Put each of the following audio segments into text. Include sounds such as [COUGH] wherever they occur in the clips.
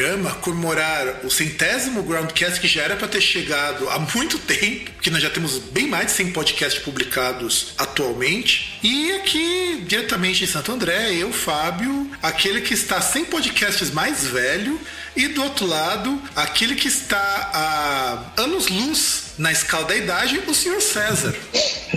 programa comemorar o centésimo Groundcast que já era para ter chegado há muito tempo, que nós já temos bem mais de 100 podcasts publicados atualmente. E aqui, diretamente em Santo André, eu, Fábio, aquele que está 100 podcasts mais velho, e do outro lado, aquele que está a anos-luz na escala da idade, o senhor César.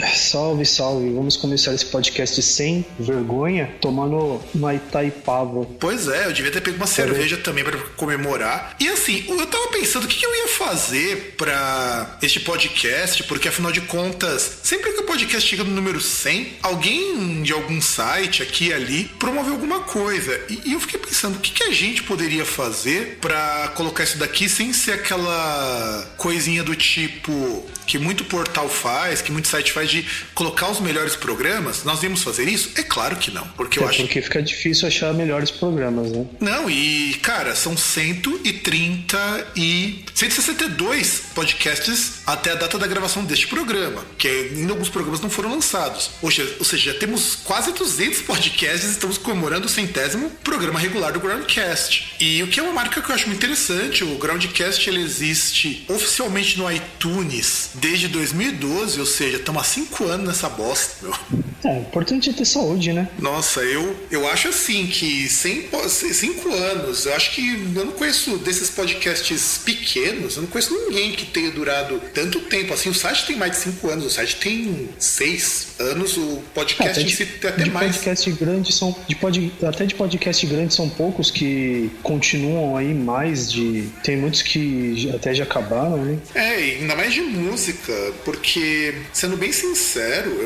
Salve, salve. Vamos começar esse podcast sem vergonha, tomando uma Itaipava. Pois é, eu devia ter pego uma cerveja também para comemorar. E assim, eu tava pensando o que, eu ia fazer para este podcast, porque afinal de contas, sempre que o podcast chega no número 100, alguém de algum site aqui e ali promove alguma coisa. E, eu fiquei pensando, o que a gente poderia fazer para colocar isso daqui sem ser aquela coisinha do tipo que muito portal faz, que muito site faz de colocar os melhores programas, nós íamos fazer isso? É claro que não, porque eu É acho porque fica difícil achar melhores programas, né? não, e cara, são 130 e 162 podcasts até a data da gravação deste programa, que ainda alguns programas não foram lançados. Ou seja, ou seja, já temos quase 200 podcasts e estamos comemorando o centésimo programa regular do Groundcast. E o que é uma marca que eu acho muito interessante, o Groundcast ele existe oficialmente no iTunes desde 2012, ou seja, estamos há 5 anos nessa bosta, meu. É, o importante é ter saúde, né? Nossa, eu, eu acho assim que sem, cinco anos, eu acho que eu não conheço desses podcasts pequenos, eu não conheço ninguém que tenha durado tanto tempo. Assim, o site tem mais de cinco anos, o site tem seis anos, o podcast em si tem até de mais. podcast grande são de pod, até de podcast grande são poucos que continuam aí mais de tem muitos que até já acabaram né É, ainda mais de música, porque, sendo bem sincero,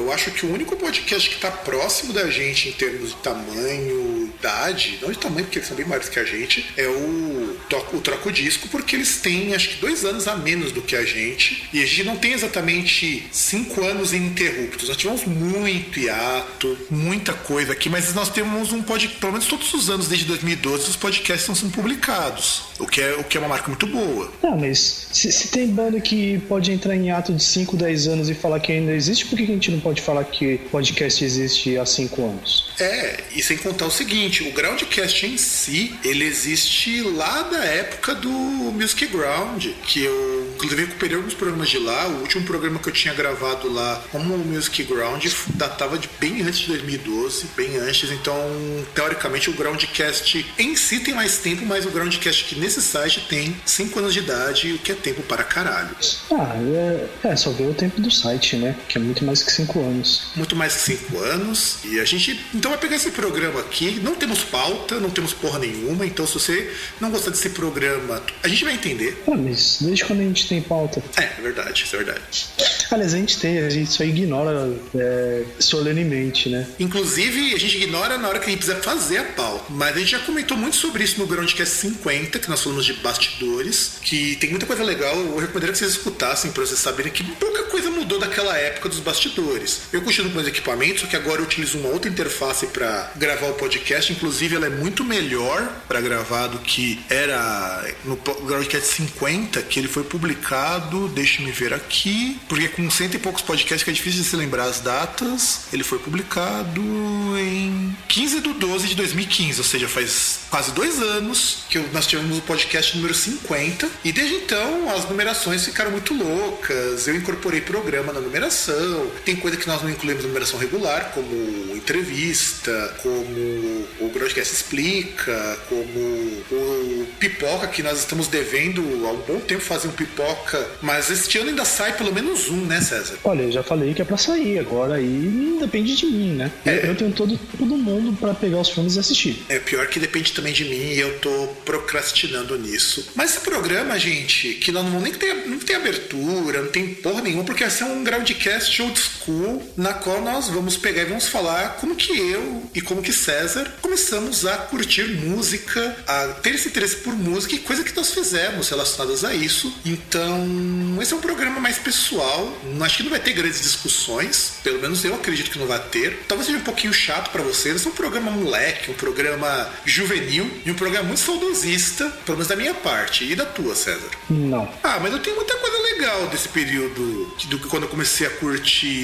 eu acho que o único podcast que tá próximo da gente em termos de tamanho, idade, não de tamanho, porque eles são bem maiores que a gente, é o, o Troco Disco, porque eles têm acho que dois anos a menos do que a gente, e a gente não tem exatamente cinco anos ininterruptos. Nós tivemos muito hiato, muita coisa aqui, mas nós temos um podcast, pelo menos todos os anos desde 2012, os podcasts estão sendo publicados, o que é, o que é uma marca muito boa. ah mas se, se tem banda que pode entrar em ato de 5, 10 anos e falar que ainda existe por que que a gente não pode falar que podcast existe há 5 anos É, e sem contar o seguinte, o Groundcast em si, ele existe lá da época do Music Ground, que eu inclusive recuperei alguns programas de lá. O último programa que eu tinha gravado lá como o Music Ground datava de bem antes de 2012, bem antes, então teoricamente o Groundcast em si tem mais tempo, mas o Groundcast aqui nesse site tem 5 anos de idade, o que é tempo para caralho. ah é, é só ver o tempo do site né que é muito mais que 5 anos muito mais que cinco anos. E a gente então vai pegar esse programa aqui. Não temos pauta, não temos porra nenhuma. Então, se você não gostar desse programa, a gente vai entender. ah mas desde quando a gente tem pauta É, é verdade, é verdade. Aliás, a gente tem, a gente só ignora é, solenemente, né? Inclusive, a gente ignora na hora que a gente precisa fazer a pauta. Mas a gente já comentou muito sobre isso no Groundcast 50, que nós falamos de bastidores, que tem muita coisa legal. Eu recomendaria que vocês escutassem pra vocês saberem que pouca coisa mudou daquela época dos bastidores. Eu continuo com os equipamentos, só que agora eu utilizo uma outra interface para gravar o podcast. Inclusive, ela é muito melhor para gravar do que era no Groundcast 50, que ele foi publicado. Deixa-me ver aqui, porque com cento e poucos podcasts que é difícil de se lembrar as datas. Ele foi publicado em 15 de 12 de 2015, ou seja, faz quase dois anos que nós tivemos o podcast número 50 e desde então as numerações ficaram muito loucas. Eu incorporei programa na numeração, tem coisa que nós não incluímos na numeração regular, como entrevista, como o Broadcast Explica, como o Pipoca, que nós estamos devendo há um bom tempo fazer um Pipoca, mas este ano ainda sai pelo menos um, né, César? Olha, eu já falei que é pra sair, agora aí depende de mim, né? É. Eu, tenho todo, todo mundo para pegar os filmes e assistir. É pior que depende também de mim e eu tô procrastinando nisso. Mas esse programa, gente, que nós não nem tem, não tem abertura, não tem porra nenhuma, porque esse é um groundcast old school, na qual nós vamos pegar e vamos falar como que eu e como que César começamos a curtir música, a ter esse interesse por música e coisa que nós fizemos relacionadas a isso. Então, esse é um programa mais pessoal. Acho que não vai ter grandes discussões, pelo menos eu acredito que não vai ter. Talvez seja um pouquinho chato para vocês. Esse é um programa moleque, um programa juvenil e um programa muito saudosista, pelo menos da minha parte. E da tua, César? Não. Ah, mas eu tenho muita coisa legal desse período, do quando eu comecei a curtir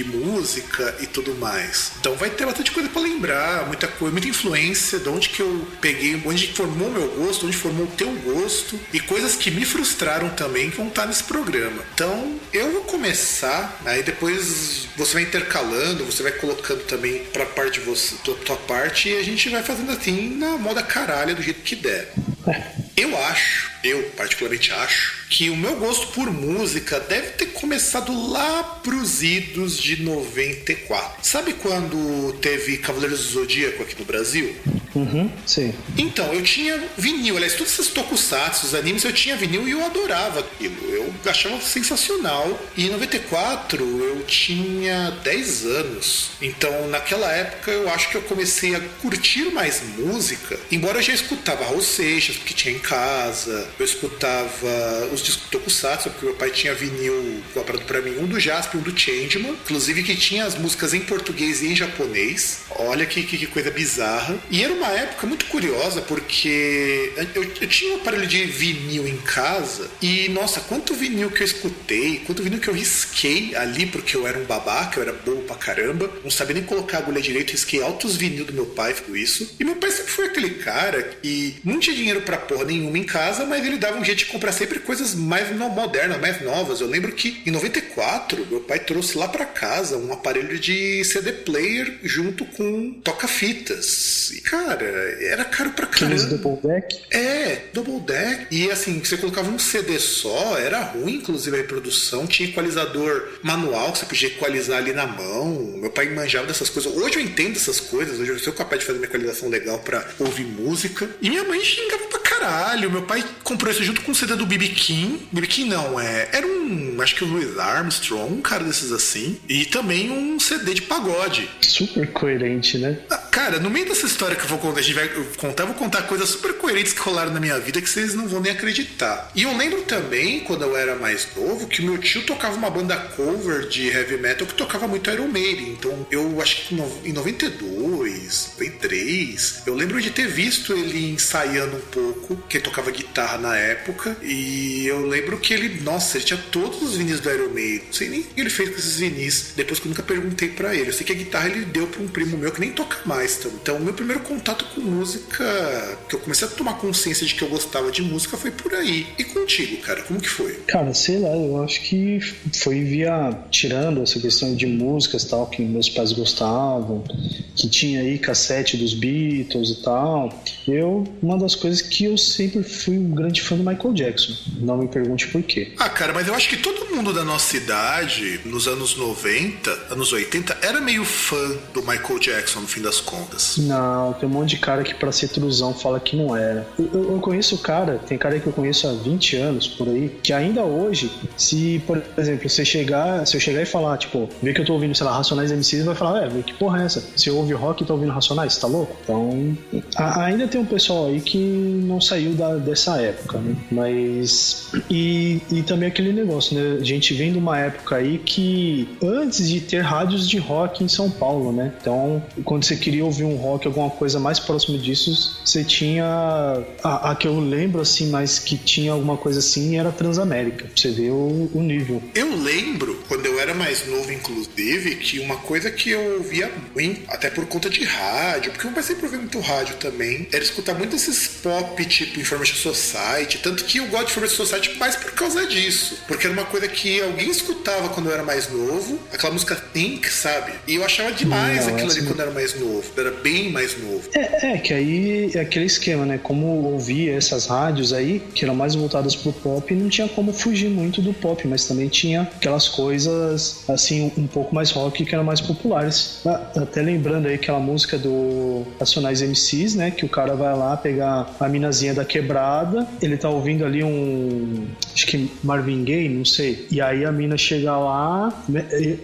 música e tudo mais. Então vai ter bastante coisa para lembrar, muita coisa, muita influência, de onde que eu peguei, onde formou meu gosto, onde formou o teu gosto e coisas que me frustraram também que vão estar nesse programa. Então eu vou começar, aí depois você vai intercalando, você vai colocando também para parte de você, tua, tua parte e a gente vai fazendo assim na moda caralho do jeito que der. [LAUGHS] Eu acho, eu particularmente acho, que o meu gosto por música deve ter começado lá pros idos de 94. Sabe quando teve Cavaleiros do Zodíaco aqui no Brasil? Uhum, sim. Então, eu tinha vinil, aliás, todos esses tokusatsu, os animes, eu tinha vinil e eu adorava aquilo. Eu achava sensacional. E em 94 eu tinha 10 anos. Então, naquela época, eu acho que eu comecei a curtir mais música, embora eu já escutava Raul Seixas, porque tinha em casa, eu escutava os discos tokusatsu, porque meu pai tinha vinil comprado para mim, um do Jasper, um do Changeman, inclusive que tinha as músicas em português e em japonês. Olha que, que, que coisa bizarra. E era uma época muito curiosa, porque eu, eu tinha um aparelho de vinil em casa e, nossa, quanto vinil que eu escutei, quanto vinil que eu risquei ali, porque eu era um babaca, eu era bobo pra caramba, não sabia nem colocar a agulha direito, risquei altos vinil do meu pai, tudo isso. E meu pai sempre foi aquele cara que não tinha dinheiro pra porra nenhuma em casa, mas ele dava um jeito de comprar sempre coisas mais modernas, mais novas. Eu lembro que em 94, meu pai trouxe lá para casa um aparelho de CD player junto com toca-fitas. E, cara, era caro pra caramba. Aqueles double deck? É, double deck. E assim, você colocava um CD só, era ruim, inclusive, a reprodução. Tinha equalizador manual que você podia equalizar ali na mão. Meu pai manjava dessas coisas. Hoje eu entendo essas coisas, hoje eu sou capaz de fazer uma equalização legal para ouvir música. E minha mãe xingava pra caralho. Meu pai comprou isso junto com o CD do BB King. BB King não, é. Era um. Acho que o Louis Armstrong, um cara desses assim. E também um CD de pagode. Super coerente, né? Cara, no meio dessa história que eu vou contar, a gente vai contar, vou contar coisas super coerentes que rolaram na minha vida que vocês não vão nem acreditar. E eu lembro também, quando eu era mais novo, que meu tio tocava uma banda cover de heavy metal que tocava muito Iron Maiden. Então eu acho que em 92, 93, eu lembro de ter visto ele ensaiando um pouco, que tocava guitarra na época. E eu lembro que ele, nossa, ele tinha todos os vinis do Iron Maiden. Não sei nem o que ele fez com esses vinis. Depois que eu nunca perguntei para ele. Eu sei que a guitarra ele deu para um primo meu que nem toca mais. Então, o meu primeiro contato com música, que eu comecei a tomar consciência de que eu gostava de música, foi por aí. E contigo, cara, como que foi? Cara, sei lá, eu acho que foi via tirando essa questão de músicas tal que meus pais gostavam, que tinha tinha aí cassete dos Beatles e tal. Eu, uma das coisas que eu sempre fui um grande fã do Michael Jackson. Não me pergunte por quê. Ah, cara, mas eu acho que todo mundo da nossa idade, nos anos 90, anos 80, era meio fã do Michael Jackson, no fim das contas. Não, tem um monte de cara que pra ser truzão fala que não era. Eu, eu, eu conheço cara, tem cara que eu conheço há 20 anos por aí, que ainda hoje, se, por exemplo, você chegar, se eu chegar e falar, tipo, ver que eu tô ouvindo, sei lá, Racionais MCs, vai falar, é, que porra é essa? Você ouve rock e tá ouvindo Racionais, tá louco? Então, a, ainda tem um pessoal aí que não saiu da, dessa época, né? Mas. E, e também aquele negócio, né? A gente vem de uma época aí que antes de ter rádios de rock em São Paulo, né? Então, quando você queria ouvir um rock, alguma coisa mais próximo disso, você tinha. A, a que eu lembro, assim, mas que tinha alguma coisa assim, era Transamérica. Você vê o, o nível. Eu lembro, quando eu era mais novo, inclusive, que uma coisa que eu ouvia muito, até por conta de rádio, porque eu sempre ouvi muito rádio também, era escutar muito esses pop tipo Information Society, tanto que eu gosto de Information Society mais por causa disso, porque era uma coisa que alguém escutava quando eu era mais novo, aquela música Think, sabe? E eu achava demais Não, aquilo ali quando eu era mais novo, era bem mais novo. É, é, que aí é aquele esquema, né? Como ouvia essas rádios aí, que eram mais voltadas pro pop, não tinha como fugir muito do pop, mas também tinha aquelas coisas assim um pouco mais rock que eram mais populares. Ah, até lembrando aí aquela música do Nacionais MCs, né? Que o cara vai lá pegar a minazinha da quebrada, ele tá ouvindo ali um. Acho que Marvin Gaye, não sei. E aí a mina chega lá,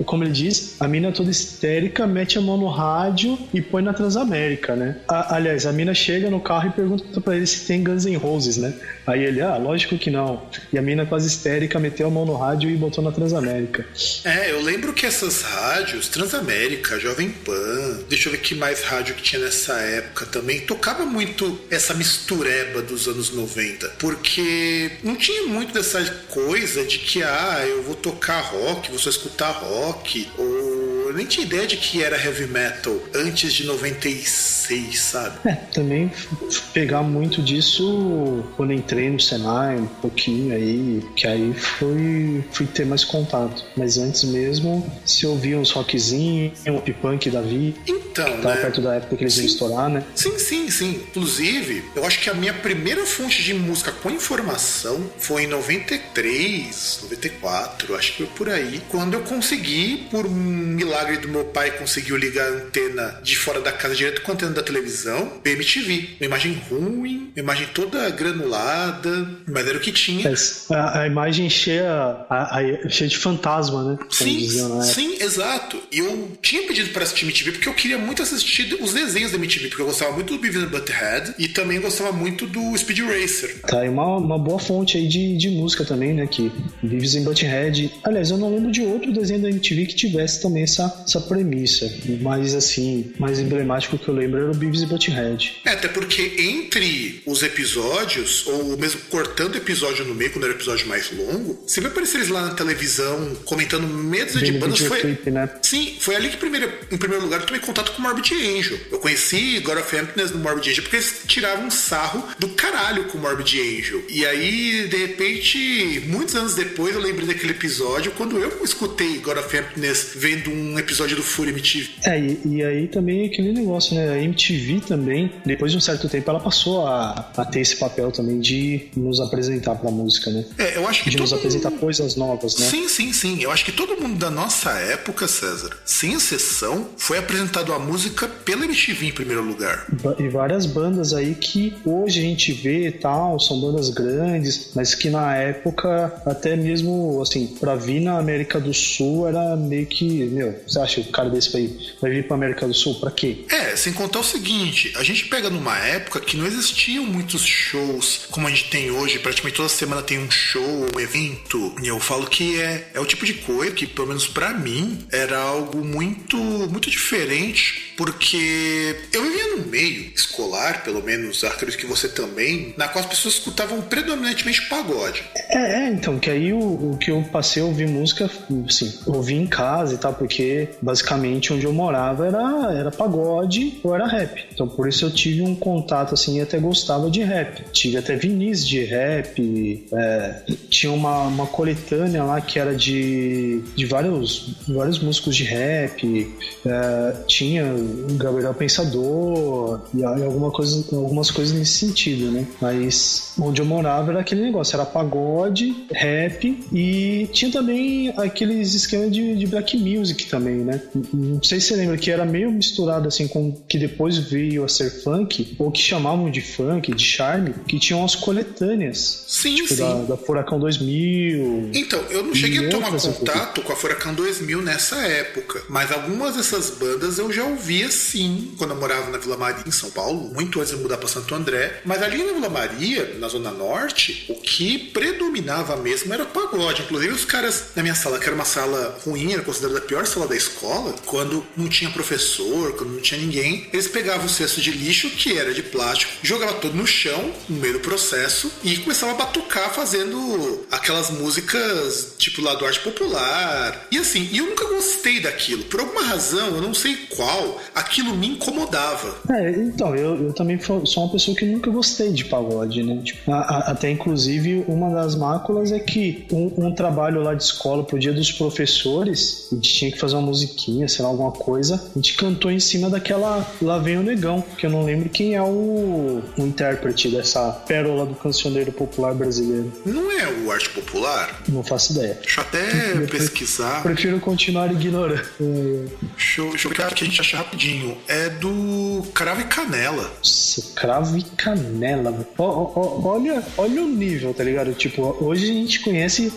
como ele diz, a mina toda histérica, mete a mão no rádio e põe na Transamérica, né? A, aliás, a mina chega no carro e pergunta para ele se tem Guns N' Roses, né? Aí ele, ah, lógico que não. E a mina quase histérica meteu a mão no rádio e botou na Transamérica. É, eu lembro que essas rádios, Transamérica, Jovem Pan, deixa eu ver que mais rádio que tinha nessa época também, tocava muito essa mistureba dos anos 90. Porque não tinha muito dessa coisa de que, ah, eu vou tocar rock, vou só escutar rock, ou eu nem tinha ideia de que era heavy metal antes de 96, sabe? É, também pegar muito disso quando entrei no Senai, um pouquinho aí, que aí fui, fui ter mais contato. Mas antes mesmo, se ouvia uns rockzinhos, um punk da vida. Então, que tava né? perto da época que eles sim. iam estourar, né? Sim, sim, sim. Inclusive, eu acho que a minha primeira fonte de música com informação foi em 93, 94, acho que foi por aí, quando eu consegui, por um milagre milagre do meu pai conseguiu ligar a antena de fora da casa direto com a antena da televisão, BMTV. Uma imagem ruim, uma imagem toda granulada, mas era o que tinha. A, a imagem cheia, a, a, cheia de fantasma, né? Sim, sim, exato. E eu tinha pedido para assistir MTV porque eu queria muito assistir os desenhos da MTV, porque eu gostava muito do Beavis and Butthead e também gostava muito do Speed Racer. Tá, e uma, uma boa fonte aí de, de música também, né? Que Beavis and Butthead. Aliás, eu não lembro de outro desenho da MTV que tivesse também essa essa premissa. Mas assim, mais emblemático que eu lembro era o Beavis e Butthead. É, até porque entre os episódios, ou mesmo cortando o episódio no meio, quando era o episódio mais longo, você vai aparecer eles lá na televisão comentando medos de bandas. Foi... Clip, né? Sim, foi ali que primeiro, em primeiro lugar eu tomei contato com o Morbid Angel. Eu conheci God of Emptiness no Morbid Angel porque eles tiravam um sarro do caralho com o Morbid Angel. E aí, de repente, muitos anos depois, eu lembrei daquele episódio quando eu escutei God of Emptiness vendo um episódio do Fury MTV. É, e, e, aí também aquele negócio, né? A MTV também, depois de um certo tempo, ela passou a, a ter esse papel também de nos apresentar pra música, né? É, eu acho que. De nos apresentar mundo... coisas novas, né? Sim, sim, sim. Eu acho que todo mundo da nossa época, César, sem exceção, foi apresentado a música pela MTV em primeiro lugar. E várias bandas aí que hoje a gente vê e tal, são bandas grandes, mas que na época, até mesmo, assim, pra vir na América do Sul era meio que, meu, você acha que o cara desse vai, vai vir pra América do Sul pra quê? É, sem contar o seguinte, a gente pega numa época que não existiam muitos shows como a gente tem hoje, praticamente toda semana tem um show, um evento. E eu falo que é, é o tipo de coisa que, pelo menos para mim, era algo muito, muito diferente, porque eu vivia no meio escolar, pelo menos, acredito que você também, na qual as pessoas escutavam predominantemente pagode. É, é então, que aí o, o que eu passei a ouvir música, assim, ouvir em casa e tal, porque basicamente onde eu morava era, era pagode ou era rap. Então por isso eu tive um contato assim e até gostava de rap. Tive até vinis de rap, é, tinha uma, uma coletânea lá que era de, de vários, vários músicos de rap, é, tinha Gabriel Pensador e, alguma coisa, algumas coisas nesse sentido, né? Mas onde eu morava era aquele negócio, era pagode, rap e tinha também aqueles esquemas de, de black music também, né? Não sei se você lembra que era meio misturado assim com que depois veio a ser funk, ou que chamavam de funk, de charme, que tinham as coletâneas. Sim, tipo, sim. Da, da Furacão 2000. Então, eu não cheguei a tomar contato com a Furacão 2000 nessa época, mas algumas dessas bandas eu já ouvia sim quando eu morava na Vila Maria, em São Paulo, muito antes de mudar para Santo André. Mas ali na Vila Maria, na Zona Norte, o que predominava mesmo era pagode. Inclusive, os caras na minha sala, que era uma sala ruim, era considerada a pior sala da escola, quando não tinha professor, quando não tinha ninguém, eles pegavam o cesto de lixo, que era de plástico, jogavam todo no chão, no meio do processo, e começavam a batucar fazendo aquelas músicas tipo lá do arte popular. E assim, eu nunca gostei daquilo. Por alguma razão, eu não sei qual, aquilo me incomodava. É, então, eu, eu também sou uma pessoa que nunca gostei de pagode, né? Tipo, a, a, até inclusive, uma das máculas é que um, um, trabalho lá de escola pro dia dos professores, a gente tinha que fazer uma musiquinha, sei lá, alguma coisa, a gente cantou em cima daquela Lá Vem o Negão, que eu não lembro quem é o, o intérprete dessa pérola do cancioneiro popular brasileiro. Não é o arte popular? Não faço ideia. Deixa eu até eu pesquisar. Prefiro continuar ignorando. Deixa eu, deixa eu que a gente acha rapidinho. É do Cravo e Canela. Nossa, Cravo e Canela. O, o, olha, olha o nível, tá ligado? Tipo, hoje a gente conhece,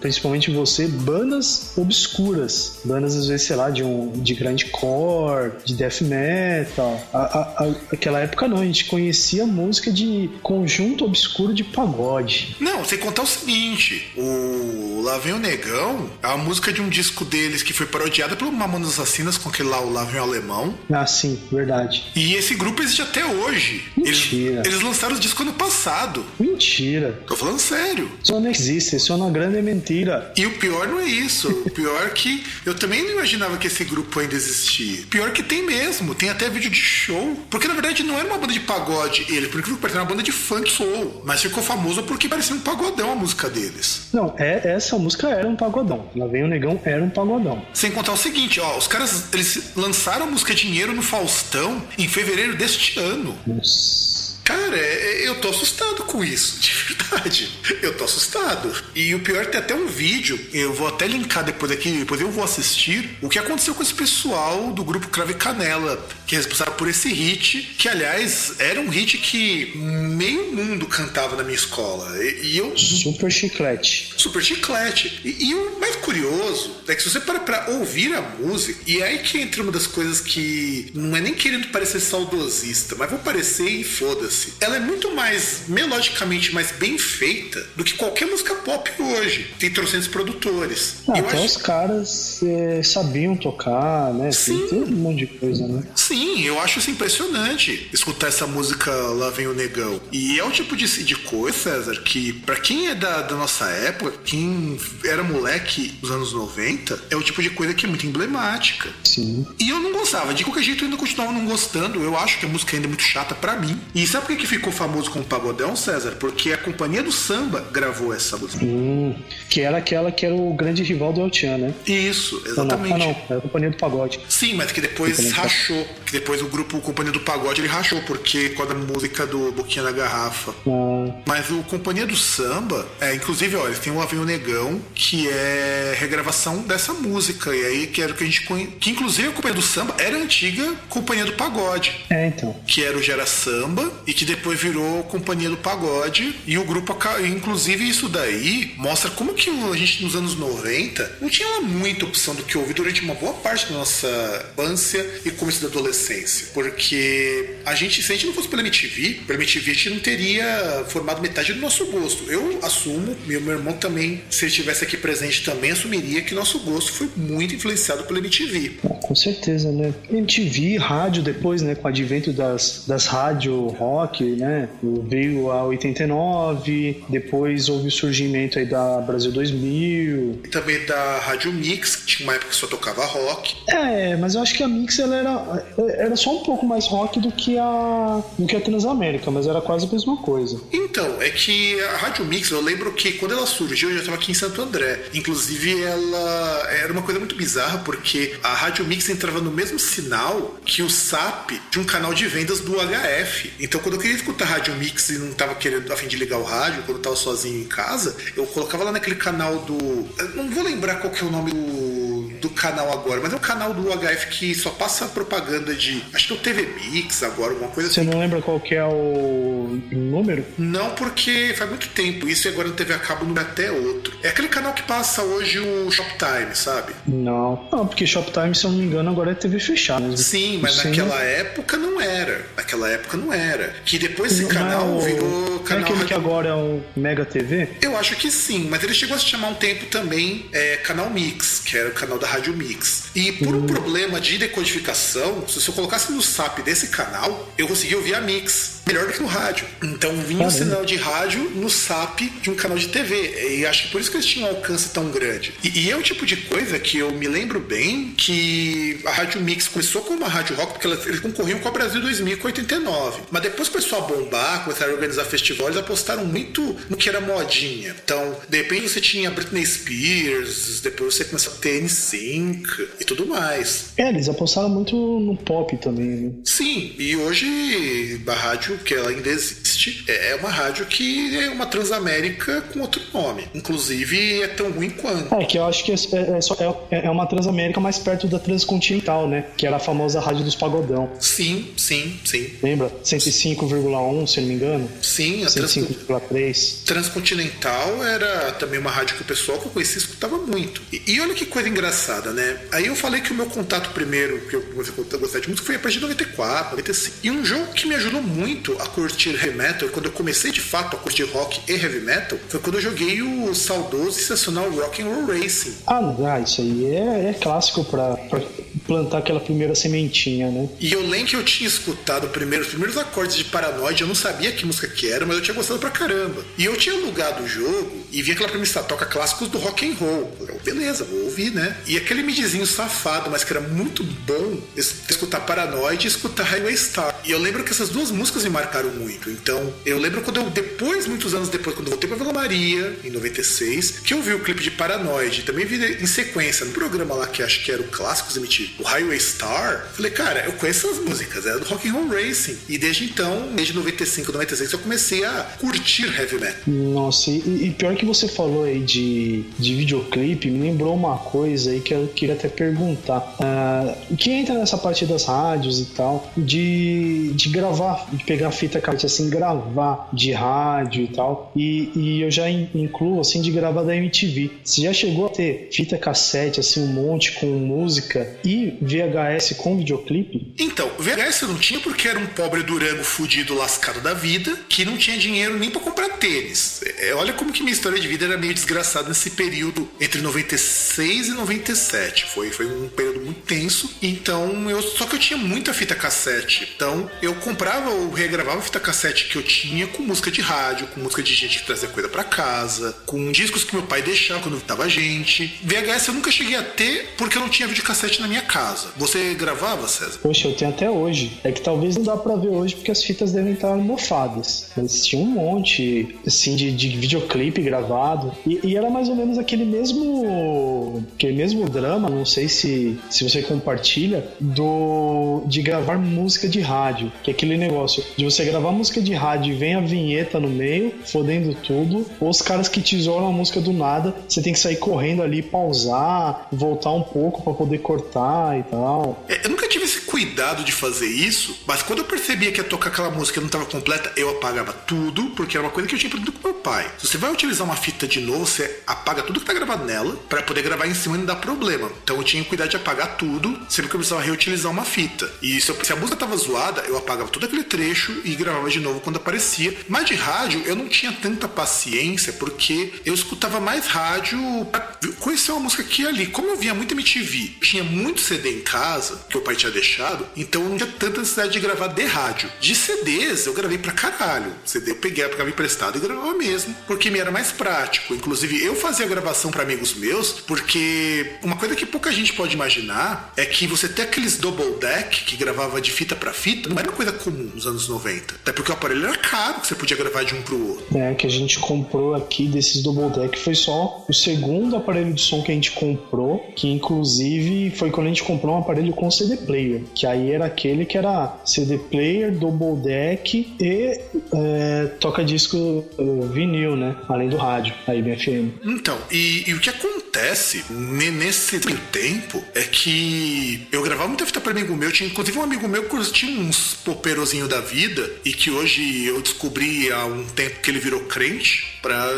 principalmente você, bandas obscuras. Bandas, às vezes, sei lá, de, um, de grande core, de death metal. A, a, a, aquela época não, a gente conhecia música de conjunto obscuro de pagode. Não, sem contar o seguinte: o Lá Vem o Negão é a música de um disco deles que foi parodiada pelo Mamonas Assassinas com aquele lá, o Lá Vem o Alemão. Ah, sim, verdade. E esse grupo existe até hoje. Mentira. Eles, eles lançaram o disco ano passado. Mentira. Tô falando sério. Isso não existe, isso é uma grande mentira. E o pior não é isso. O pior é que eu também não imaginava que esse grupo ainda existia. Pior que tem mesmo, tem até vídeo de show. Porque na verdade não era uma banda de pagode, ele, por incrível que pareça, era uma banda de funk soul. Mas ficou famoso porque parecia um pagodão a música deles. Não, é, essa música era um pagodão. Lá vem o negão, era um pagodão. Sem contar o seguinte, ó, os caras eles lançaram a música Dinheiro no Faustão em fevereiro deste ano. Nossa. Cara, eu tô assustado com isso, de verdade. Eu tô assustado. E o pior é tem até um vídeo, eu vou até linkar depois aqui, depois eu vou assistir, o que aconteceu com esse pessoal do grupo Crave Canela, que é responsável por esse hit, que aliás era um hit que meio mundo cantava na minha escola. E, eu. Super chiclete. Super chiclete. E, e o mais curioso é que se você para pra ouvir a música, e é aí que entra uma das coisas que não é nem querendo parecer saudosista, mas vou parecer e foda-se ela é muito mais melodicamente mais bem feita do que qualquer música pop hoje. Tem trocentos produtores. Ah, até acho... os caras é, sabiam tocar, né? Sim. Tem, tem, um monte de coisa, né? Sim, eu acho isso impressionante escutar essa música Lá Vem o Negão. E é o tipo de, de coisa, César, que para quem é da, da nossa época, quem era moleque dos anos 90, é o tipo de coisa que é muito emblemática. Sim. E eu não gostava. De qualquer jeito, eu ainda continuava não gostando. Eu acho que a música ainda é muito chata para mim. E sabe por que ficou famoso como Pagodão, César? Porque a Companhia do Samba gravou essa música. Hum, que era aquela que era o grande rival do El Chan, né? Isso, exatamente. Ah, não, ah, não, era a Companhia do Pagode. Sim, mas que depois rachou. Que depois o grupo Companhia do Pagode ele rachou, porque com a música do Boquinha na Garrafa. Ah. Mas o Companhia do Samba, é, inclusive, olha, tem o Avenho Negão, que é regravação dessa música. E aí que era o que a gente conhe... Que inclusive a Companhia do Samba era a antiga Companhia do Pagode. É, então. Que era o Gera Samba e que depois virou Companhia do Pagode. E o grupo, inclusive, isso daí mostra como que a gente nos anos 90 não tinha muita opção do que ouvir durante uma boa parte da nossa infância e começo da adolescência. Porque a gente, se a gente não fosse pela MTV, pela MTV a gente não teria formado metade do nosso gosto. Eu assumo, meu, meu irmão também, se ele estivesse aqui presente, também assumiria que nosso gosto foi muito influenciado pela MTV. Com certeza, né? MTV, rádio depois, né? Com o advento das, das rádio rock, né? Veio a 89, depois houve o surgimento aí da Brasil 2000. E também da Rádio Mix, que tinha uma época que só tocava rock. É, mas eu acho que a Mix ela era, era só um pouco mais rock do que a do que a Transamérica, mas era quase a mesma coisa. Então, é que a Rádio Mix, eu lembro que quando ela surgiu, eu já estava aqui em Santo André. Inclusive, inclusive, ela era uma coisa muito bizarra, porque a Rádio Mix entrava no mesmo sinal que o SAP de um canal de vendas do HF. Então, quando eu queria escutar Rádio Mix e não tava querendo a fim de ligar o rádio, quando eu tava sozinho em casa, eu colocava lá naquele canal do. Eu não vou lembrar qual que é o nome do do canal agora, mas é um canal do HF que só passa propaganda de. Acho que é o TV Mix agora, alguma coisa Você assim. não lembra qual que é o número? Não, porque faz muito tempo. Isso e agora no TV a cabo não é até outro. É aquele canal que passa hoje o Shoptime, sabe? Não. Não, porque Shoptime, se eu não me engano, agora é TV fechada. mesmo. Sim, mas Sim. naquela época não era. Naquela época não era. Que depois esse Não canal é o- virou não é canal. aquele que agora é o Mega TV? Eu acho que sim, mas ele chegou a se chamar um tempo também é, Canal Mix, que era o canal da Rádio Mix. E por Hum. um problema de decodificação, se eu colocasse no SAP desse canal, eu conseguia ouvir a Mix. Melhor do que no rádio. Então vinha o sinal de rádio no SAP de um canal de TV. E acho que por isso que eles tinham um alcance tão grande. E, e é o tipo de coisa que eu me lembro bem que a Rádio Mix começou como uma rádio rock, porque elas- eles concorriam com a Brasil 2000 com 89. Mas depois começou a bombar, começaram a organizar festivais, apostaram muito no que era modinha. Então, de repente você tinha Britney Spears, depois você começou a ter NSYNC e tudo mais. É, eles apostaram muito no pop também, né? Sim, e hoje a rádio, que ela ainda existe, é uma rádio que é uma Transamérica com outro nome. Inclusive, é tão ruim quanto. É, que eu acho que é, é, só- é- é uma Transamérica mais perto da Transcontinental, né? Que era a famosa rádio dos Pagodão. Sim, sim, sim. Lembra? 105,1, se não me engano. Sim, a Trans... 105,3. Transcontinental era também uma rádio que o pessoal que eu conhecia escutava muito. E, e olha que coisa engraçada, né? Aí eu falei que o meu contato primeiro, que eu comecei a gostar de música, foi a partir de 94, 95. E um jogo que me ajudou muito a curtir heavy metal, quando eu comecei de fato a curtir rock e heavy metal, foi quando eu joguei o saudoso e sensacional Rock and Roll Racing. Ah, não, ah, isso aí é, é clássico pra, pra plantar aquela primeira sementinha, né? E eu lembro que eu tinha escutado primeiro, os primeiros acordes de Paranoide, eu não sabia que música que era, mas eu tinha gostado pra caramba. E eu tinha alugado o jogo e vi aquela premissa, toca clássicos do rock and roll. Eu, beleza, vou ouvir, né? E aquele midzinho safado, mas que era muito bom es- escutar Paranoide e escutar Highway Star. E eu lembro que essas duas músicas marcaram muito. Então, eu lembro quando eu, depois, muitos anos depois, quando voltei pra Vila Maria, em 96, que eu vi o clipe de Paranoide. Também vi em sequência, no programa lá que acho que era o Clássicos MTV, o Highway Star. Falei, cara, eu conheço essas músicas, era do Rock and Roll Racing. E desde então, desde 95, 96, eu comecei a curtir heavy metal. Nossa, e, e pior que você falou aí de, de videoclipe, me lembrou uma coisa aí que eu queria até perguntar. Ah, que entra nessa parte das rádios e tal, de, de gravar, de pegar a fita cassete assim, gravar de rádio e tal. E, e eu já in- incluo assim de gravar da MTV. Você já chegou a ter fita cassete, assim, um monte com música e VHS com videoclipe? Então, VHS eu não tinha porque era um pobre durango fudido lascado da vida, que não tinha dinheiro nem pra comprar tênis. É, olha como que minha história de vida era meio desgraçada nesse período entre 96 e 97. Foi, foi um período muito tenso. Então, eu só que eu tinha muita fita cassete. Então, eu comprava ou regravava fita cassete que eu tinha com música de rádio, com música de gente que trazia coisa pra casa, com discos que meu pai deixava quando tava gente. VHS eu nunca cheguei a ter porque eu não tinha videocassete na minha casa. Você gravava, César? Poxa, eu tenho até hoje. É que talvez não dá pra ver hoje porque as fitas devem estar mofadas. Mas tinha um monte, assim, de, de videoclipe gravado. E, e era mais ou menos aquele mesmo. aquele mesmo drama, não sei se, se você compartilha, do de gravar música de rádio. Que é aquele negócio de você gravar música de rádio e vem a vinheta no meio, fodendo tudo. Ou os caras que tesouram a música do nada, você tem que sair correndo ali, pausar, voltar um pouco pra poder cortar e tal. É, Eu nunca tive esse cuidado de fazer isso, mas quando eu percebia que ia tocar aquela música não estava completa, eu apagava tudo, porque era uma coisa que eu tinha aprendido com meu pai. Se você vai utilizar uma fita de novo, você apaga tudo que tá gravado nela, para poder gravar em cima e não dar problema. Então eu tinha cuidado de apagar tudo, sempre que eu precisava reutilizar uma fita. E se, eu- se a música tava zoada, eu apagava todo aquele trecho e gravava de novo quando aparecia. Mas de rádio, eu não tinha tanta paciência, porque eu escutava mais rádio pra conhecer uma música aqui e ali. Como eu via muito MTV, tinha muito CD em casa, que o pai tinha deixado, emprestado, então não tinha tanta necessidade de gravar de rádio. De CDs, eu gravei pra caralho. CD eu peguei, eu pegava emprestado e gravava mesmo, porque me era mais prático. Inclusive, eu fazia gravação para amigos meus, porque uma coisa que pouca gente pode imaginar é que você ter aqueles double deck que gravava de fita para fita não era uma coisa comum nos anos 90. Até porque o aparelho era caro, que você podia gravar de um pro outro. É, que a gente comprou aqui desses double deck foi só o segundo aparelho de som que a gente comprou, que inclusive foi quando a gente comprou um aparelho com CD player, que aí era aquele que era CD player, double deck e é, toca disco uh, vinil, né? Além do rádio, aí FM. Então, e, e o que acontece nesse tempo é que eu gravava muita fita para amigo meu, tinha inclusive um amigo meu que tinha uns popeirozinho da vida e que hoje eu descobri há um tempo que ele virou crente. Pra,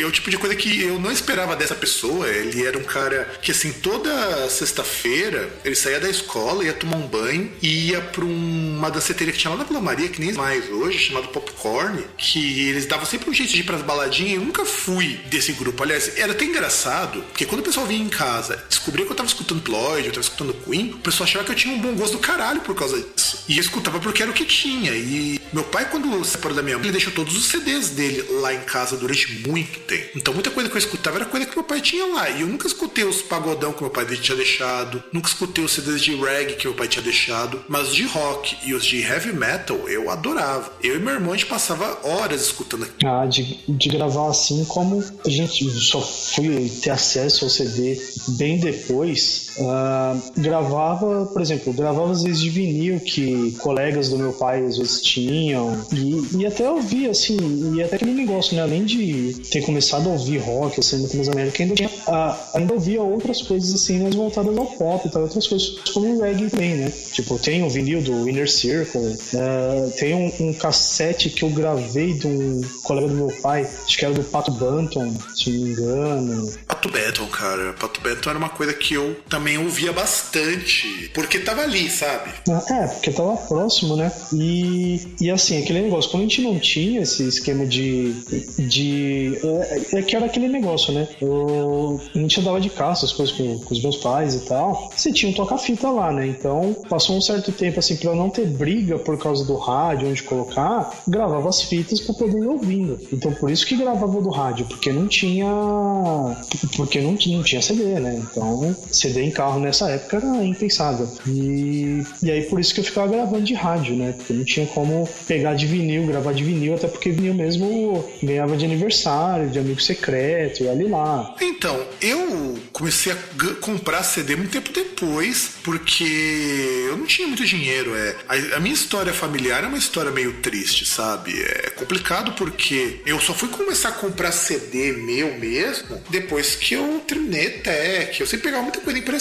é o tipo de coisa que eu não esperava dessa pessoa. Ele era um cara que, assim, toda sexta-feira ele saía da escola, ia tomar um banho e ia pra uma danceteria que tinha lá na Vila Maria, que nem mais hoje, chamado Popcorn, que eles davam sempre um jeito de ir pras baladinhas. Eu nunca fui desse grupo. Aliás, era até engraçado, porque quando o pessoal vinha em casa, descobria que eu tava escutando Floyd, eu tava escutando Queen, o pessoal achava que eu tinha um bom gosto do caralho por causa disso. E eu escutava porque era o que tinha. E meu pai, quando separou da minha mãe, ele deixou todos os CDs dele lá em casa durante muito tempo. Então muita coisa que eu escutava era coisa que meu pai tinha lá. E eu nunca escutei os pagodão que meu pai tinha deixado, nunca escutei os CDs de reggae que meu pai tinha deixado, mas de rock e os de heavy metal eu adorava. Eu e meu irmão a gente passava horas escutando aquilo. Ah, de, de gravar assim, como a gente só fui ter acesso ao CD bem depois, uh, gravava, por exemplo, gravava às vezes de vinil que colegas do meu pai às vezes tinham e, e até ouvia assim, e até aquele negócio, né? Além de ter começado a ouvir rock, assim, mais América, ainda, tinha, uh, ainda ouvia outras coisas assim, mais voltadas ao pop e tal, outras coisas, como o reggae também, né? Tipo, tem um vinil do Inner Circle, uh, tem um, um, cassete que eu gravei de um colega do meu pai, acho que era do Pato Banton, se não me engano. Pato Banton, cara, Pato Banton era uma coisa que eu também ouvia bastante, porque tava ali, sabe? É, porque tava próximo, né? E, e assim, aquele negócio, quando a gente não tinha esse esquema de. de é, é que era aquele negócio, né? Eu, a gente andava de caça, as coisas com, com, os meus pais e tal. Você tinha um toca-fita lá, né? Então, passou um certo tempo, assim, pra não ter briga por causa do rádio, onde colocar, gravava as fitas pra poder ir ouvindo. Então, por isso que gravava do rádio, porque não tinha. Porque não, não tinha CD, né? Então, CD em carro nessa época era impensável. E, e aí, por isso que eu ficava gravando de rádio, né? Porque não tinha como pegar de vinil, gravar de vinil, até porque vinil mesmo ganhava de aniversário, de amigo secreto, e ali lá. Então, eu comecei a comprar CD muito tempo depois, porque eu não tinha muito dinheiro. É. A, a, minha história familiar é uma história meio triste, sabe? É complicado porque eu só fui começar a comprar CD meu mesmo depois que eu terminei Tech. Eu sempre pegava muita coisa emprestada,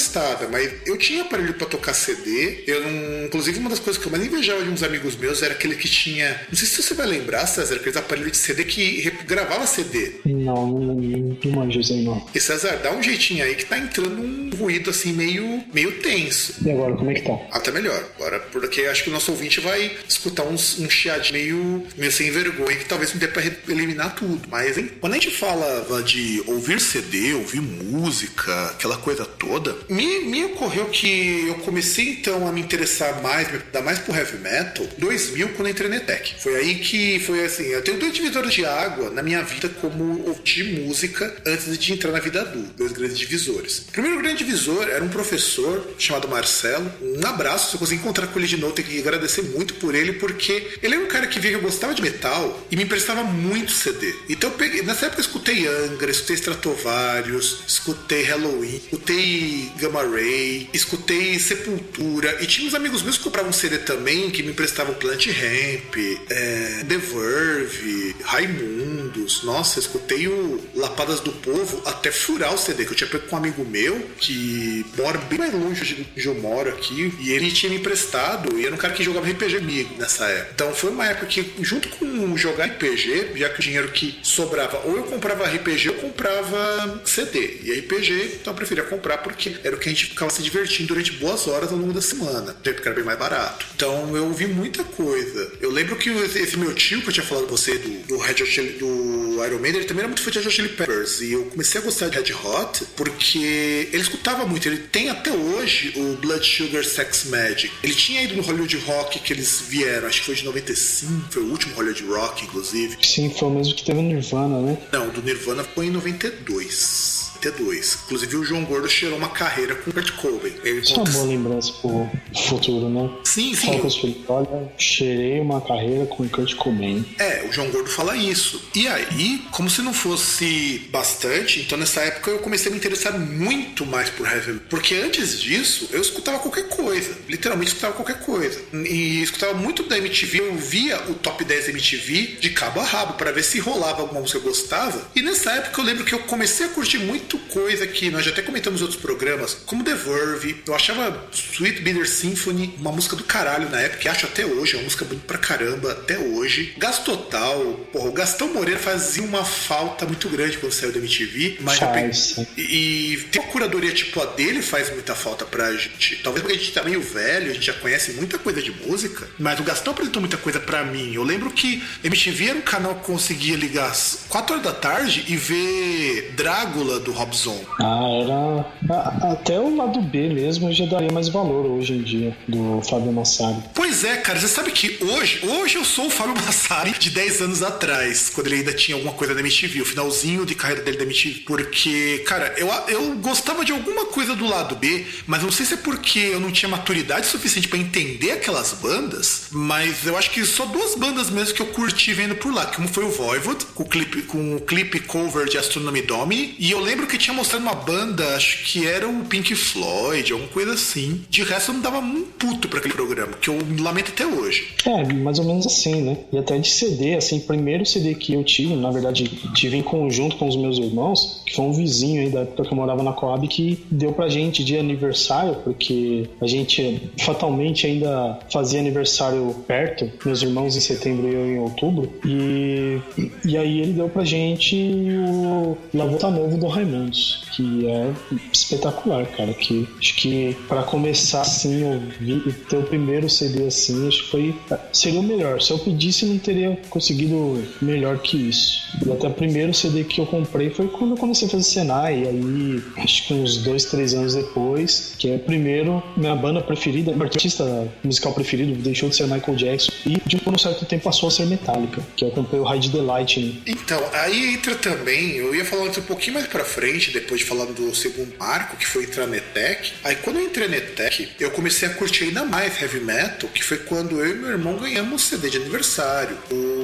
mas eu tinha aparelho para tocar CD. Eu não. Inclusive, uma das coisas que eu mais invejava de uns amigos meus era aquele que tinha. Não sei se você vai lembrar, César, aqueles aparelhos de CD que gravava CD. Não, não, não manjo isso aí não. E César, dá um jeitinho aí que tá entrando um ruído assim meio, meio tenso. E agora, como é que tá? Até melhor. Agora, porque acho que o nosso ouvinte vai escutar uns, um chiadinho meio, meio sem vergonha, que talvez não dê pra eliminar tudo. Mas, hein, quando a gente fala de ouvir CD, ouvir música, aquela coisa toda, me, me ocorreu que eu comecei então a me interessar mais, me dar mais pro heavy metal, 2000, quando entrei na Tech. Foi aí que foi assim, eu tenho dois divisores de água na minha vida como ouvir música antes de entrar na vida adulta, dois grandes divisores. O primeiro grande divisor era um professor chamado Marcelo. Um abraço, se eu conseguir encontrar com ele de novo, tenho que agradecer muito por ele, porque ele era um cara que via que eu gostava de metal e me emprestava muito CD. Então peguei, nessa época eu escutei Angra, escutei Stratovarius, escutei Halloween, escutei Gamma Ray, escutei Sepultura e tinha uns amigos meus que compravam CD também que me emprestavam Plant Ramp, é, The Verve, Raimundos. Nossa, escutei o Lapadas do Povo até furar o CD que eu tinha pego com um amigo meu que mora bem mais longe de onde eu moro aqui e ele tinha me emprestado e era um cara que jogava RPG comigo nessa época. Então foi uma época que, junto com jogar RPG, já que o dinheiro que sobrava, ou eu comprava RPG ou comprava CD. E RPG, então eu preferia comprar porque era o que a gente ficava se divertindo durante boas horas ao longo da semana, porque era bem mais barato. Então eu ouvi muita coisa. Eu lembro que esse meu tio que eu tinha falado com você do, do Red Hot, do Iron Maiden, ele também era muito fã de Red Hot Chili Peppers. E eu comecei a gostar de Red Hot porque ele escutava muito. Ele tem até hoje o Blood Sugar Sex Magic. Ele tinha ido no Hollywood Rock que eles vieram, acho que foi de 95, foi o último Hollywood Rock, inclusive. Sim, foi o mesmo que teve no Nirvana, né? Não, do Nirvana foi em 92. T2. Inclusive o João Gordo cheirou uma carreira com o Kurt Cobain. Ele Isso conta... é uma boa lembrança pro futuro, né? Sim, sim. Fala eu... olha, cheirei uma carreira com o Kurt Cobain. É, o João Gordo fala isso. E aí, como se não fosse bastante, então nessa época eu comecei a me interessar muito mais por heavy Porque antes disso, eu escutava qualquer coisa. Literalmente escutava qualquer coisa. E escutava muito da MTV, eu via o top 10 MTV de cabo a rabo para ver se rolava alguma música que eu gostava. E nessa época eu lembro que eu comecei a curtir muito muito coisa que nós já até comentamos em outros programas, como The Verve. Eu achava Sweet Bitter Symphony uma música do caralho na época, e acho até hoje, é uma música bonita pra caramba, até hoje. Gas Total, porra, o Gastão Moreira fazia uma falta muito grande quando saiu da MTV, mas faz. E, e ter uma curadoria tipo a dele faz muita falta pra gente. Talvez porque a gente tá meio velho, a gente já conhece muita coisa de música, mas o Gastão apresentou muita coisa pra mim. Eu lembro que MTV era um canal que conseguia ligar às 4 horas da tarde e ver Drácula do Robson. Ah, era. Até o lado B mesmo eu já daria mais valor hoje em dia, do Fábio Massari. Pois é, cara, você sabe que hoje, hoje eu sou o Fábio [LAUGHS] Massari de 10 anos atrás, quando ele ainda tinha alguma coisa da MTV, o finalzinho de carreira dele da MTV. Porque, cara, eu, eu gostava de alguma coisa do lado B, mas não sei se é porque eu não tinha maturidade suficiente para entender aquelas bandas, mas eu acho que só duas bandas mesmo que eu curti vendo por lá, que uma foi o Voivod, com o clipe, com o clipe cover de Astronomy Domini, e eu lembro que tinha mostrado uma banda, acho que era o Pink Floyd, alguma coisa assim. De resto, eu não dava um puto pra aquele programa, que eu lamento até hoje. É, mais ou menos assim, né? E até de CD, assim, primeiro CD que eu tive, na verdade, tive em conjunto com os meus irmãos, que foi um vizinho aí da época que eu morava na Coab, que deu pra gente de aniversário, porque a gente fatalmente ainda fazia aniversário perto, meus irmãos em setembro e eu em outubro, e, e aí ele deu pra gente o Lavota Novo do Raimundo grande que é espetacular, cara. Que acho que para começar assim, ouvir, o primeiro CD assim, acho que foi seria o melhor. Se eu pedisse, não teria conseguido melhor que isso. E até o primeiro CD que eu comprei foi quando eu comecei a fazer Senai, aí acho que uns dois, três anos depois, que é primeiro minha banda preferida, meu artista musical preferido deixou de ser Michael Jackson e de um certo tempo passou a ser Metallica, que eu comprei o Hide the Lightning. Então, aí entra também, eu ia falar um pouquinho mais pra frente depois de falar do segundo arco, que foi entrar na ETEC. Aí quando eu entrei na ETEC, eu comecei a curtir ainda mais heavy metal, que foi quando eu e meu irmão ganhamos CD de aniversário.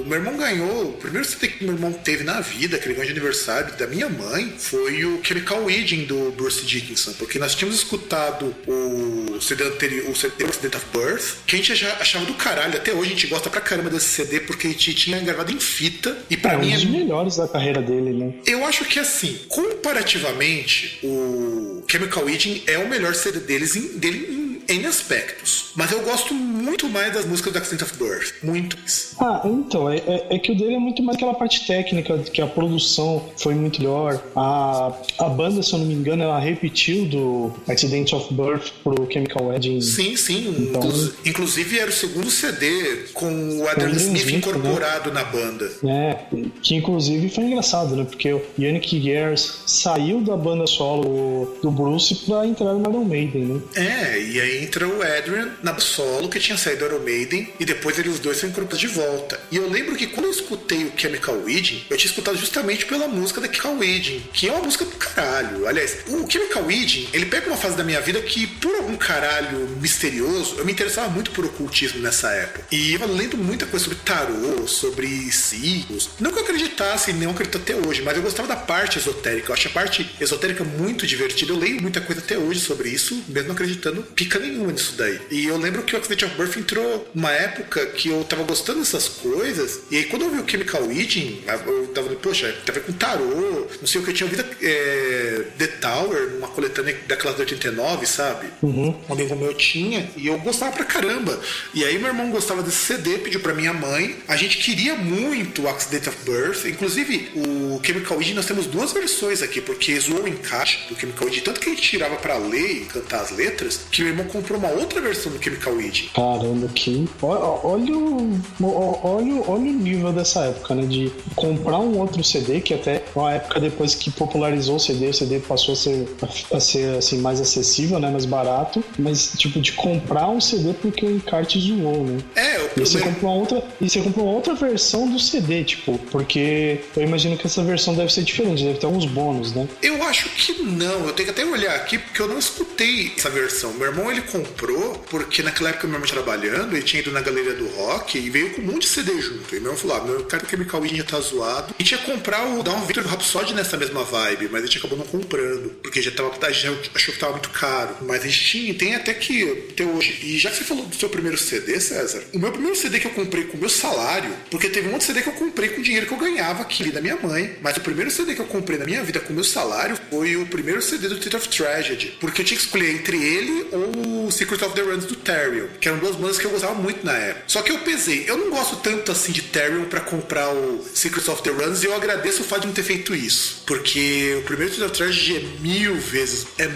O meu irmão ganhou, o primeiro CD que meu irmão teve na vida, que ele ganhou de aniversário da minha mãe, foi o Chemical Wedding do Bruce Dickinson, porque nós tínhamos escutado o CD anterior, o CD Accident of Birth, que a gente achava do caralho. Até hoje a gente gosta pra caramba desse CD, porque a gente tinha gravado em fita. E para é, mim. Um dos é... melhores da carreira dele, né? Eu acho que assim, comparativamente comparativamente, o Chemical Wedding é o melhor CD deles em, dele em em aspectos. Mas eu gosto muito mais das músicas do Accident of Birth. Muito mais. Ah, então, é, é, é, que o dele é muito mais aquela parte técnica, que a produção foi muito melhor. A, a banda, se eu não me engano, ela repetiu do Accident of Birth pro Chemical Wedding. Sim, sim. Então, inclusive era o segundo CD com o Adam Smith, Smith né? incorporado né? na banda. É, que inclusive foi engraçado, né? Porque o Yannick Gers saiu da banda solo do Bruce pra entrar no Iron Maiden, né? É, e aí entra o Adrian na solo, que tinha saído do Iron Maiden, e depois eles dois são incorporados de volta. E eu lembro que quando eu escutei o Chemical Wedding, eu tinha escutado justamente pela música da Chemical Wedding, que é uma música do caralho. Aliás, o Chemical Wedding, ele pega uma fase da minha vida que, por algum caralho misterioso, eu me interessava muito por ocultismo nessa época. E eu lendo muita coisa sobre tarô, sobre ciclos. Não que eu acreditasse, nem acredito até hoje, mas eu gostava da parte esotérica. Eu acho a parte esotérica muito divertida. Eu leio muita coisa até hoje sobre isso, mesmo acreditando pica nenhuma nisso daí. E eu lembro que o Accident of Birth entrou numa época que eu tava gostando dessas coisas, e aí quando eu vi o Chemical Wedding, eu tava, poxa, tava com tarô, não sei o que, eu tinha ouvido é, The Tower, uma coletânea daquela de 89, sabe? Uhum. Um amigo meu tinha, e eu gostava pra caramba. E aí meu irmão gostava desse CD, pediu pra minha mãe, a gente queria muito o Accident of Birth, inclusive o Chemical Wedding nós temos duas versões aqui, porque zoou o encaixe do Chemical Wedding, tanto que a gente tirava pra ler e cantar as letras, que meu irmão comprou uma outra versão do Chemical Wedding. Caramba, que. Olha, olha, o, olha, olha o nível dessa época, né? De comprar um outro CD, que até uma época depois que popularizou o CD, o CD passou a ser, a ser assim, mais acessível, né? Mais barato. Mas, tipo, de comprar um CD porque o encarte zoou, né? É, eu, e você comprou uma outra E você comprou uma outra versão do CD, tipo, porque eu imagino que essa versão deve ser diferente, deve ter alguns bônus, né? Eu acho que não, eu tenho que até olhar aqui, porque eu não escutei essa versão. Meu irmão ele comprou, porque naquela época meu irmão trabalhando, ele tinha ido na galeria do rock e veio com um monte de CD junto. E meu irmão falou: ah, meu cara Chemical já tá zoado. E tinha que comprar o Down Victor Rhapsody nessa mesma vibe, mas a gente acabou não comprando, porque já tava, já achou que tava muito caro. Mas a gente tinha, tem até que até hoje. E já que você falou do seu primeiro CD, César, o meu primeiro CD que eu comprei com o meu salário, porque teve um monte de CD que eu comprei com o dinheiro que eu ganhava aqui da minha mãe, mas o primeiro CD que eu comprei na minha vida com o meu salário foi o primeiro CD do Theater of Tragedy, porque eu tinha que escolher entre ele ou o Secret of the Runs do Therion, que eram duas bandas que eu gostava muito na época. Só que eu pesei, eu não gosto tanto assim de Therion para comprar o Secret of the Runs e eu agradeço o fato de não ter feito isso, porque o primeiro Theater of Tragedy é mil vezes, é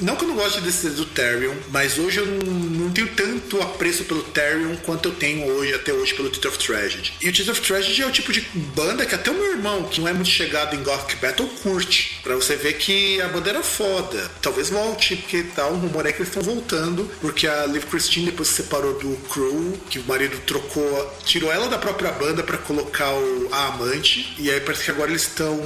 não que eu não goste desse do Therion, mas hoje eu não, não tenho tanto apreço pelo Therion quanto eu tenho hoje até hoje pelo Theater of Tragedy. E o Theater of Tragedy é o tipo de banda que até o meu irmão, que não é muito chegado em Gothic Battle, curte. Pra você ver que a banda era foda. Talvez volte, porque tá um rumor é que eles estão voltando, porque a Liv Christine depois se separou do Crew, que o marido trocou, tirou ela da própria banda para colocar o, a amante, e aí parece que agora eles estão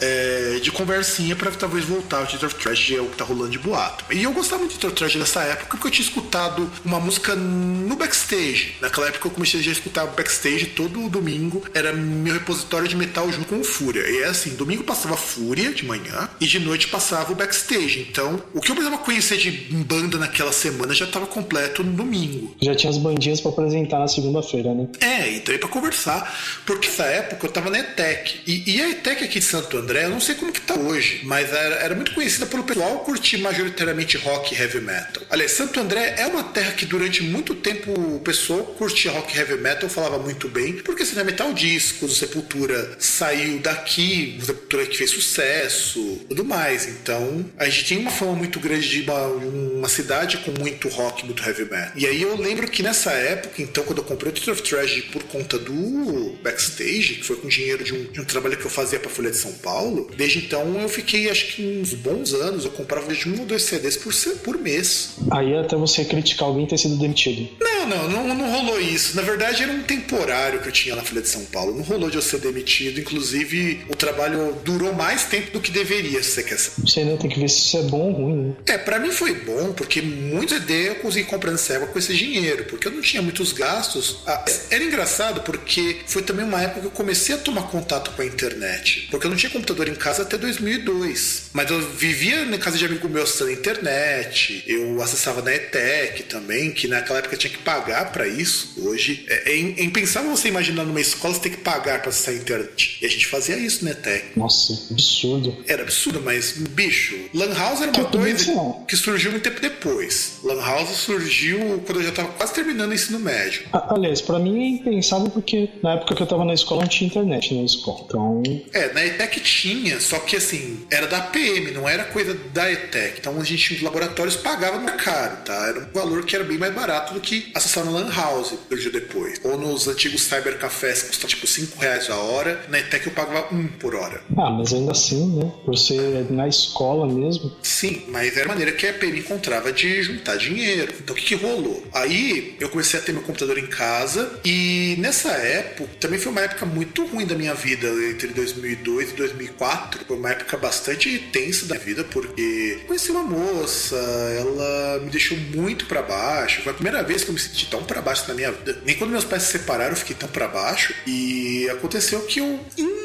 é, de conversinha para talvez voltar. O Theater of Tragedy é o que tá rolando de boato. E eu gostava muito do Theater of Tragedy nessa época, porque eu tinha escutado uma música no backstage. Naquela época eu comecei a escutar backstage todo domingo, era meu repositório de metal junto com o Fúria. E é assim, domingo passava Fúria de manhã e de noite passava o backstage. Então, o que eu precisava conhecer de banda naquela semana já estava completo no domingo. Já tinha as bandinhas para apresentar na segunda-feira, né? É, então para conversar, porque nessa época eu tava na ETEC. E, e, a ETEC aqui de Santo André, eu não sei como que tá hoje, mas era, era muito conhecida pelo pessoal curtir majoritariamente rock e heavy metal. Aliás, Santo André é uma terra que durante muito tempo o pessoal curtia rock e heavy metal, falava muito bem, porque assim, metal discos, Sepultura saiu daqui, Sepultura que fez sucesso, tudo mais. Então, a gente tem uma fama muito grande de uma, uma cidade com muito rock, muito heavy metal. E aí eu lembro que nessa época, então, quando eu comprei o Theater of Tragedy por conta do Backstage, que foi com dinheiro de um, de um trabalho que eu fazia pra Folha de São Paulo, desde então eu fiquei, acho que uns bons anos, eu comprava de um ou dois CDs por, por mês. Aí até você criticar alguém ter sido demitido. Não, não, não, não rolou isso. Na verdade, era um temporário que eu tinha na Folha de São Paulo. Não rolou de eu ser demitido. Inclusive, o trabalho durou mais tempo do que deveria, se você quer saber. Você não tem que ver se isso é bom ou ruim, né? É, pra mim foi bom, porque muito CD eu consegui comprar nessa época com esse dinheiro, porque eu não tinha muitos gastos. Ah, era engraçado porque foi também uma época que eu comecei a tomar contato com a internet. Porque eu não tinha computador em casa até 2002. Mas eu vivia na casa de amigo meu acessando a internet, eu acessava na ETEC também, que naquela época tinha que pagar para isso. Hoje é, é, é impensável você imaginar numa escola você ter que pagar para acessar a internet. E a gente fazia isso na ETEC. Nossa, absurdo. Era absurdo, mas, bicho, Lan House era uma Que coisa que surgiu muito tempo depois. Lan House surgiu quando eu já tava quase terminando o ensino médio. A- Aliás, pra mim é impensável porque na época que eu tava na escola não tinha internet na escola. Então, É, na ETEC tinha, só que assim, era da PM, não era coisa da ETEC. Então a gente, os laboratórios pagavam caro, tá? Era um valor que era bem mais barato do que acessar no Lan House, surgiu depois. Ou nos antigos cybercafés, que custava tipo 5 reais a hora. Na ETEC eu pagava 1 por hora. ah, mas ainda assim, né? Por ser na escola mesmo. Sim, mas era a maneira que a PM encontrava de juntar dinheiro. Então o que, que rolou? Aí eu comecei a ter meu computador em casa e nessa época também foi uma época muito ruim da minha vida entre 2002 e 2004. Foi uma época bastante tensa da vida porque conheci uma moça, ela me deixou muito pra baixo. Foi a primeira vez que eu me senti tão pra baixo na minha vida. Nem quando meus pais se separaram eu fiquei tão pra baixo e aconteceu que eu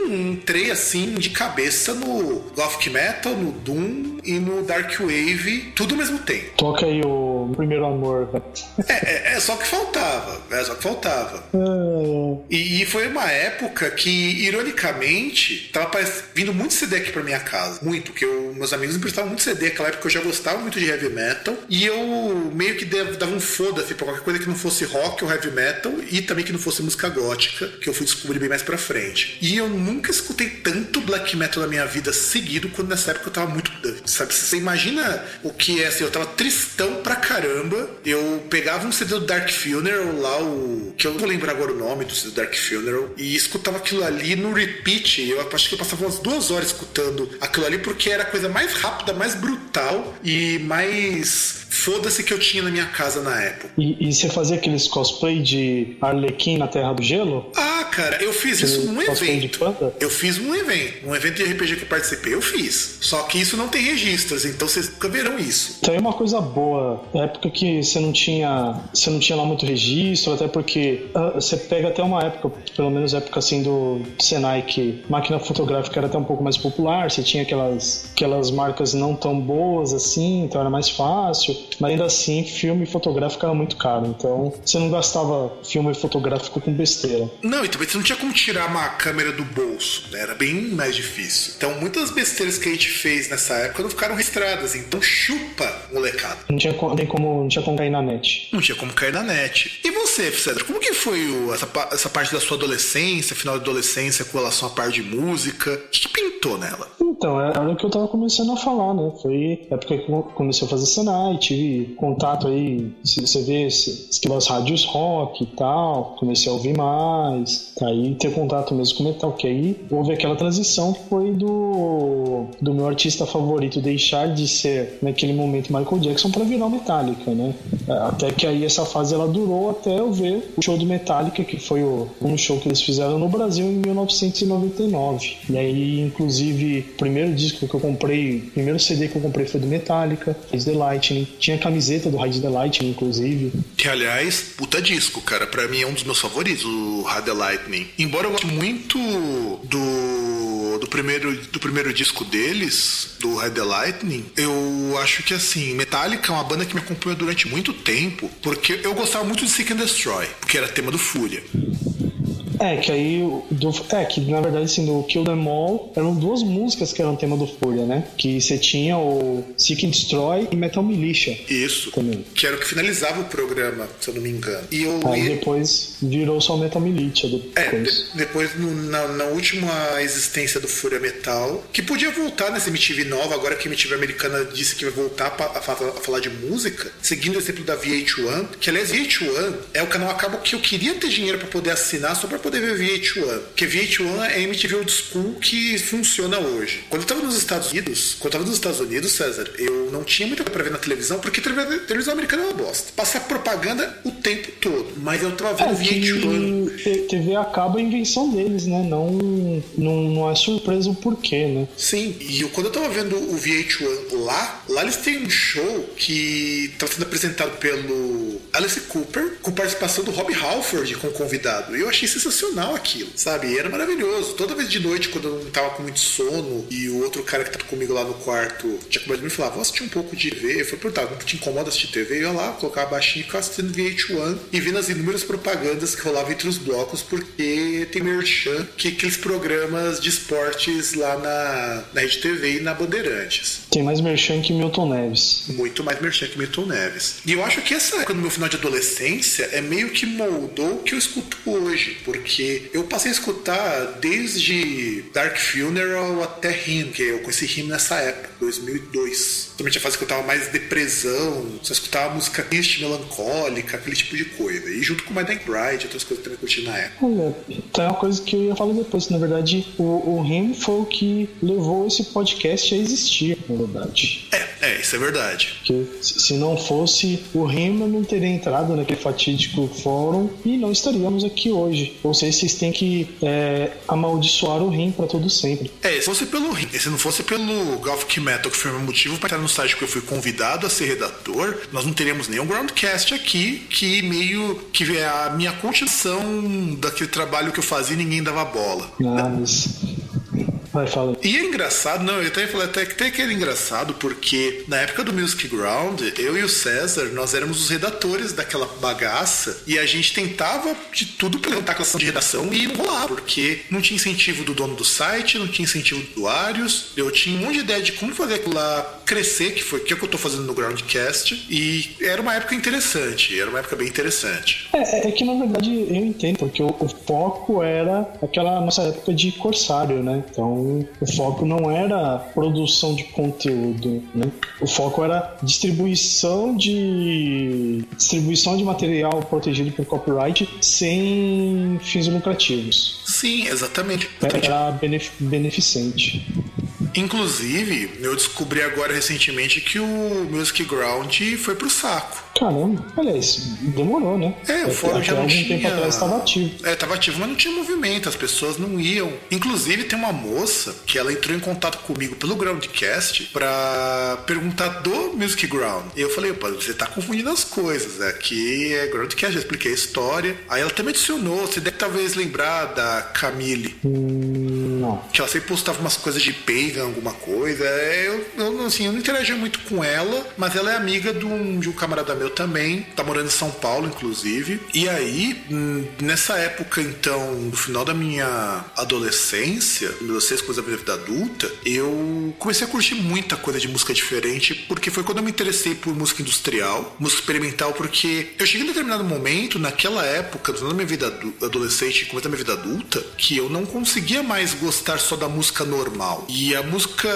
entrei assim de cabeça no Gothic Metal, no Doom e no Dark Wave, tudo ao mesmo tempo. Toca aí o primeiro amor, velho. É, é, é, só que faltava. É só que faltava. É... E, e, foi uma época que, ironicamente, tava vindo muito CD aqui pra minha casa. Muito, porque eu, meus amigos me prestavam muito CD. Naquela época eu já gostava muito de heavy metal. E eu meio que dava um foda-se pra qualquer coisa que não fosse rock ou heavy metal. E também que não fosse música gótica, que eu fui descobrir bem mais pra frente. E eu nunca escutei tanto black metal na minha vida seguido quando nessa época eu tava muito. Sabe, você imagina o que é assim, eu tava tristão pra caramba. Eu pegava um CD do Dark Funeral lá, o. que eu não vou lembrar agora o nome do CD do Dark Funeral, e escutava aquilo ali no repeat. Eu acho que eu passava umas duas horas escutando aquilo ali porque era a coisa mais rápida, mais brutal e mais foda-se que eu tinha na minha casa na época. E, e, você fazia aqueles cosplay de Arlequim na Terra do Gelo? Ah, cara, eu fiz isso num evento. Eu fiz um evento, um evento de RPG que eu participei, eu fiz. Só que isso não tem registros, então vocês nunca verão isso. Então é uma coisa boa. Época que você não tinha, você não tinha lá muito registro, até porque uh, você pega até uma época, pelo menos época assim do Senai, que máquina fotográfica era até um pouco mais popular, você tinha aquelas, aquelas marcas não tão boas assim, então era mais fácil. Mas ainda assim, filme fotográfico era muito caro. Então você não gastava filme fotográfico com besteira. Não, e também você não tinha como tirar uma câmera do bolso, né? Era bem mais difícil. Então muitas besteiras que a gente fez nessa época não ficaram registradas. Então chupa, molecada. Não tinha, nem como, não tinha como cair na net. Não tinha como cair na net. E você, Cedro, como que foi o, essa, essa parte da sua adolescência, final da adolescência, com relação à parte de música? O que, que pintou nela? Então, era o que eu tava começando a falar, né? Foi época que eu comecei a fazer Senai, tive contato aí, você vê aquelas rádios rock e tal, comecei a ouvir mais, aí ter contato mesmo com metal, que aí houve aquela transição que foi do, do meu artista favorito deixar de ser naquele momento Michael Jackson para virar o Metallica, né? Até que aí essa fase ela durou até eu ver o show do Metallica, que foi o, um show que eles fizeram no Brasil em 1999. E aí, inclusive, primeiro disco que eu comprei, primeiro CD que eu comprei foi do Metallica, Raise the Lightning. Tinha camiseta do Ride the Lightning, inclusive. Que, aliás, puta disco, cara. Pra mim é um dos meus favoritos, o Ride the Lightning. Embora eu goste muito do, do, primeiro, do primeiro disco deles, do Ride the Lightning, eu acho que, assim, Metallica é uma banda que me acompanhou durante muito tempo, porque eu gostava muito de Seek and Destroy, porque era tema do Fúria. É, que aí. Do, é, que na verdade, assim, do Kill Them All eram duas músicas que eram tema do Fúria, né? Que você tinha o Seek and Destroy e Metal Militia. Isso. Também. Que era o que finalizava o programa, se eu não me engano. E eu. Aí depois virou só Metal Militia depois. É, de, depois no, na, na, última existência do Fúria Metal, que podia voltar nessa MTV nova, agora que a MTV americana disse que vai voltar a, a, a falar de música, seguindo o exemplo da VH1, que aliás, VH1 é o canal a cabo que eu queria ter dinheiro para poder assinar só pra poder ver VH1. Porque VH1 é a MTV Old School que funciona hoje. Quando eu tava nos Estados Unidos, quando eu tava nos Estados Unidos, César, eu não tinha muita coisa pra ver na televisão, porque a televisão americana é uma bosta. Passar propaganda o tempo todo. Mas eu tava vendo é, VH1. TV acaba a invenção deles, né? Não, não, não é surpresa o porquê, né? Sim, e eu, quando eu tava vendo o VH1 lá, lá eles têm um show que tava sendo apresentado pelo Alice Cooper, com participação do Rob Halford como convidado. E eu achei sensacional sensacional aquilo, sabe? E era maravilhoso. Toda vez de noite, quando eu não tava com muito sono e o outro cara que tava comigo lá no quarto tinha começado me falar, vou assistir um pouco de TV. Eu falei, por tá, não te incomoda assistir TV? Eu ia lá, colocava baixinho e ficava assistindo VH1 e vendo as inúmeras propagandas que rolavam entre os blocos, porque tem merchan, que aqueles programas de esportes lá na, na Rede TV e na Bandeirantes. Tem mais merchan que Milton Neves. Muito mais merchan que Milton Neves. E eu acho que essa época do meu final de adolescência é meio que moldou o que eu escuto hoje, porque porque eu passei a escutar desde Dark Funeral até Him, que eu conheci Him nessa época, 2002. Também a fase que eu tava mais depressão, só escutava música triste, melancólica, aquele tipo de coisa. E junto com My Dying Bride, outras coisas que eu também curti na época. Olha, então é uma coisa que eu ia falar depois. Na verdade, o, o Him foi o que levou esse podcast a existir, na verdade. É, é, isso é verdade. Porque se não fosse o Him, eu não teria entrado naquele fatídico fórum e não estaríamos aqui hoje. Ou seja, vocês têm que é, amaldiçoar o Rim para todo sempre. É, se fosse pelo Rim, se não fosse pelo Gothic Metal, que foi o meu motivo para entrar no site que eu fui convidado a ser redator, nós não teríamos nenhum Groundcast aqui, que meio que é a minha continuação daquele trabalho que eu fazia e ninguém dava bola. Ah, mas Vai, fala. E é engraçado, não, eu até falei até, que era engraçado, porque na época do Music Ground, eu e o César, nós éramos os redatores daquela bagaça e a gente tentava de tudo pra levantar a classe de redação e não rolava, porque não tinha incentivo do dono do site, não tinha incentivo de usuários, eu tinha um monte de ideia de como fazer aquilo lá crescer, que foi o que eu tô fazendo no Groundcast, e era uma época interessante, era uma época bem interessante. É, é que na verdade eu entendo, porque o, o foco era aquela nossa época de corsário, né? Então o foco não era produção de conteúdo, né? O foco era distribuição de distribuição de material protegido por copyright sem fins lucrativos. Sim, exatamente. Era benef beneficente. Inclusive, eu descobri agora recentemente que o Music Ground foi pro saco. Caramba, olha isso, demorou, né? É, o fórum já não tinha... tempo atrás estava ativo. É, estava ativo, mas não tinha movimento, as pessoas não iam. Inclusive, tem uma moça que ela entrou em contato comigo pelo Groundcast pra perguntar do Music Ground. E eu falei, opa, você tá confundindo as coisas. Aqui é Groundcast, já expliquei a história. Aí ela também adicionou, você deve talvez lembrar da Camille. Hum, não. Que ela sempre postava umas coisas de pagan, alguma coisa. É, Eu, eu, assim, eu não interagia muito com ela, mas ela é amiga de um, de um camarada meu também. Tá morando em São Paulo, inclusive. E aí, hum, nessa época, então, no final da minha adolescência, adolescência, coisa da minha vida adulta, eu comecei a curtir muita coisa de música diferente, porque foi quando eu me interessei por música industrial, música experimental, porque eu cheguei em determinado momento, naquela época, no final da minha vida adolescente, começo da minha vida adulta, que eu não conseguia mais gostar só da música normal. E a música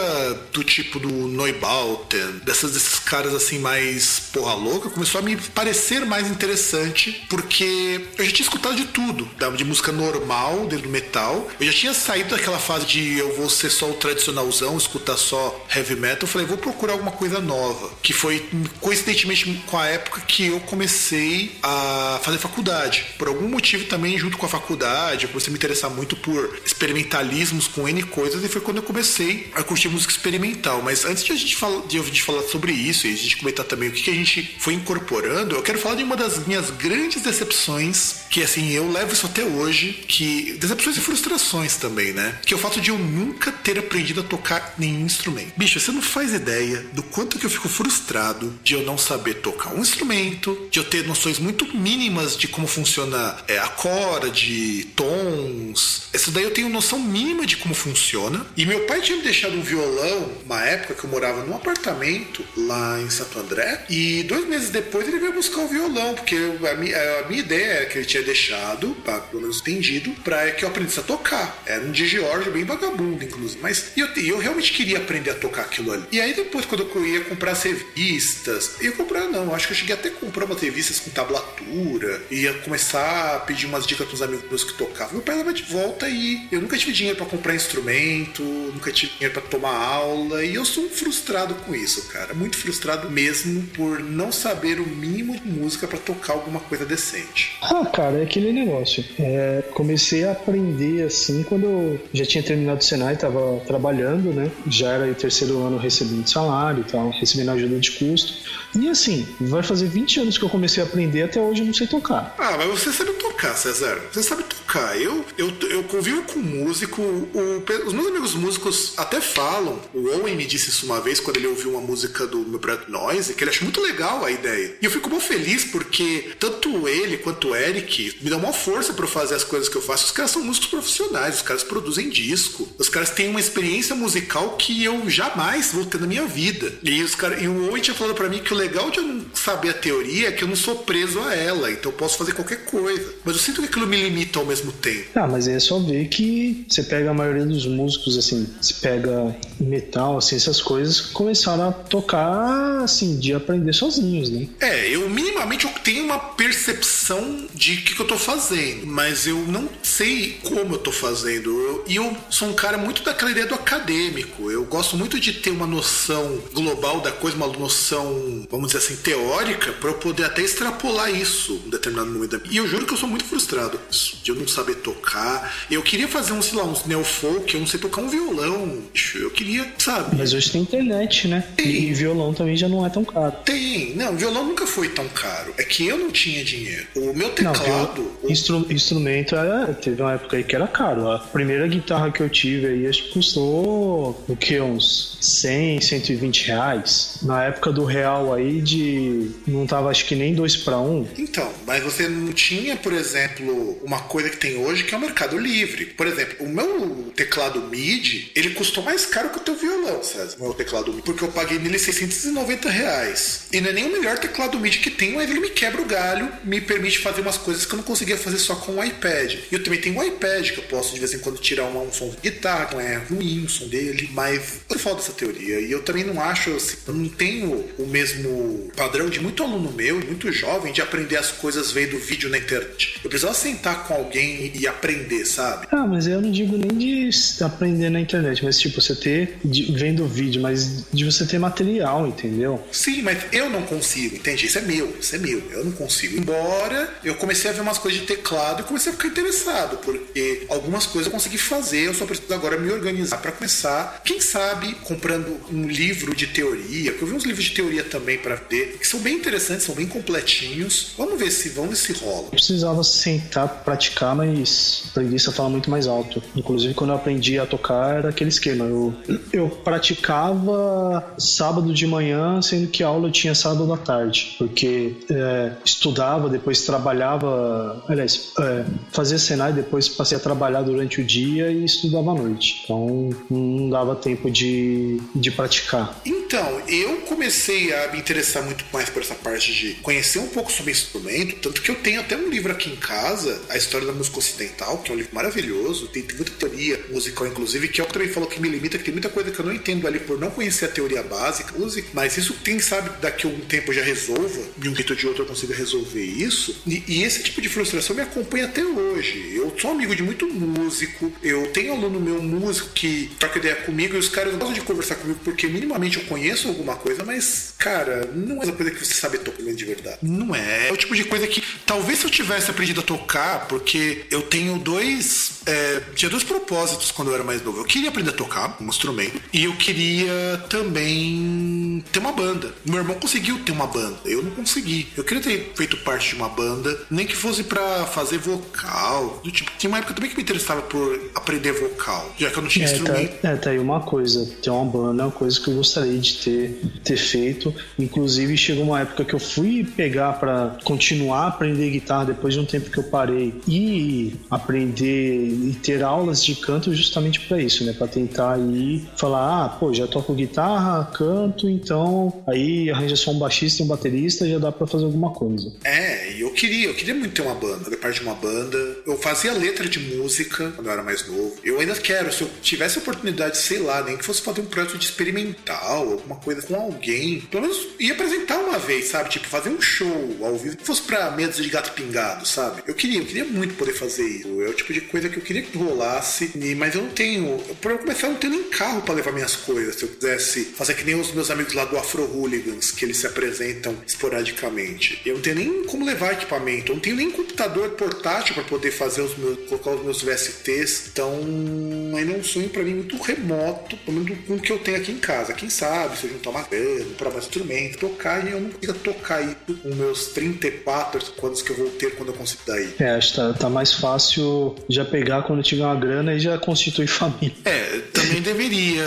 do tipo do Neubauten, dessas, desses caras assim mais porra louca, começou a me parecer mais interessante, porque eu já tinha escutado de tudo, de música normal, dentro do metal. Eu já tinha saído daquela fase de eu vou ser só o tradicionalzão, escutar só heavy metal. Eu falei, vou procurar alguma coisa nova. Que foi coincidentemente com a época que eu comecei a fazer faculdade. Por algum motivo também, junto com a faculdade, eu comecei a me interessar muito por experimentalismos com N coisas, e foi quando eu comecei a curtir música experimental. Mas antes de a gente, fala, de a gente falar sobre isso e a gente comentar também o que, que a gente foi incorporando, eu quero falar de uma das minhas grandes decepções, que assim, eu levo isso até hoje, que. Decepções e frustrações também, né? Que é o fato de eu nunca ter aprendido a tocar nenhum instrumento. Bicho, você não faz ideia do quanto que eu fico frustrado de eu não saber tocar um instrumento, de eu ter noções muito mínimas de como funciona é, acorde, tons. Isso daí eu tenho noção mínima de como funciona. E meu pai tinha me deixado um violão, uma época que eu morava num apartamento lá em Santo André. E dois meses depois ele veio buscar o violão, porque a minha, a minha ideia era que ele tinha deixado, pra, pelo menos entendido, pra que eu aprendesse a tocar. Era um George bem vagabundo, inclusive. Mas eu, eu realmente queria aprender a tocar aquilo ali. E aí depois, quando eu ia comprar as revistas, eu comprar não, acho que eu cheguei até a comprar umas revistas com tablatura, ia começar a pedir umas dicas pros amigos meus que tocavam. Meu pai leva de volta e eu nunca tive dinheiro pra comprar instrumento, nunca tive dinheiro pra tomar aula, e eu sou um frustrado com isso, cara. Muito frustrado mesmo por não saber o mínimo de música pra tocar alguma coisa decente. Ah, cara, é aquele negócio. É, comecei a aprender assim quando eu já tinha terminado o Senai, tava trabalhando, né? Já era o terceiro ano recebendo salário e tal, recebendo ajuda de custo. E assim, vai fazer 20 anos que eu comecei a aprender, até hoje eu não sei tocar. Ah, mas você sabe tocar, César. Você sabe tocar. Eu, eu, eu convivo com músico. O, os meus amigos músicos até falam. O Owen me disse isso uma vez quando ele ouviu uma música do meu projeto Noise, que ele achou muito legal a ideia. E eu fico muito feliz porque tanto ele quanto o Eric me dão uma força pra eu fazer as coisas que eu faço. Os caras são músicos profissionais, os caras produzem disco. Os caras têm uma experiência musical que eu jamais vou ter na minha vida. E, os e o Owen tinha falado pra mim que o legal de eu não saber a teoria é que eu não sou preso a ela, então eu posso fazer qualquer coisa. Mas eu sinto que aquilo me limita ao mesmo tempo. Ah, mas é só ver que você pega a maioria dos músicos, assim, se pega metal, assim, essas coisas, começaram a tocar, assim, de aprender sozinhos, né? É, eu minimamente eu tenho uma percepção de que, que eu tô fazendo, mas eu não sei como eu tô fazendo. Eu- E eu, sou um cara muito daquela ideia do acadêmico. Eu gosto muito de ter uma noção global da coisa, uma noção, vamos dizer assim, teórica, para eu poder até extrapolar isso em determinado momento. E eu juro que eu sou muito frustrado com isso, de eu não saber tocar. Eu queria fazer um, sei lá, uns neofolk, eu não sei tocar um violão. Eu queria, sabe? Mas hoje tem internet, né? Tem. E violão também já não é tão caro. Tem. Não, violão nunca foi tão caro. É que eu não tinha dinheiro. O meu teclado. Não, o... instru instrumento era. Teve uma época aí que era caro. A primeira guitarra que eu tive aí acho que custou o que? Uns 100, 120 reais. Na época do real aí de. Não tava acho que nem dois para um. Então, mas você não tinha, por exemplo, uma coisa que tem hoje que é o Mercado Livre. Por exemplo, o meu teclado MIDI, ele custou mais caro que o teu violão, César. O meu teclado MIDI. Porque eu paguei nele 690 reais. E não é nem o melhor teclado MIDI que tem, mas ele me quebra o galho, me permite fazer umas coisas que eu não conseguia fazer só com o iPad. E eu também tenho um iPad que eu posso de vez em quando tirar um, um som de guitarra, não é ruim o som dele, mas eu falo dessa teoria. E eu também não acho, assim, eu não tenho o mesmo padrão de muito aluno meu, muito jovem, de aprender as coisas vendo vídeo na internet. Eu precisava sentar com alguém e aprender, sabe? Ah, mas eu não digo nem de aprender na internet, mas tipo, você ter de, vendo vídeo, mas de você ter material, entendeu? Sim, mas eu não consigo, entende? Isso é meu, isso é meu, eu não consigo. Embora eu comecei a ver umas coisas de teclado e comecei a ficar interessado, porque algumas coisas eu consegui fazer, eu só preciso agora me organizar para começar, quem sabe, comprando um livro de teoria, porque eu vi uns livros de teoria também para ver, que são bem interessantes, são bem completinhos. Vamos ver se ver se rola. Eu precisava sentar, praticar, mas preguiça fala muito mais alto. Inclusive, quando eu aprendi a tocar, era aquele esquema. Eu, eu praticava sábado de manhã, sendo que a aula eu tinha sábado à tarde, porque é, estudava, depois trabalhava, aliás, é, fazia cenário, depois passei a trabalhar durante o dia e estudava à noite. Então, não dava tempo de, de praticar. Então, eu comecei a me interessar muito mais por essa parte de conhecer um pouco sobre instrumento, tanto que eu tenho até um livro aqui em casa, A História da Música Ocidental, que é um livro maravilhoso, tem, tem muita teoria musical, inclusive, que é o que também falou que me limita, que tem muita coisa que eu não entendo ali por não conhecer a teoria básica, mas isso quem sabe daqui a um tempo já resolva, de um jeito ou de outro eu consiga resolver isso, e, e esse tipo de frustração me acompanha até hoje. Eu sou amigo de muito músico, eu tenho aluno meu músico que troca ideia comigo e os caras gostam de conversar comigo porque minimamente eu conheço alguma coisa, mas, cara, não é uma coisa que você sabe tocar de verdade. Não é. É o tipo de coisa que talvez se eu tivesse aprendido a tocar, porque eu tenho dois. É, tinha dois propósitos quando eu era mais novo. Eu queria aprender a tocar um instrumento e eu queria também ter uma banda. Meu irmão conseguiu ter uma banda, eu não consegui. Eu queria ter feito parte de uma banda, nem que fosse para fazer vocal. Do tipo, tinha uma época também que me interessava por aprender vocal, já que eu não tinha é, tá, instrumento. Tá, é, tá aí uma coisa. Ter uma banda é uma coisa que eu gostaria de ter, ter feito. Inclusive, chegou uma época que eu fui pegar para continuar a aprender guitarra depois de um tempo que eu parei e aprender e ter aulas de canto justamente para isso, né? Para tentar aí falar, ah, pô, já toco guitarra, canto, então aí arranja só um baixista e um baterista já dá para fazer alguma coisa. É, eu queria, eu queria muito ter uma banda, fazer parte de uma banda. Eu fazia letra de música quando eu era mais novo. Eu ainda quero, se eu tivesse a oportunidade, sei lá, nem que fosse fazer um projeto de experimental, alguma coisa com alguém, pelo menos ia apresentar uma vez, sabe? Tipo, fazer um show ao vivo, que fosse pra mesa de gato pingado, sabe? Eu queria, eu queria muito poder fazer isso. É o tipo de coisa que eu queria que rolasse, mas eu não tenho. Pra eu começar, eu não tenho nem carro para levar minhas coisas. Se eu quisesse fazer que nem os meus amigos lá do Afro Hooligans, que eles se apresentam esporadicamente. Eu não tenho nem como levar equipamento, eu não tenho nem computador portátil para poder fazer os meus, colocar os meus VSTs. Então, ainda é um sonho para mim muito remoto, pelo menos com o que eu tenho aqui em casa. Quem sabe, se eu juntar uma grana, para mais instrumento, tocar, e eu não consigo tocar isso com meus 34 quantos que eu vou ter quando eu conseguir daí. É, acho que tá, tá mais fácil já pegar quando tiver uma grana e já constituir família. É, também deveria.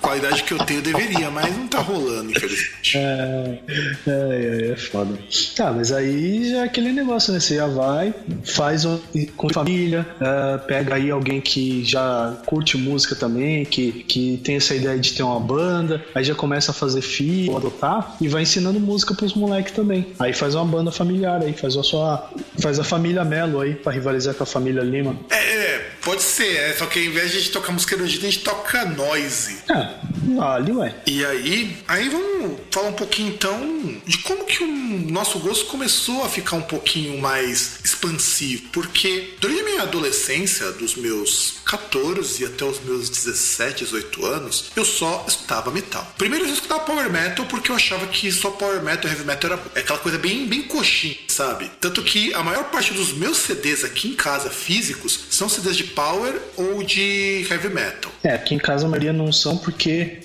Com a idade que eu tenho, deveria, mas não tá rolando, infelizmente. É, é, é, é foda. Tá, mas aí já é aquele negócio, né? Você já vai, faz um, com família, é, pega aí alguém que já curte música também, que, que tem essa ideia de ter uma banda, aí já começa a fazer filho, adotar, e vai ensinando música pros moleques também. Aí faz uma banda familiar aí, faz a sua. Faz a família Melo aí, pra rivalizar com a família Lima. É, é pode ser, é, só que ao invés de a gente tocar música erudita, a gente toca noise. É, vale, ué. E aí, aí vamos vamos falar um pouquinho então de como que o nosso gosto começou a ficar um pouquinho mais expansivo, porque durante a minha adolescência, dos meus 14 até os meus 17, 18 anos, eu só escutava metal. Primeiro eu escutava power metal porque eu achava que só power metal e heavy metal era aquela coisa bem, bem coxinha, sabe? Tanto que a maior parte dos meus CDs aqui em casa físicos são CDs de power ou de heavy metal. É, aqui em casa a maioria não são porque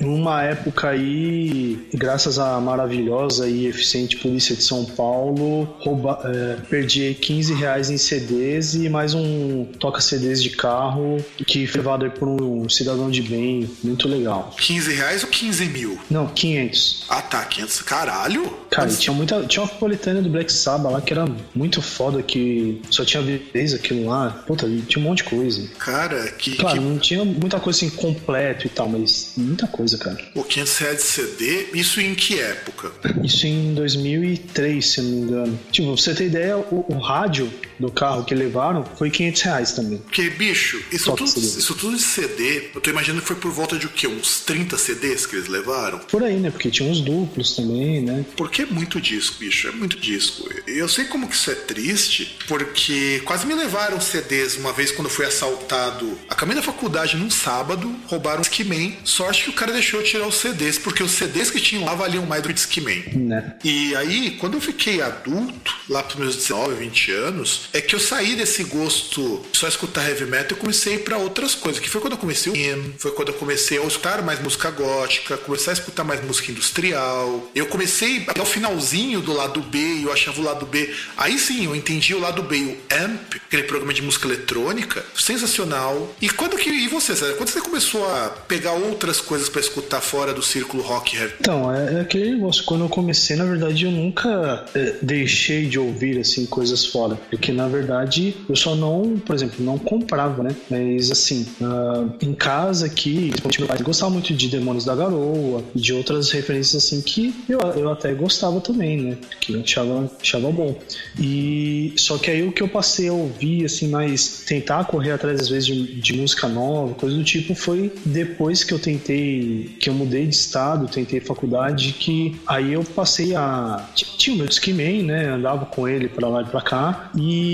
numa época aí, graças à maravilhosa e eficiente polícia de São Paulo, rouba, é, perdi 15 reais em CDs e mais um toca CDs de carro que foi levado por um cidadão de bem, muito legal. 15 reais ou 15 mil? Não, 500. Ah tá, 500, caralho? Cara, Mas... tinha muita, tinha uma coletânea do Black Sabbath lá que era muito foda, que só tinha vez aquilo lá. Puta, tinha um monte de coisa. Cara, que... Claro, que... não tinha muita coisa assim completo e tal, mas muita coisa, cara. O 500 reais de CD, isso em que época? Isso em 2003, se não me engano. Tipo, pra você ter ideia, o, o rádio do carro que levaram foi 500 reais também. Porque, bicho, isso tudo, isso tudo de CD, eu tô imaginando que foi por volta de o quê? Uns 30 CDs que eles levaram? Por aí, né? Porque tinha uns duplos também, né? Porque é muito disco, bicho, é muito disco. Eu sei como que isso é triste, porque quase me levaram CDs uma vez quando eu fui assaltado a caminho da faculdade num sábado, roubaram um Discman. Sorte que o cara deixou eu tirar os CDs, porque os CDs que tinham lá valiam mais do que Discman. Né? E aí, quando eu fiquei adulto, lá pros meus 19, 20 anos, é que eu saí desse gosto só escutar heavy metal e comecei para outras coisas. Que foi quando eu comecei o hino, foi quando eu comecei a escutar mais música gótica, começar a escutar mais música industrial. Eu comecei até o finalzinho do lado B e eu achava o lado B. Aí sim, eu entendi o lado B, o AMP, aquele programa de música eletrônica, sensacional. E quando que. E você, César? Quando você começou a pegar outras coisas para escutar fora do círculo rock heavy? Então, é, é aquele negócio. Quando eu comecei, na verdade, eu nunca é, deixei de ouvir assim coisas fora. Porque na verdade eu só não, por exemplo, não comprava, né? Mas assim, uh, em casa aqui, meu pai gostava muito de Demônios da Garoa e de outras referências assim que eu, eu até gostava também, né? Que eu achava, achava bom. E só que aí o que eu passei a ouvir, assim, mais tentar correr atrás às vezes de, de música nova, coisa do tipo, foi depois que eu tentei, que eu mudei de estado, tentei faculdade, que aí eu passei a. Tinha o meu Discman, né? Andava com ele para lá e pra cá. E,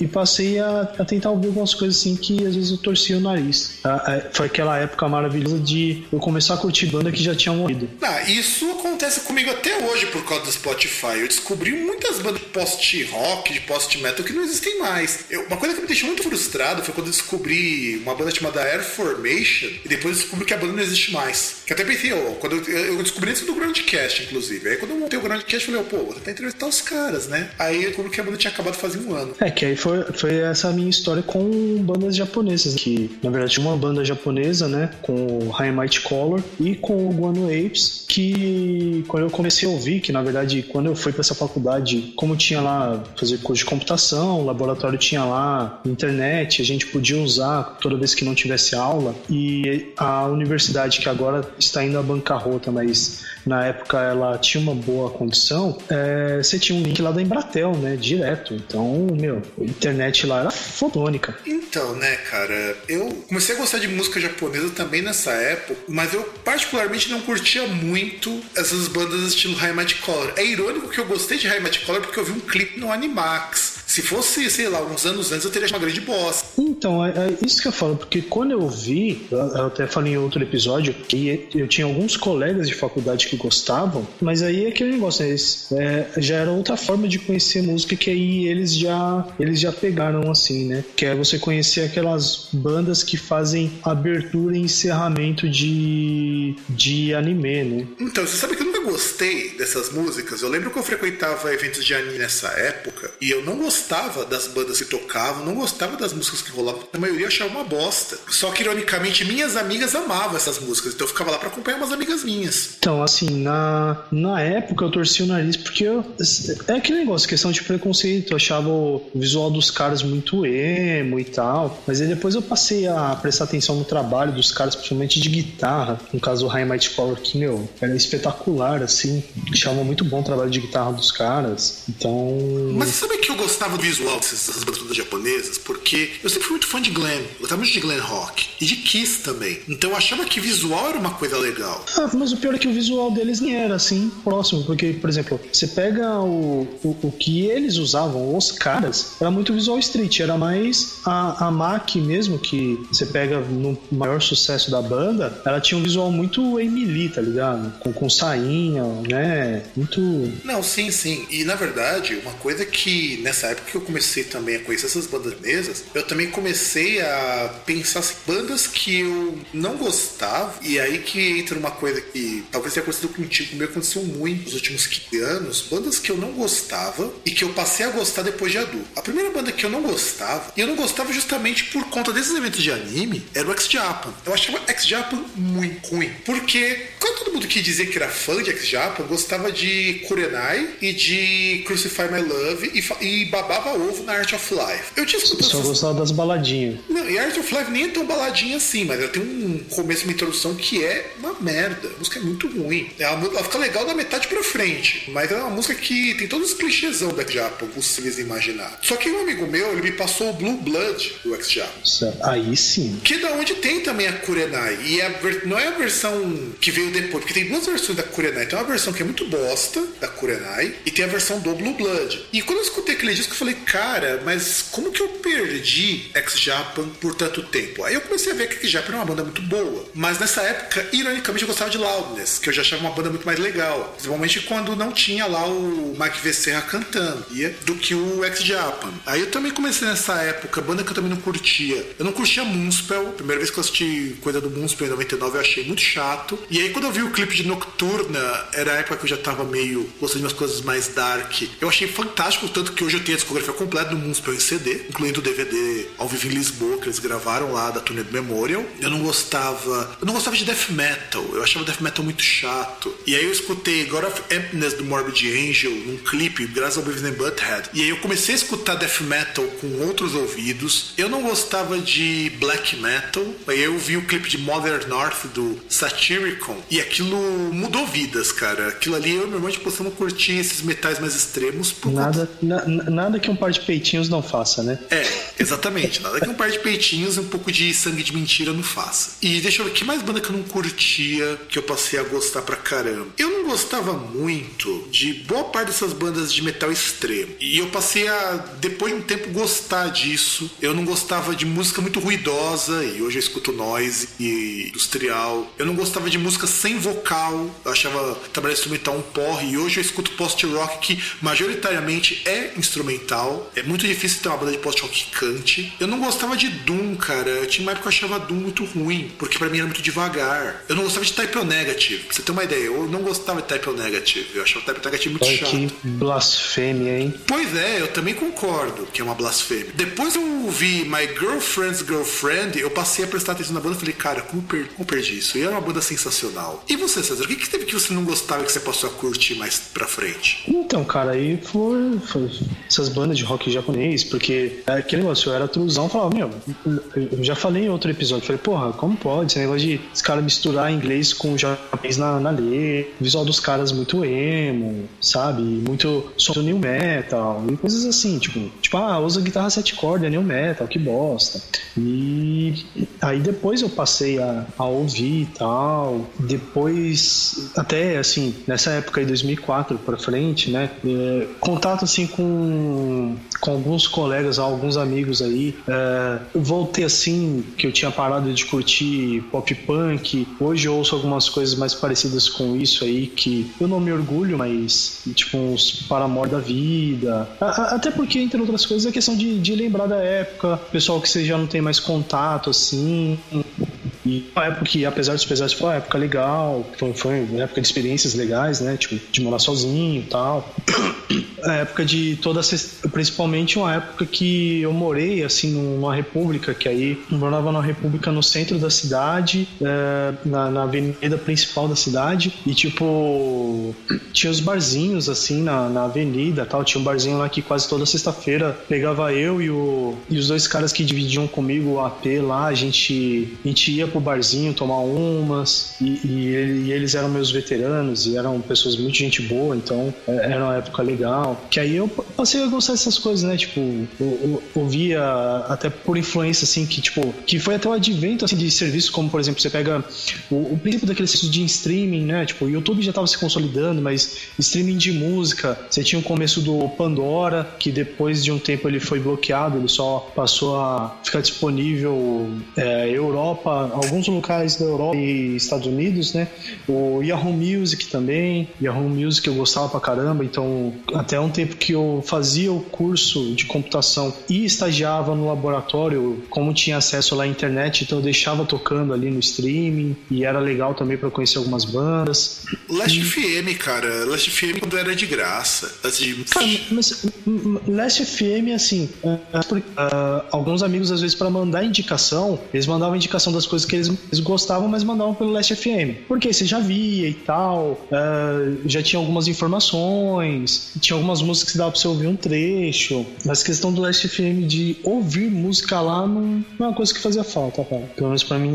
e passei a, a, tentar ouvir algumas coisas assim que às vezes eu torcia o nariz. foi aquela época maravilhosa de eu começar a curtir banda que já tinha morrido. Ah, isso acontece comigo até hoje por causa do Spotify. Eu descobri muitas bandas de post-rock, de post-metal que não existem mais. Eu, uma coisa que me deixou muito frustrado foi quando eu descobri uma banda chamada Air Formation e depois descobri que a banda não existe mais. Que até pensei, oh, quando eu, eu descobri isso do Groundcast, inclusive. Aí quando eu montei o Groundcast, eu falei, pô, vou tentar entrevistar os caras, né? Aí eu descobri que a banda tinha acabado fazia um ano. É, que aí foi, foi essa minha história com bandas japonesas, que na verdade uma banda japonesa, né, com o High Might Color e com o Guano Apes, que quando eu comecei a ouvir, que na verdade quando eu fui para essa faculdade, como tinha lá fazer curso de computação, o laboratório tinha lá internet, a gente podia usar toda vez que não tivesse aula, e a universidade que agora está indo à bancarrota, mas na época ela tinha uma boa condição, é, você tinha um link lá da Embratel, né, direto. Então, meu, a internet lá era fodônica. Então, né, cara, eu comecei a gostar de música japonesa também nessa época, mas eu particularmente não curtia muito essas bandas estilo Might Color. É irônico que eu gostei de Might Color porque eu vi um clipe no Animax. Se fosse, sei lá, uns anos antes, eu teria uma grande bosta. Então, é, é, isso que eu falo, porque quando eu vi, eu até falei em outro episódio, que eu tinha alguns colegas de faculdade que gostavam, mas aí é aquele negócio, né, é, já era outra forma de conhecer música que aí eles já, eles já pegaram assim, né? Que é você conhecer aquelas bandas que fazem abertura e encerramento de, de anime, né? Então, você sabe que eu nunca gostei dessas músicas. Eu lembro que eu frequentava eventos de anime nessa época e eu não gostava gostava das bandas que tocavam, não gostava das músicas que rolavam. A maioria achava uma bosta. Só que, ironicamente, minhas amigas amavam essas músicas. Então eu ficava lá para acompanhar umas amigas minhas. Então, assim, na, na época eu torci o nariz porque eu, é aquele negócio, questão de preconceito. Eu achava o visual dos caras muito emo e tal. Mas aí depois eu passei a prestar atenção no trabalho dos caras, principalmente de guitarra. No caso, o High Might Power, que, meu, era espetacular assim. Achava muito bom o trabalho de guitarra dos caras. Então. Mas sabe que eu gostava do visual dessas bandas japonesas? Porque eu sempre fui muito fã de. Eu gostava muito de Glenn Rock. E de Kiss também. Então eu achava que visual era uma coisa legal. Ah, mas o pior é que o visual deles nem era assim próximo. Porque, por exemplo, você pega o, o, o que eles usavam, os caras, era muito visual street. Era mais a, a Mac mesmo, que você pega no maior sucesso da banda, ela tinha um visual muito Emily, tá ligado? Com, com sainha, né? Muito. Não, sim, sim. E na verdade, uma coisa que nessa época que eu comecei também a conhecer essas bandas mesas, eu também comecei a pensar assim, bandas que eu não gostava, e aí que entra uma coisa que talvez tenha acontecido contigo, comigo aconteceu muito nos últimos 15 anos, bandas que eu não gostava e que eu passei a gostar depois de adulto. A primeira banda que eu não gostava, e eu não gostava justamente por conta desses eventos de anime, era o X-Japan. Eu achava X-Japan muito ruim, porque quando todo mundo que dizia que era fã de X-Japan gostava de Kurenai e de Crucify My Love e, e babava ovo na Art of Life. Eu tinha escutado. Só gostava das baladinhas. Não, e Art of Life nem é tão baladinha assim, mas ela tem um começo, uma introdução que é uma merda. A música é muito ruim. Ela, ela fica legal da metade pra frente, mas é uma música que tem todos os clichêsão do X-Japan, possíveis imaginar. Só que um amigo meu, ele me passou o Blue Blood do X-Japan. Aí sim. Que é da onde tem também a Kurenai. E a, não é a versão que veio depois, porque tem duas versões da Kurenai. Tem uma versão que é muito bosta da Kurenai e tem a versão do Blue Blood. E quando eu escutei aquele disco, eu falei, cara, mas como que eu perdi X-Japan por tanto tempo? Aí eu comecei a ver que X-Japan é uma banda muito boa. Mas nessa época, ironicamente, eu gostava de Loudness, que eu já achava uma banda muito mais legal. Principalmente quando não tinha lá o Mike Vesserra cantando, do que o X-Japan. Aí eu também comecei nessa época, banda que eu também não curtia. Eu não curtia Moonspell. Primeira vez que eu assisti coisa do Moonspell em 99, eu achei muito chato. E aí quando eu vi o clipe de Nocturna, era a época que eu já tava meio gostando de umas coisas mais dark. Eu achei fantástico, tanto que hoje eu tenho discografia completa do Moonspell em CD, incluindo o DVD ao vivo em Lisboa, que eles gravaram lá da turnê do Memorial. Eu não gostava. Eu não gostava de death metal. Eu achava death metal muito chato. E aí eu escutei God of Emptiness do Morbid Angel num clipe, graças ao Beavis and Butthead. E aí eu comecei a escutar death metal com outros ouvidos. Eu não gostava de black metal. Aí eu vi o clipe de Mother North do Satyricon e aquilo mudou vidas, cara. Aquilo ali eu normalmente posso curtir esses metais mais extremos. Por nada, conta... na, nada que um par de peitinhos não faça, né? É, exatamente. nada que um par de peitinhos e um pouco de sangue de mentira não faça. E deixa eu ver, que mais banda que eu não curtia, que eu passei a gostar pra caramba? Eu não gostava muito de boa parte dessas bandas de metal extremo. E eu passei a, depois de um tempo, gostar disso. Eu não gostava de música muito ruidosa, e hoje eu escuto noise e industrial. Eu não gostava de música sem vocal. Eu achava trabalhar instrumental um porre, e hoje eu escuto post-rock que majoritariamente é instrumental. É muito difícil ter uma banda de post-rock que cante. Eu não gostava de Doom, cara. Eu tinha uma época que eu achava Doom muito ruim, porque para mim era muito devagar. Eu não gostava de Type O Negative. Pra você ter uma ideia, eu não gostava de Type O Negative. Eu achava Type O Negative muito Olha chato. Que blasfêmia, hein? Pois é, eu também concordo que é uma blasfêmia. Depois eu ouvi My Girlfriend's Girlfriend, eu passei a prestar atenção na banda e falei, cara, como, per como perdi isso? E era uma banda sensacional. E você, César, o que, que teve que você não gostava e que você passou a curtir mais pra frente? Então, cara, aí foi, foi essas bandas de rock japonês, porque aquele negócio, eu era truzão, falava, meu, eu já falei em outro episódio, falei, porra, como pode esse negócio de os caras misturar inglês com japonês na, na lei, visual dos caras muito emo, sabe? Muito som new metal e coisas assim, tipo, tipo, ah, usa guitarra sete cordas, new metal, que bosta. E aí depois eu passei a, a ouvir e tal, depois, até assim, nessa época aí, 2004 pra frente, né, é, contato assim com, com alguns colegas, alguns amigos aí, é, voltei assim, que eu tinha parado de curtir pop punk, hoje eu ouço algumas coisas mais parecidas com isso aí, que eu não me orgulho, mas tipo uns Paramore da vida, até porque, entre outras coisas, é questão de, de lembrar da época, pessoal que você já não tem mais contato, assim, e uma época que, apesar dos pesares, foi uma época legal, foi, foi uma época de experiências legais, né? Tipo, de morar sozinho e tal. A época de toda principalmente uma época que eu morei assim numa república, que aí morava numa república no centro da cidade, é, na, na avenida principal da cidade, e tipo, tinha os barzinhos assim na, na avenida tal, tinha um barzinho lá que quase toda sexta-feira pegava eu e, o, e os dois caras que dividiam comigo o AP lá, a gente, a gente ia pro barzinho tomar umas, e, e, e eles eram meus veteranos e eram pessoas muito gente boa, então é, era uma época legal. Que aí eu passei a gostar dessas coisas, né? Tipo, eu, ouvia até por influência, assim, que tipo, que foi até o advento assim, de serviços como, por exemplo, você pega o, o princípio daquele serviço de streaming, né? Tipo, o YouTube já estava se consolidando, mas streaming de música, você tinha o começo do Pandora, que depois de um tempo ele foi bloqueado, ele só passou a ficar disponível é, Europa, alguns locais da Europa e Estados Unidos, né? O Yahoo Music também, Yahoo Music eu gostava pra caramba, então até um tempo que eu fazia o curso de computação e estagiava no laboratório, como tinha acesso lá à internet, então eu deixava tocando ali no streaming e era legal também para conhecer algumas bandas. Last e... FM, cara, Last FM quando era de graça. De... Cara, mas Last FM, assim, uh, uh, alguns amigos às vezes para mandar indicação, eles mandavam indicação das coisas que eles, eles, gostavam, mas mandavam pelo Last FM. Porque você já via e tal, uh, já tinha algumas informações, tinha algumas músicas que dava pra você ouvir um trecho. Mas questão do Last FM de ouvir música lá não, é uma coisa que fazia falta, cara. Pelo menos pra mim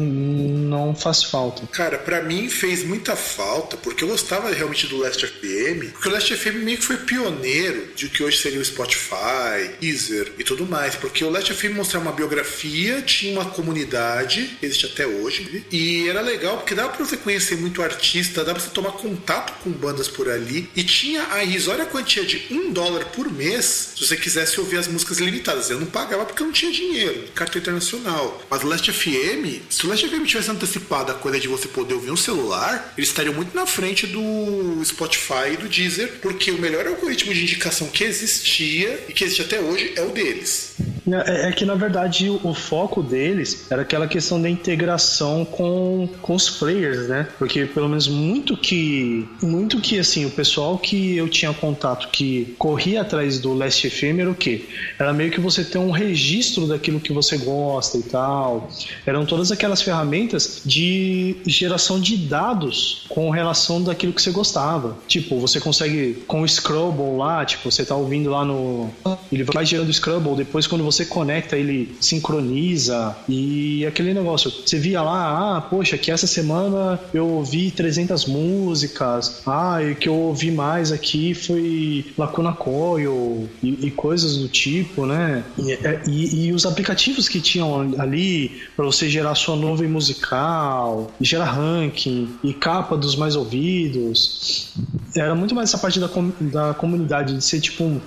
não faz falta. Cara, pra mim fez muita falta, porque eu gostava realmente do Last FM, porque o Last FM meio que foi pioneiro de que hoje seria o Spotify, Deezer e tudo mais. Porque o Last FM mostrava uma biografia, tinha uma comunidade, existe até hoje, e era legal porque dava pra você conhecer muito artista, dava pra você tomar contato com bandas por ali, e tinha a irrisória quantia de um dólar por mês se você quisesse ouvir as músicas limitadas. Eu não pagava porque eu não tinha dinheiro, cartão internacional. Mas o Last FM, se o Last FM tivesse antecipado a coisa de você poder ouvir um celular, eles estariam muito na frente do Spotify e do Deezer, porque o melhor algoritmo de indicação que existia e que existe até hoje é o deles. É, é, que na verdade o, o, foco deles era aquela questão da integração com, com os players, né? Porque pelo menos muito que muito que assim o pessoal que eu tinha contato que corria atrás do Last FM era o quê? Era meio que você ter um registro daquilo que você gosta e tal. Eram todas aquelas ferramentas de geração de dados com relação daquilo que você gostava. Tipo, você consegue com o Scrubble lá, tipo, você tá ouvindo lá no ele vai gerando o Scrubble, depois quando você você conecta, ele sincroniza e aquele negócio. Você via lá, ah, poxa, que essa semana eu ouvi 300 músicas, ah, e que eu ouvi mais aqui foi Lacuna Coil e, e coisas do tipo, né? E, é, e, e os aplicativos que tinham ali para você gerar sua nuvem musical, gerar ranking e capa dos mais ouvidos. Era muito mais essa parte da, com, da comunidade, de ser tipo um,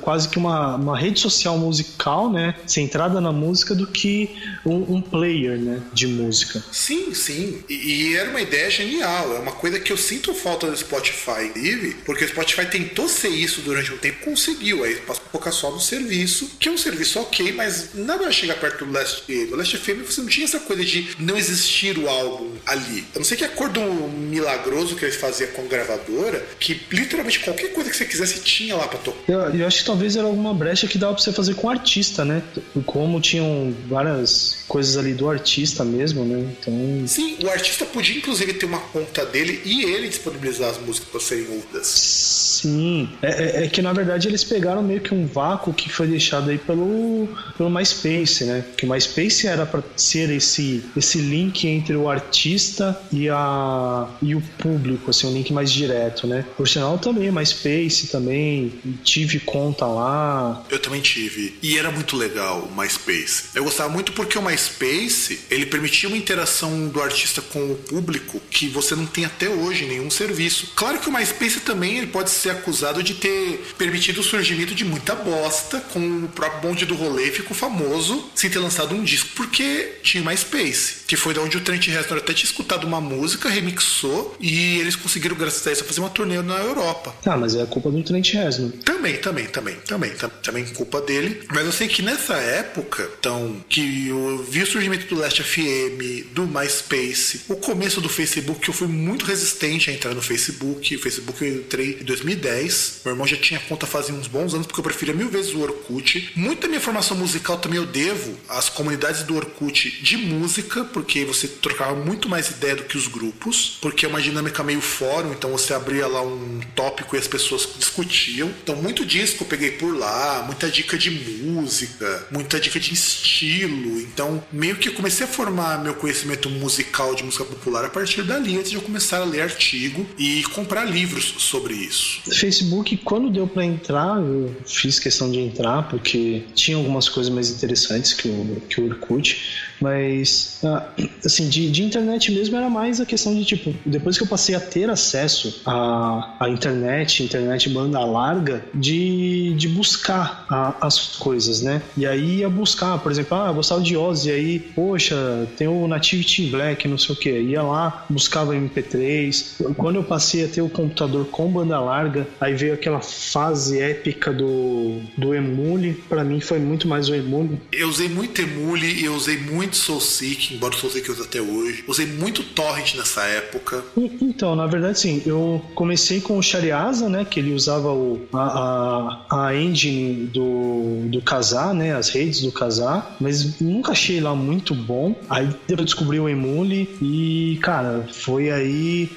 quase que uma, uma rede social musical né? Centrada na música do que um, um player, né? De música. Sim, sim. E, e, era uma ideia genial. É uma coisa que eu sinto falta do Spotify Live, porque o Spotify tentou ser isso durante um tempo, conseguiu. Aí passou a focar só no serviço, que é um serviço ok, mas nada chega perto do Last FM. O Last FM você não tinha essa coisa de não existir o álbum ali. Eu não sei que acordo milagroso que eles faziam com a gravadora, que literalmente qualquer coisa que você quisesse tinha lá pra tocar. Eu, eu acho que talvez era alguma brecha que dava pra você fazer com artista, né? Como tinham várias coisas ali do artista mesmo, né? Então. Sim, o artista podia inclusive ter uma conta dele e ele disponibilizar as músicas para serem ouvidas. Sim, é, é, é, que na verdade eles pegaram meio que um vácuo que foi deixado aí pelo, pelo MySpace, né? Que o MySpace era para ser esse, esse link entre o artista e, a, e o público, assim, um link mais direto, né? Por sinal também, MySpace também, tive conta lá. Eu também tive. E era muito legal o MySpace. Eu gostava muito porque o MySpace, ele permitia uma interação do artista com o público que você não tem até hoje nenhum serviço. Claro que o MySpace também ele pode ser acusado de ter permitido o surgimento de muita bosta, com o próprio bonde do rolê ficou famoso sem ter lançado um disco porque tinha MySpace, que foi da onde o Trent Reznor até tinha escutado uma música, remixou e eles conseguiram graças a isso fazer uma turnê na Europa. Ah, mas é culpa do Trent Reznor. Também, também, também, também, também culpa dele. Mas eu sei que nessa época, então, que eu vi o surgimento do Last FM, do MySpace, o começo do Facebook, que eu fui muito resistente a entrar no Facebook. O Facebook eu entrei em 2010 2010. Meu irmão já tinha conta fazia uns bons anos, porque eu preferia mil vezes o Orkut. Muita minha formação musical também eu devo às comunidades do Orkut de música, porque você trocava muito mais ideia do que os grupos, porque é uma dinâmica meio fórum, então você abria lá um tópico e as pessoas discutiam. Então, muito disco eu peguei por lá, muita dica de música, muita dica de estilo. Então, meio que comecei a formar meu conhecimento musical de música popular a partir dali, antes de eu começar a ler artigo e comprar livros sobre isso. Facebook, quando deu para entrar, eu fiz questão de entrar, porque tinha algumas coisas mais interessantes que o, que o Orkut. Mas, ah, assim, de, de, internet mesmo era mais a questão de, tipo, depois que eu passei a ter acesso à, à internet, internet banda larga, de, de buscar a, as coisas, né? E aí ia buscar, por exemplo, ah, eu gostava de Ozzy, aí, poxa, tem o Nativity Black, não sei o que. Ia lá, buscava MP3. Quando eu passei a ter o computador com banda larga, aí veio aquela fase épica do, do Emule. Para mim foi muito mais o Emule. Eu usei muito Emule e eu usei muito muito SoulSeek, embora o SoulSeek eu use até hoje. Usei muito Torrent nessa época. Então, na verdade, sim. Eu comecei com o Shariasa, né? Que ele usava o, a, a, a engine do, do Kazaa, né? As redes do Kazaa. Mas nunca achei lá muito bom. Aí depois descobri o Emule e, cara, foi aí...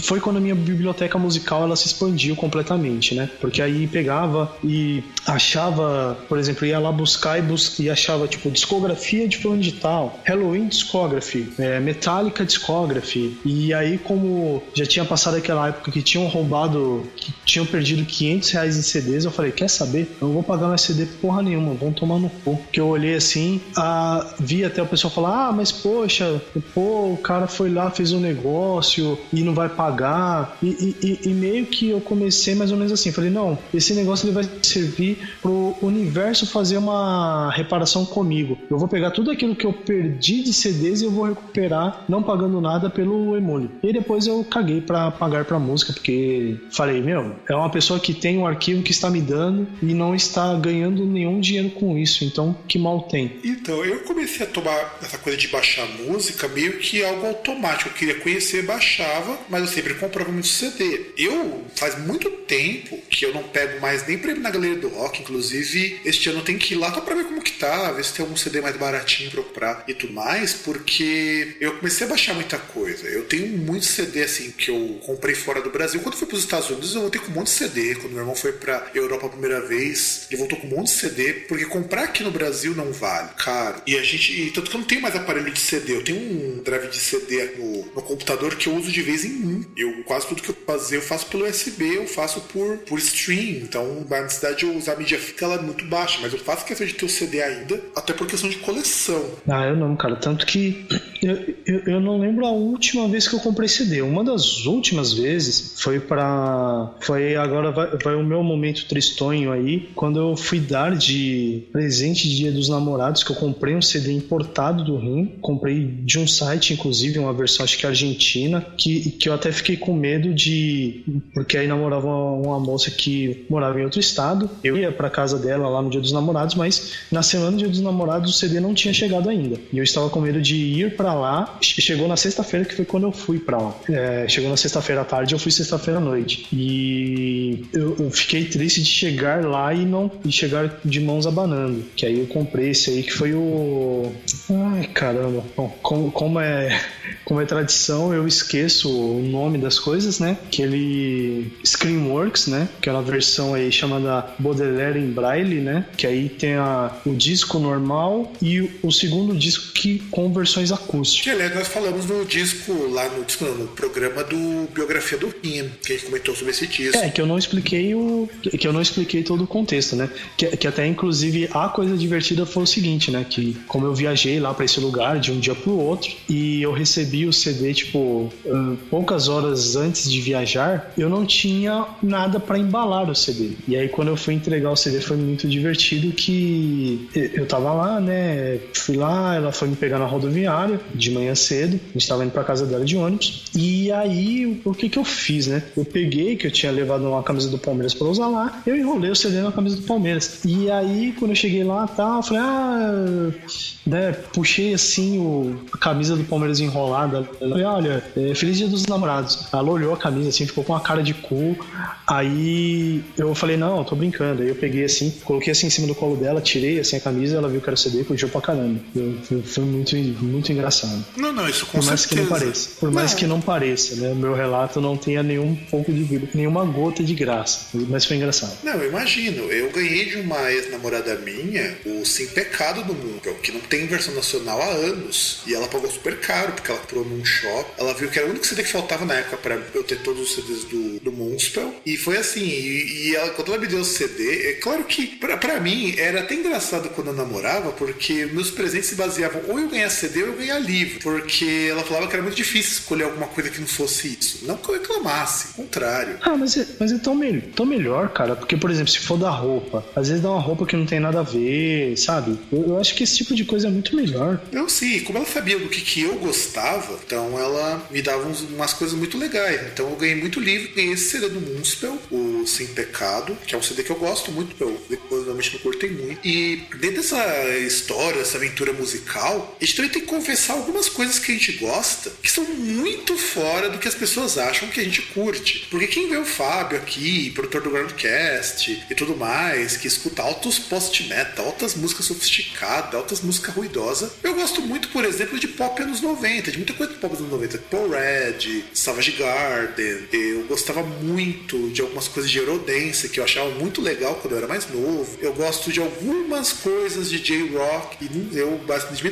Foi quando a minha biblioteca musical ela se expandiu completamente, né? Porque aí pegava e achava, por exemplo, ia lá buscar e, bus e achava, tipo, discografia de fulano de tal Halloween Discography, é, Metallica Discography. E aí, como já tinha passado aquela época que tinham roubado, que tinham perdido 500 reais em CDs, eu falei: quer saber? Eu não vou pagar mais CD porra nenhuma, vão tomar no cu. Que eu olhei assim, a, vi até o pessoal falar: ah, mas poxa, pô, o cara foi lá, fez um negócio e não vai pagar. E, e, e meio que eu comecei mais ou menos assim: falei, não, esse negócio ele vai servir pro universo fazer uma reparação comigo. Eu vou pegar tudo aquilo que eu perdi de CDs e eu vou recuperar não pagando nada pelo Emule. E depois eu caguei para pagar pra música, porque falei, meu, é uma pessoa que tem um arquivo que está me dando e não está ganhando nenhum dinheiro com isso, então que mal tem. Então, eu comecei a tomar essa coisa de baixar música meio que algo automático. Eu queria conhecer, baixava, mas eu sempre comprava muito CD. Eu, faz muito tempo que eu não pego mais nem pra ir na galeria do rock, inclusive este ano eu tenho que ir lá só pra ver como que tá, ver se tem algum CD mais baratinho pra eu comprar e tudo mais, porque eu comecei a baixar muita coisa. Eu tenho muito CD assim que eu comprei fora do Brasil. Quando eu fui para os Estados Unidos, eu voltei com um monte de CD. Quando meu irmão foi para Europa a primeira vez, ele voltou com um monte de CD, porque comprar aqui no Brasil não vale, caro. E a gente, e tanto que eu não tenho mais aparelho de CD, eu tenho um drive de CD no, no computador que eu uso de vez em um. Eu quase tudo que eu fazer eu faço pelo USB, eu faço por, por stream. Então, a necessidade de eu usar a mídia fica ela é muito baixa, mas eu faço questão de ter o CD ainda, até por questão de coleção. Ah, eu não, cara. Tanto que eu, eu, eu, não lembro a última vez que eu comprei CD. Uma das últimas vezes foi para Foi agora vai, vai, o meu momento tristonho aí, quando eu fui dar de presente de Dia dos Namorados, que eu comprei um CD importado do Rim. Comprei de um site, inclusive, uma versão acho que argentina, que, que eu até fiquei com medo de. Porque aí namorava uma, uma moça que morava em outro estado. Eu ia para casa dela lá no Dia dos Namorados, mas na semana do Dia dos Namorados o CD não tinha chegado ainda ainda. E eu estava com medo de ir para lá. Chegou na sexta-feira, que foi quando eu fui para lá. É, chegou na sexta-feira à tarde, eu fui sexta-feira à noite. E eu, eu, fiquei triste de chegar lá e não e chegar de mãos abanando. Que aí eu comprei esse aí, que foi o. Ai, caramba. Bom, como, como é como é tradição, eu esqueço o nome das coisas, né? Aquele Screenworks, né? Aquela versão aí chamada Baudelaire em Braille, né? Que aí tem a, o disco normal e o segundo disco que com versões acústicas. Que aliás nós falamos no disco, lá no disco, não, no programa do Biografia do Rim, que a gente comentou sobre esse disco. É, que eu não expliquei o. que eu não expliquei todo o contexto, né? Que, que até inclusive a coisa divertida foi o seguinte, né? Que como eu viajei lá para esse lugar de um dia pro outro e eu recebi o CD, tipo, poucas horas antes de viajar, eu não tinha nada para embalar o CD. E aí quando eu fui entregar o CD foi muito divertido que eu tava lá, né? Fui lá, ela foi me pegar na rodoviária de manhã cedo, a gente estava indo pra casa dela de ônibus. E aí, o que que eu fiz, né? Eu peguei, que eu tinha levado uma camisa do Palmeiras para usar lá, eu enrolei o CD na camisa do Palmeiras. E aí, quando eu cheguei lá, tá, eu falei, ah, né, puxei assim o, a camisa do Palmeiras enrolada. Falei, olha, é, feliz dia dos namorados. Ela olhou a camisa assim, ficou com uma cara de cu. Aí eu falei, não, eu tô brincando. Aí eu peguei assim, coloquei assim em cima do colo dela, tirei assim a camisa, ela viu que era CD e curtiu pra caramba. Foi, foi muito, muito engraçado. Não, não, isso com Por mais certeza. que não pareça. Por mais Não. que não pareça, né? O meu relato não tenha nenhum pouco de vida, nenhuma gota de graça. Mas foi engraçado. Não, eu imagino. Eu ganhei de uma ex-namorada minha o Sim Pecado do Mundo, que não tem versão nacional há anos. E ela pagou super caro, porque ela comprou num shop. Ela viu que era o único CD que faltava na época pra eu ter todos os CDs do, do Moonspell. E foi assim. E, e ela, quando ela me deu o CD, é claro que pra, pra mim era até engraçado quando eu namorava, porque meus presentes se baseavam ou eu ganhar CD ou eu ganhar livro. Porque ela falava que era muito difícil escolher alguma coisa que não fosse isso. Não que eu reclamasse, ao contrário. Ah, mas é, mas é tão, me- tão melhor, cara. Porque, por exemplo, se for da roupa, às vezes dá uma roupa que não tem nada a ver, sabe? Eu, eu acho que esse tipo de coisa é muito melhor. Eu sim, como ela sabia do que, que eu gostava, então ela me dava uns- umas coisas muito legais. Então eu ganhei muito livro, ganhei esse CD do Moonspell, o Sem Pecado, que é um CD que eu gosto muito, eu depois realmente não curtei muito. E dentro dessa história, essa aventura musical, a gente tem que confessar algumas coisas que a gente gosta que são muito fora do que as pessoas acham que a gente curte. Porque quem vê o Fábio aqui, produtor do Groundcast e tudo mais, que escuta altos post-metal, altas músicas sofisticadas, altas músicas ruidosas, eu gosto muito, por exemplo, de pop anos 90, de muita coisa de pop anos 90. Paul Red, Savage Garden, eu gostava muito de algumas coisas de Eurodance, que eu achava muito legal quando eu era mais novo. Eu gosto de algumas coisas de J-Rock, e eu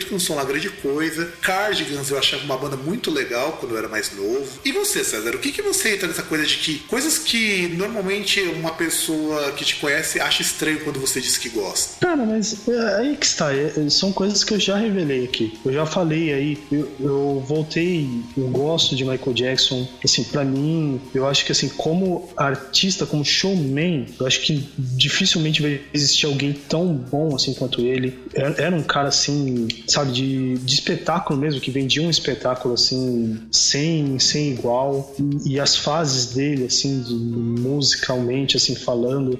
que não sou uma grande coisa. Cardigans eu achava uma banda muito legal quando eu era mais novo. E você, César, o que, que você entra nessa coisa de que coisas que normalmente uma pessoa que te conhece acha estranho quando você diz que gosta? Cara, mas é, aí que está. é, é, são coisas que eu já revelei aqui. Eu já falei aí. Eu, eu voltei. Eu gosto de Michael Jackson. Assim, pra mim, eu acho que assim, como artista, como showman, eu acho que dificilmente vai existir alguém tão bom assim quanto ele. Era, era um cara assim, sabe, de, de espetáculo mesmo, que vendia um espetáculo assim, sem, sem igual. E, e as fases dele, assim, de- musicalmente, assim, falando,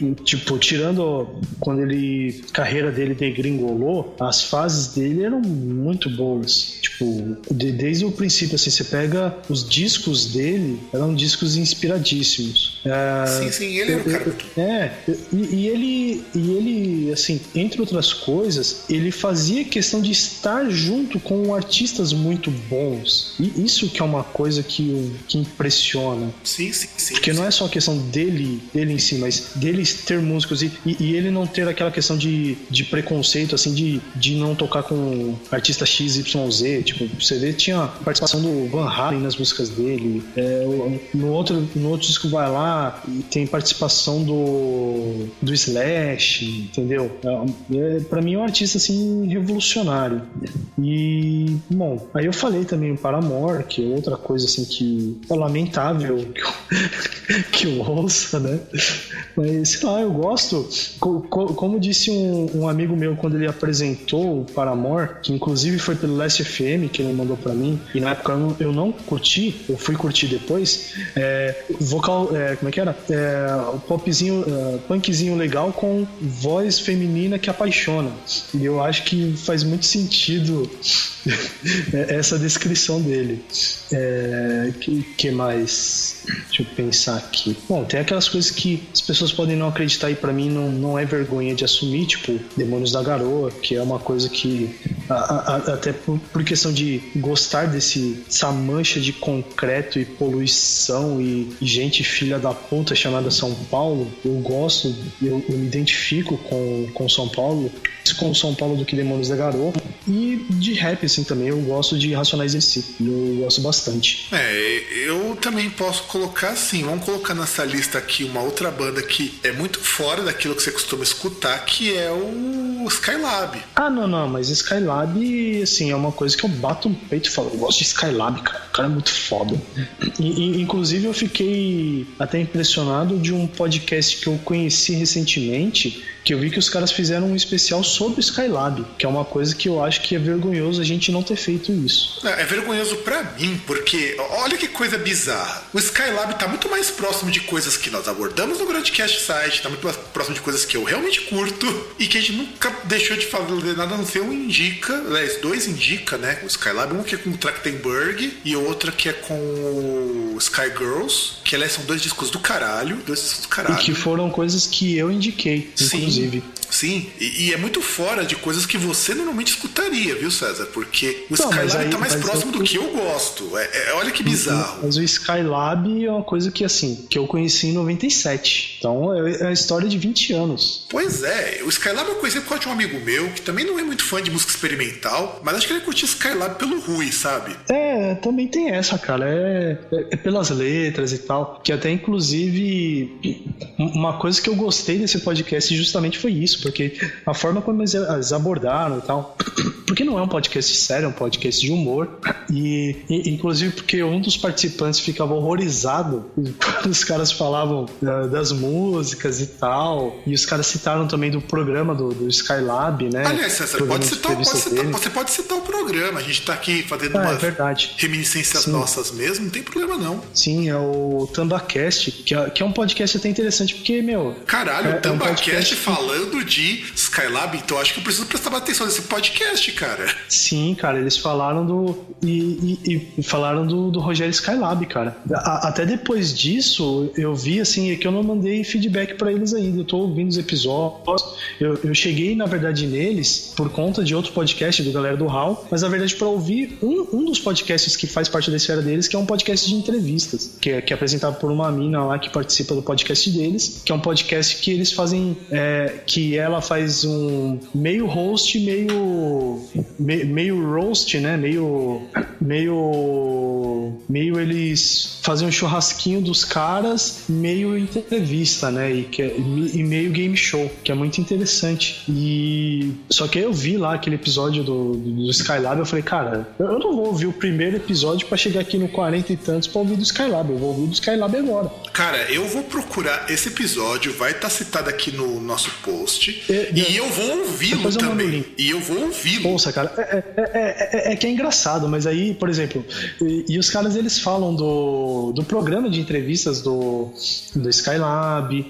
e, tipo, tirando quando ele, carreira dele degringolou, as fases dele eram muito boas. Tipo, de- desde o princípio, assim, você pega os discos dele, eram discos inspiradíssimos. É, Sim, sim, ele era um cara é, e, e ele, e ele, assim, entre outras coisas, ele fazia questão de estar junto com artistas muito bons. E isso que é uma coisa que, que impressiona. Sim, sim, sim. Porque não é só a questão dele, dele em si, mas dele ter músicos e, e, e ele não ter aquela questão de, de preconceito, assim, de, de não tocar com artista XYZ. Tipo, você vê, tinha participação do Van Halen nas músicas dele. É, no, outro, no outro disco vai lá e tem participação do, do Slash, entendeu? É, é, pra mim é um artista, assim, revolucionário. E, bom, aí eu falei também o Paramore, que é outra coisa, assim, que é lamentável [LAUGHS] que eu, que eu ouça, né? Mas, sei lá, eu gosto. Co- co- como disse um, um amigo meu quando ele apresentou o Paramore, que inclusive foi pelo Last FM que ele mandou pra mim, e na época eu não, curti, eu fui curtir depois, é, vocal, é, como é que era? É, popzinho, é, punkzinho legal com voz feminina que apaixona. E eu acho que faz muito sentido [LAUGHS] essa descrição dele. É, que, que mais? Deixa eu pensar aqui. Bom, tem aquelas coisas que as pessoas podem não acreditar e pra mim não, não é vergonha de assumir, tipo Demônios da Garoa, que é uma coisa que a- a- até por, por questão de gostar desse essa mancha de concreto e poluição e, e gente filha da puta chamada São Paulo, eu gosto, eu, eu me identifico com, com São Paulo, com São Paulo do que Demônios da Garoa. E de rap, assim, também, eu gosto de Racionais em si. Eu gosto bastante. É, eu também posso colocar assim, vamos colocar nessa lista aqui uma outra banda que é muito fora daquilo que você costuma escutar, que é o Skylab. Ah, não, não, mas Skylab, assim, é uma coisa que eu bato no peito e falo, eu gosto de Skylab, cara. O cara é muito foda. E, e, inclusive, eu fiquei até impressionado de um podcast que eu conheci recentemente, que eu vi que os caras fizeram um especial sobre o Skylab, que é uma coisa que eu acho que é vergonhoso a gente não ter feito isso. É, é vergonhoso para mim, porque olha que coisa bizarra. O Skylab tá muito mais próximo de coisas que nós abordamos no Grandcast Site, tá muito mais próximo de coisas que eu realmente curto e que a gente nunca deixou de fazer nada a não ser um indica, aliás, dois indica, né? O Skylab, um que é com o Trachtenberg e outra que é com o Sky Girls, que aliás são dois discos do caralho, dois discos do caralho. E que foram coisas que eu indiquei, inclusive. Sim. E, e, é muito fora de coisas que você normalmente escutaria, viu, César? Porque o não, Skylab está mais próximo eu... do que eu gosto. É, é, olha que bizarro. Mas o Skylab é uma coisa que, assim, que eu conheci em 97. Então é, é a história de 20 anos. Pois é, o Skylab eu conheci por causa de um amigo meu, que também não é muito fã de música experimental, mas acho que ele curtia Skylab pelo Rui, sabe? É, também tem essa, cara. É, é, é pelas letras e tal. Que até, inclusive, uma coisa que eu gostei desse podcast justamente foi isso porque a forma como eles abordaram e tal. Porque não é um podcast sério, é um podcast de humor. E, e inclusive porque um dos participantes ficava horrorizado [LAUGHS] quando os caras falavam uh, das músicas e tal. E os caras citaram também do programa do, do Skylab, né? Aliás, César, pode citar, pode citar, você pode citar o programa. A gente tá aqui fazendo ah, é umas reminiscências Sim. nossas mesmo, não tem problema não. Sim, é o Tambacast, que é, que é um podcast até interessante, porque, meu. Caralho, é, o Tambacast é um falando de Skylab, então acho que eu preciso prestar atenção nesse podcast, cara. Sim, cara, eles falaram do. E, e, e falaram do, do Rogério Skylab, cara. A, até depois disso, eu vi assim, é que eu não mandei feedback para eles ainda. Eu tô ouvindo os episódios. Eu, eu cheguei, na verdade, neles por conta de outro podcast do Galera do Hall, mas na verdade para ouvir um, um dos podcasts que faz parte da esfera deles, que é um podcast de entrevistas, que é, que é apresentado por uma mina lá que participa do podcast deles, que é um podcast que eles fazem. É, que ela faz um meio host, meio meio roast, né? Meio meio meio eles fazem um churrasquinho dos caras, meio entrevista, né? E, que é, e meio game show, que é muito interessante. E só que eu vi lá aquele episódio do, do Skylab, eu falei, cara, eu não vou ouvir o primeiro episódio para chegar aqui no 40 e tantos para ouvir do Skylab, eu vou ouvir do Skylab agora. Cara, eu vou procurar esse episódio, vai estar tá citado aqui no nosso post. É, e eu vou ouvi-lo também. E eu vou ouvi-lo. Poxa, cara, é, é, é, que é engraçado, mas aí, por exemplo, e, e, os caras eles falam do, do programa de entrevistas do, do Skylab,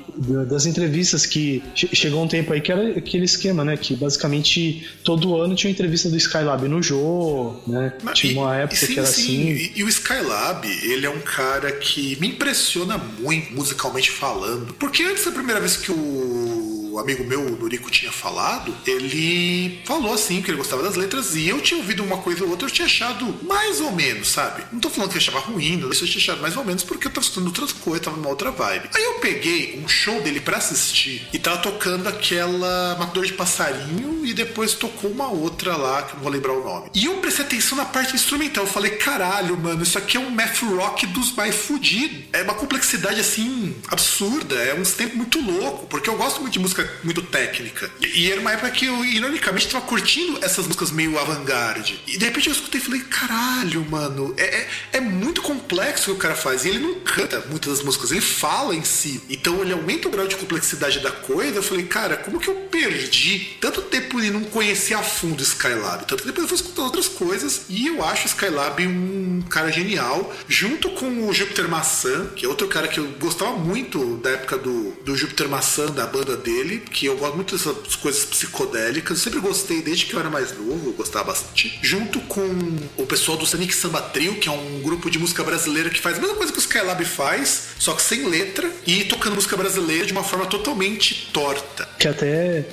das entrevistas que chegou um tempo aí que era aquele esquema, né? Que basicamente todo ano tinha uma entrevista do Skylab no Jô, né? Mas, tinha uma época sim, que era sim. assim. E, e o Skylab, ele é um cara que me impressiona muito musicalmente falando. Porque antes da primeira vez que o o amigo meu, o Nurico, tinha falado, ele falou assim que ele gostava das letras e eu tinha ouvido uma coisa ou outra, eu tinha achado mais ou menos, sabe? Não tô falando que eu achava ruim, não, eu tinha achado mais ou menos porque eu tava estudando outras coisas, tava numa outra vibe. Aí eu peguei um show dele para assistir e tava tocando aquela Matador de Passarinho e depois tocou uma outra lá, que eu não vou lembrar o nome. E eu prestei atenção na parte instrumental, eu falei, caralho, mano, isso aqui é um math rock dos mais fudidos. É uma complexidade assim absurda, é um tempo muito louco, porque eu gosto muito de música muito técnica. E, era uma época que eu, ironicamente, tava curtindo essas músicas meio avant-garde. E de repente eu escutei e falei, caralho, mano, é, é, é, muito complexo o que o cara faz. E ele não canta muitas das músicas, ele fala em si. Então ele aumenta o grau de complexidade da coisa. Eu falei, cara, como que eu perdi tanto tempo e não conhecer a fundo Skylab? Tanto que depois eu fui escutando outras coisas. E eu acho Skylab um cara genial, junto com o Júpiter Maçã, que é outro cara que eu gostava muito da época do, do Júpiter Maçã, da banda dele que eu gosto muito dessas coisas psicodélicas. Eu sempre gostei desde que eu era mais novo, eu gostava bastante. Junto com o pessoal do Sonic Samba Trio, que é um grupo de música brasileira que faz a mesma coisa que o Skylab faz, só que sem letra e tocando música brasileira de uma forma totalmente torta. Que até.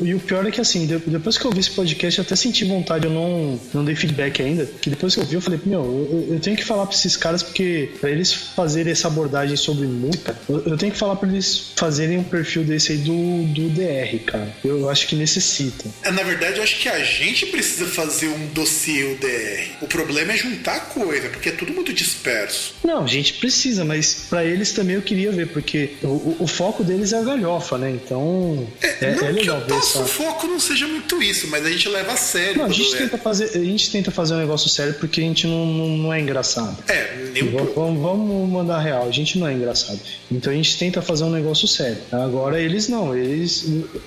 E o pior é que assim, depois que eu vi esse podcast, eu até senti vontade, eu não, não dei feedback ainda. Que depois que eu vi, eu falei, meu, eu, eu tenho que falar pra esses caras, porque pra eles fazerem essa abordagem sobre música, eu, eu tenho que falar pra eles fazerem um perfil desse aí do do, DR, cara. Eu acho que necessita. É, na verdade, eu acho que a gente precisa fazer um dossiê UDR. O problema é juntar coisa, porque é tudo muito disperso. Não, a gente precisa, mas para eles também eu queria ver, porque o, o, foco deles é a galhofa, né? Então é, é, não é legal que o nosso foco não seja muito isso, mas a gente leva a sério. Não, a gente, tenta fazer, a gente tenta fazer um negócio sério porque a gente não, não, não é engraçado. É, nem vamos, vamos, vamos mandar real, a gente não é engraçado. Então a gente tenta fazer um negócio sério. Agora eles não, eles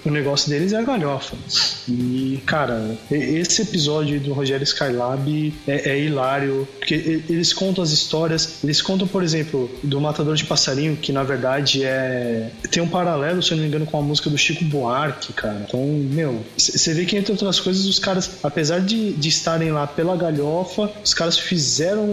o negócio deles é a galhofa. E, cara, esse episódio do Rogério Skylab é, é hilário, porque eles contam as histórias, eles contam, por exemplo, do Matador de Passarinho, que na verdade é. tem um paralelo, se eu não me engano, com a música do Chico Buarque, cara. Então, meu, você vê que entre outras coisas, os caras, apesar de, de estarem lá pela galhofa, os caras fizeram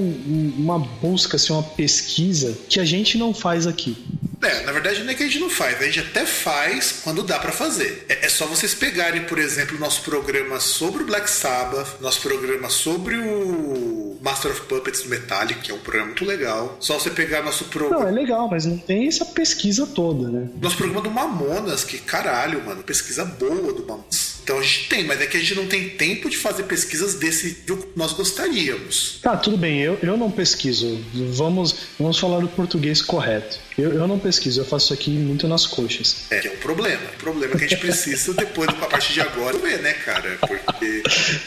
uma busca, assim, uma pesquisa que a gente não faz aqui. É, na verdade não é que a gente não faz, a gente até faz quando dá para fazer. É, é, só vocês pegarem, por exemplo, o nosso programa sobre o Black Sabbath, nosso programa sobre o Master of Puppets do Metallic, que é um programa muito legal. Só você pegar nosso programa. Não, é legal, mas não tem essa pesquisa toda, né? Nosso programa do Mamonas, que caralho, mano, pesquisa boa do Mamonas. Então a gente tem, mas é que a gente não tem tempo de fazer pesquisas desse que nós gostaríamos. Tá, tudo bem, eu, eu não pesquiso. Vamos, vamos falar o português correto. Eu, eu não pesquiso, eu faço isso aqui muito nas coxas. É, que é um problema. É um problema que a gente precisa depois, a partir de agora, ver, né, cara? Porque.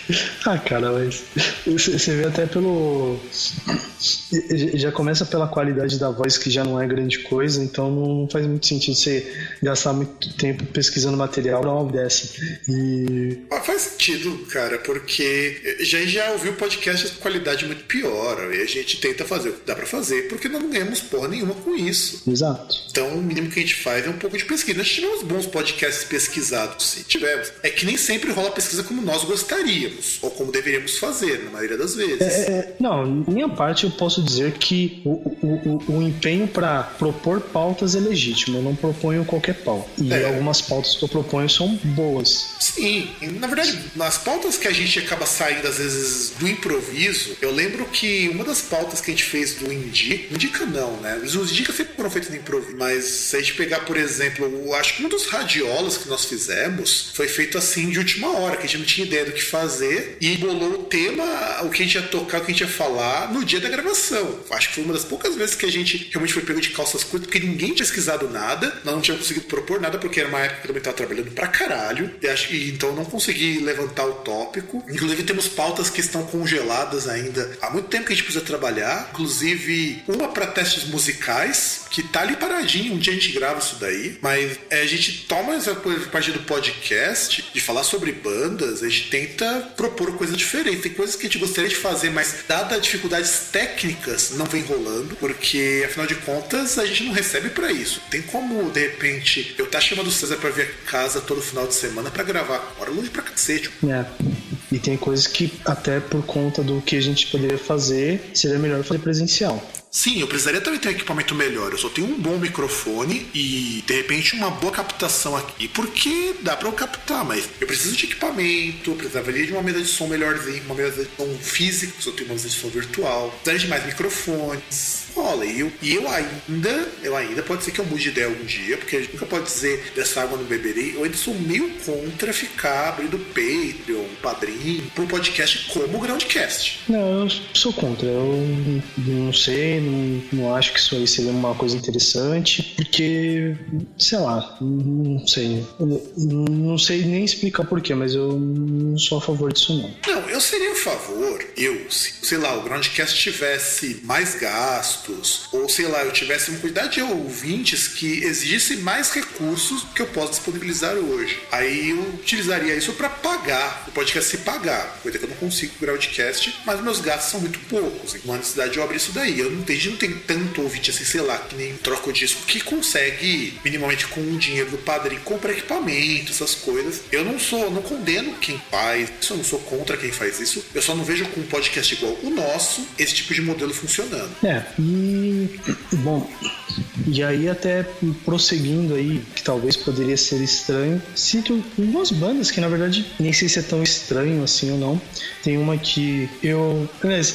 [LAUGHS] ah, cara, mas. Você vê até pelo. Já começa pela qualidade da voz, que já não é grande coisa, então não faz muito sentido você gastar muito tempo pesquisando material pra uma dessa. E. Ah, faz sentido, cara, porque já já ouviu podcast de qualidade muito pior. E a gente tenta fazer o que dá pra fazer, porque não ganhamos porra nenhuma com isso isso. Exato. Então, o mínimo que a gente faz é um pouco de pesquisa. Nós tivemos bons podcasts pesquisados, sim. Tivemos. É que nem sempre rola pesquisa como nós gostaríamos, ou como deveríamos fazer, na maioria das vezes. É, é, é não, minha parte eu posso dizer que o, o, o, o empenho para propor pautas é legítimo. Eu não proponho qualquer pauta. E é. algumas pautas que eu proponho são boas. Sim. Na verdade, nas pautas que a gente acaba saindo, às vezes, do improviso, eu lembro que uma das pautas que a gente fez do Indica, Indica não, né? Os Indica sempre foram feitos no improviso. Mas se a gente pegar, por exemplo, eu acho que um dos radiolas que nós fizemos foi feito assim de última hora, que a gente não tinha ideia do que fazer e bolou o tema, o que a gente ia tocar, o que a gente ia falar no dia da gravação. Acho que foi uma das poucas vezes que a gente realmente foi pego de calças curtas, porque ninguém tinha pesquisado nada, nós não tínhamos conseguido propor nada, porque era uma época que eu também estava trabalhando pra caralho, e, acho, e então não consegui levantar o tópico. Inclusive temos pautas que estão congeladas ainda há muito tempo que a gente precisa trabalhar, inclusive uma para testes musicais, que tá ali paradinho. Um dia a gente grava isso daí, mas é, a gente toma essa parte do podcast, de falar sobre bandas, a gente tenta propor coisa diferente. Tem coisas que a gente gostaria de fazer, mas dada dificuldades técnicas, não vem rolando, porque afinal de contas a gente não recebe para isso. Tem como, de repente, eu tá chamando o César pra vir a casa todo final de semana para gravar. Hora longe pra cacete. É. E tem coisas que, até por conta do que a gente poderia fazer, seria melhor fazer presencial. Sim, eu precisaria também ter um equipamento melhor. Eu só tenho um bom microfone e de repente uma boa captação aqui, porque dá para eu captar, mas eu preciso de equipamento, eu precisaria de uma mesa de som melhorzinha, uma mesa de som física, só tenho uma mesa de som virtual, precisaria de mais microfones rola. E eu, e eu ainda, eu ainda pode ser que eu mude de ideia algum dia, porque a gente nunca pode dizer dessa água não beberei. Eu ainda sou meio contra ficar abrindo Patreon, padrinho, para um podcast como o Groundcast. Não, eu sou contra. Eu não sei, não, não acho que isso aí seria uma coisa interessante, porque, sei lá, não sei. Não sei nem explicar porquê, mas eu não sou a favor disso não. Não, eu seria a favor, eu, se, sei lá, o Groundcast tivesse mais gasto, ou sei lá, eu tivesse uma quantidade de ouvintes que exigisse mais recursos que eu posso disponibilizar hoje. Aí eu utilizaria isso para pagar, o podcast se pagar, coisa que eu não consigo o Groundcast, mas meus gastos são muito poucos, então a necessidade de eu abrir isso daí. Eu não tenho, não tem tanto ouvinte assim, sei lá, que nem troca o disco, que consegue minimamente com o dinheiro do padrinho comprar equipamento, essas coisas. Eu não sou, não condeno quem faz, eu não sou contra quem faz isso, eu só não vejo com um podcast igual o nosso esse tipo de modelo funcionando. É, e, bom, e aí até prosseguindo aí, que talvez poderia ser estranho, cito duas bandas que na verdade nem sei se é tão estranho assim ou não. Tem uma que eu.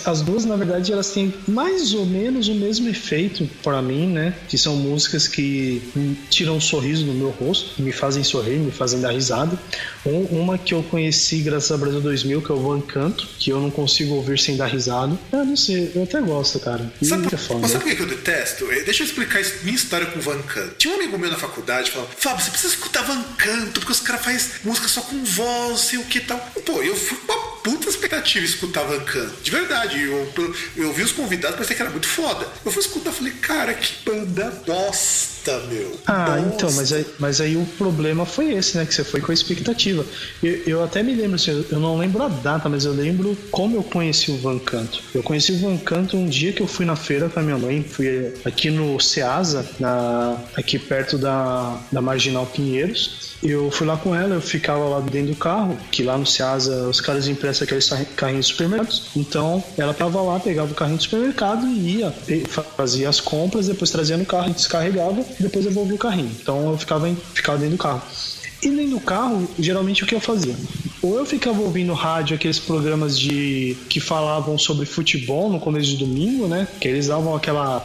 As duas, na verdade, elas têm mais ou menos o mesmo efeito para mim, né? Que são músicas que tiram um sorriso no meu rosto, me fazem sorrir, me fazem dar risada. Uma que eu conheci graças a Brasil 2000, que é o Van Canto, que eu não consigo ouvir sem dar risada. Ah, não sei, eu até gosto, cara. Sabe, é foda. sabe o que eu detesto? Eh, deixa eu explicar minha história com o Van Canto. Tinha um amigo meu na faculdade que falava, Fábio, você precisa escutar Van Canto, porque os caras fazem música só com voz, sei o que tal. Pô, eu fui com uma puta expectativa escutar Van Canto. De verdade, eu, eu, eu vi os convidados, parecia que era muito foda. Eu fui escutar e falei, cara, que banda bosta, meu. Ah, Nossa. então, mas aí, mas aí o problema foi esse, né? Que você foi com a expectativa. Eu, eu até me lembro, assim, eu não lembro a data, mas eu lembro como eu conheci o Van Canto. Eu conheci o Van Canto um dia que eu fui na feira com a minha mãe, fui aqui no Ceasa, na, aqui perto da, da Marginal Pinheiros. Eu fui lá com ela, eu ficava lá dentro do carro, que lá no Ceasa os caras emprestam aqueles carrinhos de supermercados. Então ela tava lá, pegava o carrinho do supermercado e ia, fazia as compras, depois trazia no carro, descarregava e depois devolvia o carrinho. Então eu ficava, ficava dentro do carro. E dentro do carro, geralmente o que eu fazia? Ou eu ficava ouvindo rádio, aqueles programas de que falavam sobre futebol no começo de domingo, né? Que eles davam aquela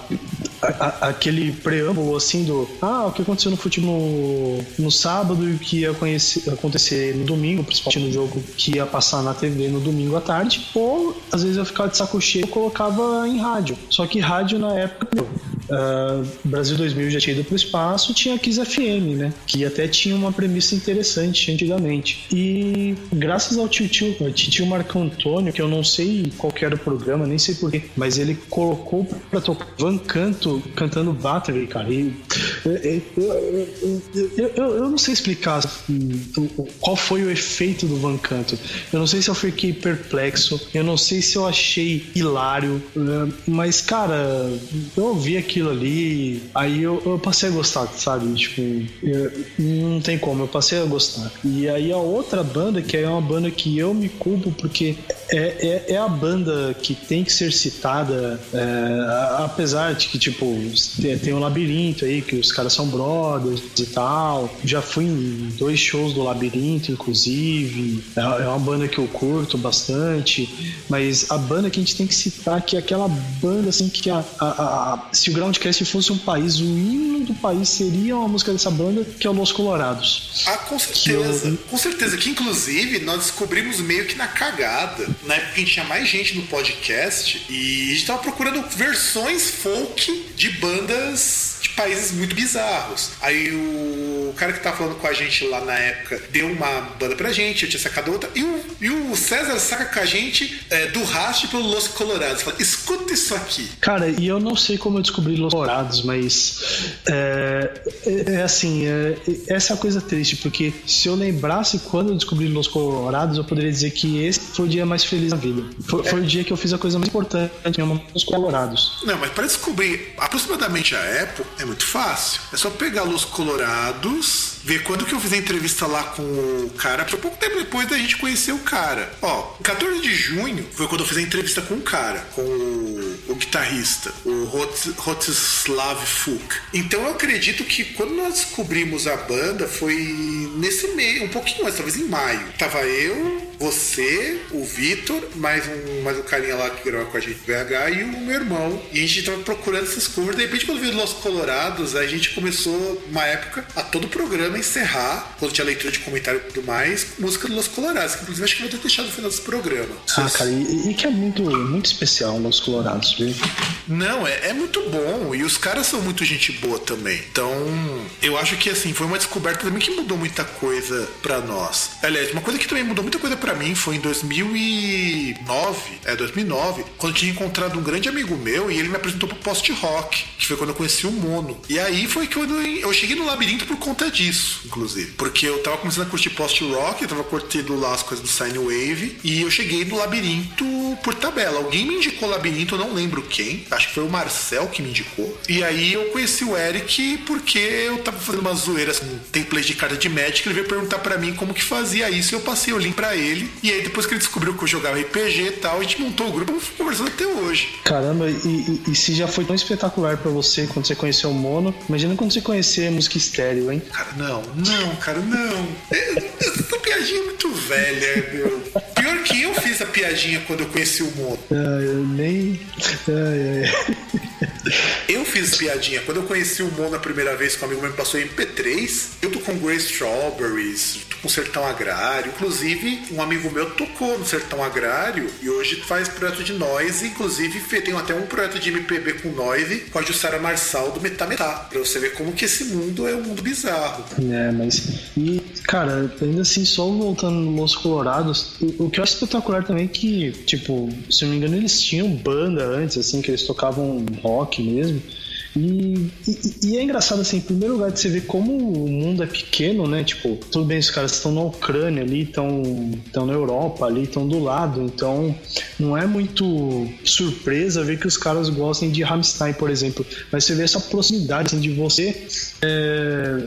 a, aquele preâmbulo assim do ah, o que aconteceu no futebol no, no sábado e o que ia conhecer, acontecer no domingo, principalmente no jogo que ia passar na TV no domingo à tarde, ou às vezes eu ficava de saco cheio e colocava em rádio. Só que rádio na época uh, Brasil 2000 já tinha ido para o espaço, tinha a Kiss FM, né? Que até tinha uma premissa interessante antigamente. E graças ao tio tio, tio Marco Antônio, que eu não sei qual era o programa, nem sei porquê, mas ele colocou para tocar Van Canto cantando Battery, cara. E, eu, eu, eu, eu, não sei explicar assim, qual foi o efeito do Van Canto. Eu não sei se eu fiquei perplexo, eu não sei se eu achei hilário, eh, mas cara, eu ouvi aqui aquilo ali, aí eu, eu passei a gostar, sabe? Tipo, eu, não tem como, eu passei a gostar. E aí a outra banda, que é uma banda que eu me culpo, porque é, é, é a banda que tem que ser citada, é, apesar de que, tipo, tem, tem um labirinto aí, que os caras são brothers e tal. Já fui em dois shows do labirinto, inclusive. É, é uma banda que eu curto bastante. Mas a banda que a gente tem que citar, que é aquela banda assim que a, a, a se o Groundcast fosse um país, o hino do país seria uma música dessa banda, que é o Los Colorados. Ah, com certeza. Eu... Com certeza. Que inclusive nós descobrimos meio que na cagada. Na época que a gente tinha mais gente no podcast e a gente tava procurando versões folk de bandas de países muito bizarros. Aí o cara que tava falando com a gente lá na época deu uma banda pra gente, eu tinha sacado outra. E o, e o César saca com a gente é, do rastro pelo Los Colorados. Fala, escuta isso aqui. Cara, e eu não sei como eu descobri Los Colorados, mas é, é, é assim, é, essa é a coisa triste, porque se eu lembrasse quando eu descobri Los Colorados, eu poderia dizer que esse foi o dia mais feliz da vida. Foi, foi o dia que eu fiz a coisa mais importante, Los Colorados. Não, mas para descobrir aproximadamente a época, é muito fácil. É só pegar Los Colorados ver quando que eu fiz a entrevista lá com o cara. Foi pouco tempo depois da gente conhecer o cara. Ó, 14 de junho foi quando eu fiz a entrevista com o cara, com o, o guitarrista, o Rotislav Fuk. Então eu acredito que quando nós descobrimos a banda foi nesse meio, um pouquinho mais, talvez em maio. Tava eu, você, o Vitor, mais um, mais um carinha lá que grava com a gente BH e o meu irmão. E a gente tava procurando essas covers. De repente, quando veio Los Colorados, a gente começou, uma época, a todo programa encerrar, quando tinha leitura de comentário e tudo mais, música do Los Colorados, que inclusive acho que vou ter deixado no final desse programa. Ah, cara, e, e, que é muito, muito especial Los Colorados, viu? Não, é, é muito bom. E os caras são muito gente boa também. Então, eu acho que assim, foi uma descoberta também que mudou muita coisa para nós. Aliás, uma coisa que também mudou muita coisa para mim foi em 2009, é 2009, quando eu tinha encontrado um grande amigo meu e ele me apresentou pro post rock, que foi quando eu conheci o E aí foi que eu, eu cheguei no labirinto por conta disso, inclusive, porque eu tava começando a curtir post rock, eu tava curtindo lá as coisas do Sine Wave e eu cheguei no labirinto por tabela. Alguém me indicou labirinto, eu não lembro quem, acho que foi o Marcel que me indicou. E aí eu conheci o Eric porque eu tava fazendo uma zoeira, assim, um template de carta de Magic, ele veio perguntar para mim como que fazia isso eu passei o link para ele. E aí, depois que ele descobriu que eu jogava RPG e tal, a gente montou o grupo conversando até hoje. Caramba, e, e, e, se já foi tão espetacular para você quando você conheceu o Mono, imagina quando você conhecer música estéreo, hein? Cara, não, não, cara, não. Essa piadinha é muito velha, meu. Pior que eu fiz a piadinha quando eu conheci o Mono. Ah, eu nem. Eu fiz piadinha. Quando eu conheci o Mono a primeira vez, que um amigo meu me passou em MP3, eu tô com Grey Strawberries, tô com Sertão Agrário. Inclusive, um amigo meu tocou no Sertão Agrário e hoje faz projeto de noise. Inclusive, tem até um projeto de MPB com noise com a Jussara Marçal do Metá Metá. Pra você ver como que esse mundo é um mundo bizarro. É, mas. E, cara, ainda assim, só voltando no Los Colorados, o, o que eu acho espetacular também é que, tipo, se eu não me engano, eles tinham banda antes, assim, que eles tocavam rock mesmo. E, e, e, é engraçado, assim, em primeiro lugar, de você ver como o mundo é pequeno, né? Tipo, tudo bem, os caras estão na Ucrânia ali, estão na Europa ali, estão do lado, então não é muito surpresa ver que os caras gostem de Rammstein, por exemplo. Mas você vê essa proximidade assim, de você, é,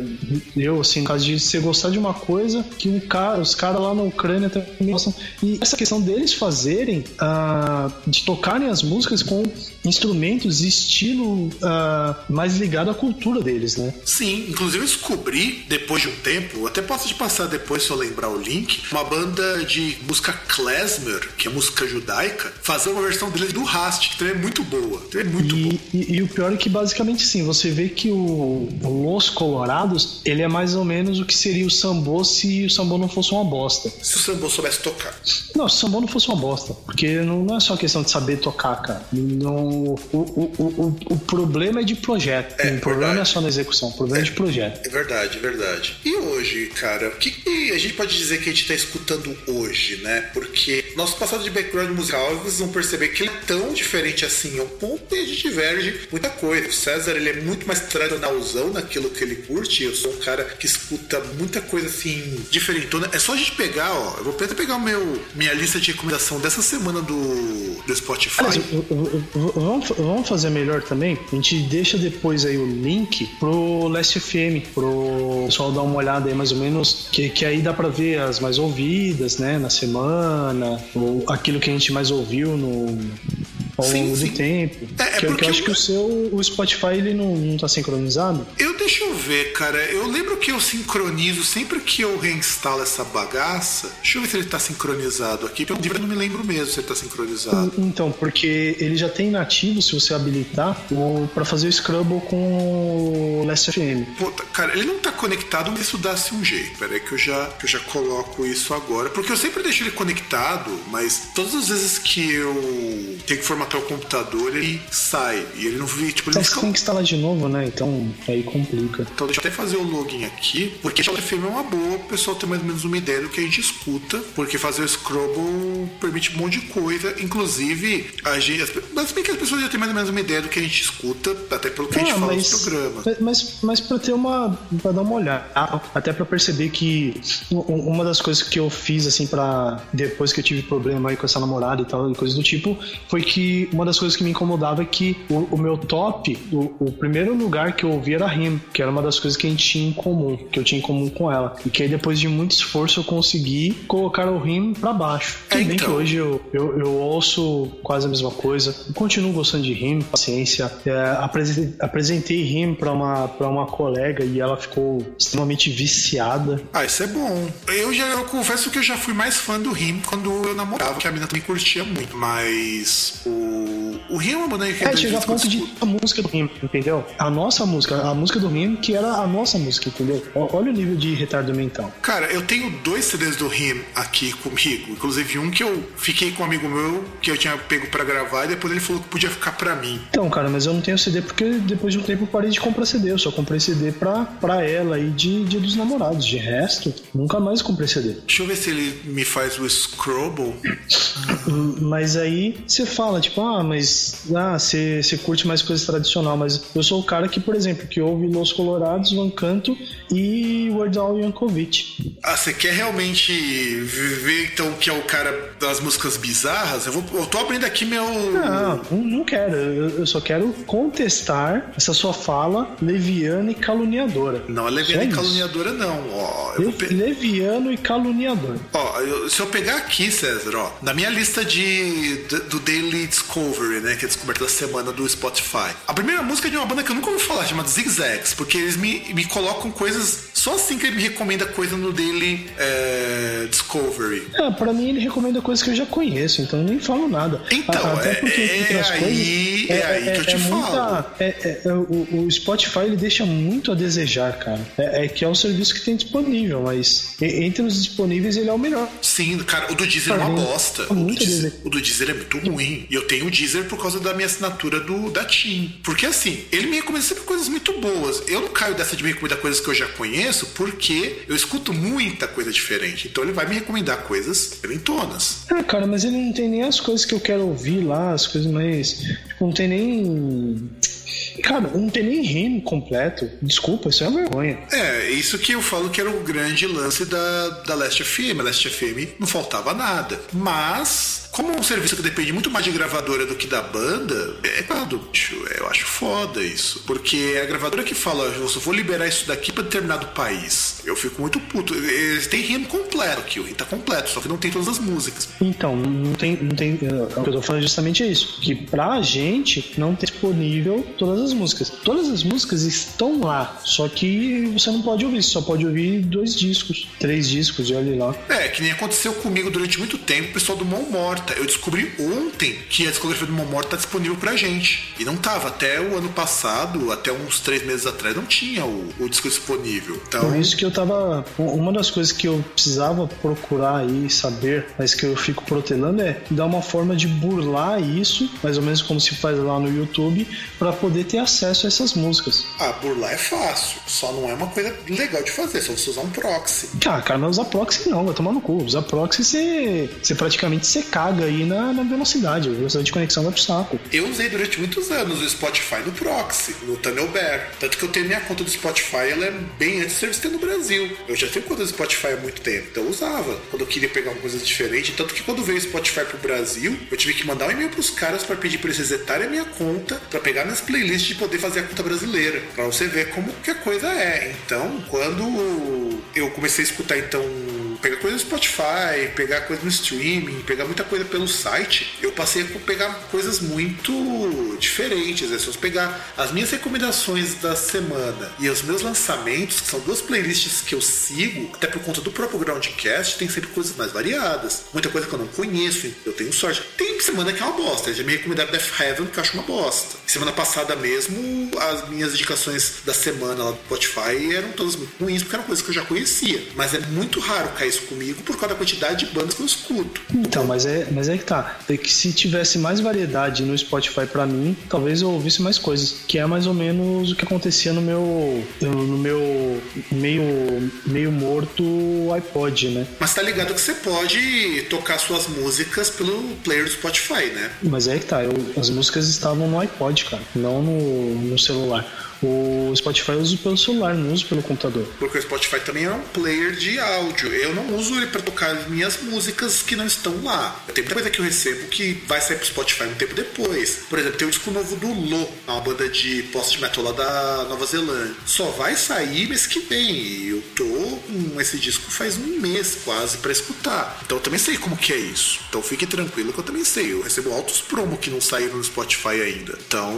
eu, assim, no caso de você gostar de uma coisa que um cara, os caras lá na Ucrânia também gostam. E essa questão deles fazerem, uh, de tocarem as músicas com instrumentos estilo uh, mais ligado à cultura deles, né? Sim, inclusive eu descobri, depois de um tempo, até posso te passar depois se eu lembrar o link, uma banda de música klezmer, que é música judaica, fazer uma versão deles do Rast, que também é muito boa. É muito e, bom. E, e, o pior é que basicamente sim, você vê que o, o Los Colorados, ele é mais ou menos o que seria o Sambô se o Sambô não fosse uma bosta. Se o Sambô soubesse tocar. Não, se o Sambô não fosse uma bosta. Porque não, não é só questão de saber tocar, cara. Não, o, o, o, o, problema é de projeto. É, o problema verdade. não é só na execução, o problema é, é de projeto. É verdade, é verdade. E hoje, cara, o que, que, a gente pode dizer que a gente tá escutando hoje, né? Porque nosso passado de background musical, vocês vão perceber que ele é tão diferente assim, ao ponto que a gente diverge muita coisa. O César, ele é muito mais tradicionalzão naquilo que ele curte. Eu sou um cara que escuta muita coisa assim, diferentona. É só a gente pegar, ó. Eu vou até pegar o meu, minha lista de recomendação dessa semana do, do Spotify. Vamos, vamos fazer melhor também? A gente deixa depois aí o link pro Last FM, pro pessoal dar uma olhada aí mais ou menos, que, que aí dá pra ver as mais ouvidas, né, na semana, ou aquilo que a gente mais ouviu no ao sim, longo sim. do tempo. É, é que, porque eu acho eu... que o seu o Spotify ele não, não tá sincronizado. Eu deixa eu ver, cara. Eu lembro que eu sincronizo sempre que eu reinstalo essa bagaça. Deixa eu ver se ele tá sincronizado aqui. Eu não me lembro mesmo se ele tá sincronizado. Então, porque ele já tem nativo, se você habilitar, para fazer o Scrabble com o Last FM. Puta, cara, ele não tá conectado, mas isso dá-se um jeito. Pera aí que eu já, que eu já coloco isso agora. Porque eu sempre deixo ele conectado, mas todas as vezes que eu tenho que formatar até o computador, ele sai. E ele não vi, tipo, ele Você fica... tem que instalar de novo, né? Então aí complica. Então deixa eu até fazer o login aqui, porque a FM é uma boa, o pessoal ter mais ou menos uma ideia do que a gente escuta, porque fazer o Scrabble permite um monte de coisa, inclusive a gente. Mas bem que as pessoas já têm mais ou menos uma ideia do que a gente escuta, até pelo que ah, a gente ah, fala mas, nos programas. Mas, mas pra ter uma. pra dar uma olhada, até pra perceber que uma das coisas que eu fiz, assim, para depois que eu tive problema aí com essa namorada e tal, e coisas do tipo, foi que uma das coisas que me incomodava é que o, o meu top, o, o, primeiro lugar que eu ouvi era Him, que era uma das coisas que a gente tinha em comum, que eu tinha em comum com ela. E que aí depois de muito esforço eu consegui colocar o Him pra baixo. Tudo é, bem que então. hoje eu, eu, eu, ouço quase a mesma coisa, eu continuo gostando de Him, paciência. É, apresentei, apresentei Him pra uma, pra uma colega e ela ficou extremamente viciada. Ah, isso é bom. Eu já eu confesso que eu já fui mais fã do Him quando eu namorava, que a menina também curtia muito, mas o o Rim é uma banda que é, chega a ponto de a música do Rim, entendeu? A nossa música, a música do Rim, que era a nossa música, entendeu? Olha o nível de retardo mental. Cara, eu tenho dois CDs do Rim aqui comigo, inclusive um que eu fiquei com um amigo meu que eu tinha pego para gravar e depois ele falou que podia ficar para mim. Então, cara, mas eu não tenho CD porque depois de um tempo eu parei de comprar CD, eu só comprei CD pra, pra ela e de Dia dos Namorados. De resto, nunca mais comprei CD. Deixa eu ver se ele me faz o Scrabble. mas aí você fala, tipo, ah, mas ah, você, curte mais coisa tradicional, mas eu sou o cara que, por exemplo, que ouve Los Colorados, Van Canto e Word Al Yankovic. Ah, você quer realmente ver então que é o cara das músicas bizarras? Eu, vou, eu tô abrindo aqui meu. Não, não quero. Eu, eu só quero contestar essa sua fala leviana e caluniadora. Não é leviana e caluniadora, não. Ó, Le pe... Leviano e caluniador. Ó, eu, se eu pegar aqui, César, ó, na minha lista de, do Daily Discovery, né, que é descoberta da semana do Spotify. A primeira música é de uma banda que eu nunca ouvi falar, chamada Zigzags, porque eles me, me colocam coisas Só assim que ele me recomenda coisa no dele é, Discovery. É, pra mim ele recomenda coisas que eu já conheço, então eu nem falo nada. Então, Até porque, é, é aí, coisas, é, aí que eu te é falo. Muita, é, é, o, o, Spotify ele deixa muito a desejar, cara. É, é, que é o serviço que tem disponível, mas entre os disponíveis ele é o melhor. Sim, cara, o do Deezer é uma bosta. O do Deezer, o do Deezer é muito ruim. E eu tenho o Deezer por causa da minha assinatura do, da TIM. Porque assim, ele me recomenda sempre coisas muito boas. Eu não caio dessa de me recomendar coisas que eu já conheço, porque eu escuto muita coisa diferente. Então ele vai me recomendar coisas diferentonas. Ah, cara, mas ele não tem nem as coisas que eu quero ouvir lá, as coisas mais. Tipo, não tem nem Cara, não tem nem rimo completo. Desculpa, isso é uma vergonha. É, isso que eu falo que era o grande lance da, da Last FM. A Last FM não faltava nada. Mas como é um serviço que depende muito mais de gravadora do que da banda, é claro, eu acho foda isso. Porque é a gravadora que fala, eu só vou liberar isso daqui para determinado país. Eu fico muito puto. Têm rimo completo aqui, o rimo tá completo, só que não tem todas as músicas. Então, não tem. Não tem o que eu tô falando justamente é isso. Que pra gente não tem disponível todas as músicas. Todas as músicas estão lá, só que você não pode ouvir, você só pode ouvir dois discos, três discos, e olha lá. É, que nem aconteceu comigo durante muito tempo, o pessoal do Mão Eu descobri ontem que a discografia do Momor tá disponível pra gente. E não tava. Até o ano passado, até uns três meses atrás, não tinha o, o disco disponível. Então... Por isso que eu tava. Uma das coisas que eu precisava procurar aí saber, mas que eu fico protelando é dar uma forma de burlar isso, mais ou menos como se faz lá no YouTube, para poder ter acesso a essas músicas. Ah, burlar é fácil. Só não é uma coisa legal de fazer, só você usar um proxy. Ah, cara, não usar proxy não, vai tomar no cu. Usar proxy você, você praticamente você caga aí na, na velocidade. A velocidade de conexão vai pro saco. Eu usei durante muitos anos o Spotify no Proxy, no Tunnel Bear. Tanto que eu tenho minha conta do Spotify, ela é bem antes de serviço ter no Brasil. Eu já tenho conta do Spotify há muito tempo, então eu usava quando eu queria pegar uma coisa diferente. Tanto que quando veio o Spotify pro Brasil, eu tive que mandar um e-mail pros caras para pedir pra eles resetarem a minha conta, para pegar minhas playlists e poder fazer a conta brasileira. para você ver como que a coisa é. Então, quando eu comecei a escutar então pegar coisa no Spotify, pegar coisa no streaming, pegar muita coisa pelo site, eu passei a pegar coisas muito diferentes. É, se eu pegar as minhas recomendações da semana e os meus lançamentos, que são duas playlists que eu sigo, até por conta do próprio Groundcast, tem sempre coisas mais variadas. Muita coisa que eu não conheço, eu tenho sorte. Tem semana que é uma bosta, já me recomendaram Death Heaven, que eu acho uma bosta. Semana passada mesmo, as minhas indicações da semana lá do Spotify eram todas muito ruins, porque eram coisas que eu já conhecia. Mas é muito raro cair isso comigo por causa da quantidade de bandas que eu escuto. Então, mas é, mas é que tá. É que se tivesse mais variedade no Spotify para mim, talvez eu ouvisse mais coisas. Que é mais ou menos o que acontecia no meu. no meu meio, meio morto iPod, né? Mas tá ligado que você pode tocar suas músicas pelo player do Spotify, né? Mas é que tá, eu, as músicas estavam no iPod, cara, não no, no celular. O Spotify eu uso pelo celular, não uso pelo computador. Porque o Spotify também é um player de áudio. Eu não uso ele para tocar as minhas músicas que não estão lá. Tem muita coisa que eu recebo que vai sair pro Spotify um tempo depois. Por exemplo, tem o disco novo do Lo, uma banda de post-metal lá da Nova Zelândia. Só vai sair mês que vem. E eu tô com esse disco faz um mês quase para escutar. Então eu também sei como que é isso. Então fique tranquilo que eu também sei. Eu recebo altos promo que não saíram no Spotify ainda. Então,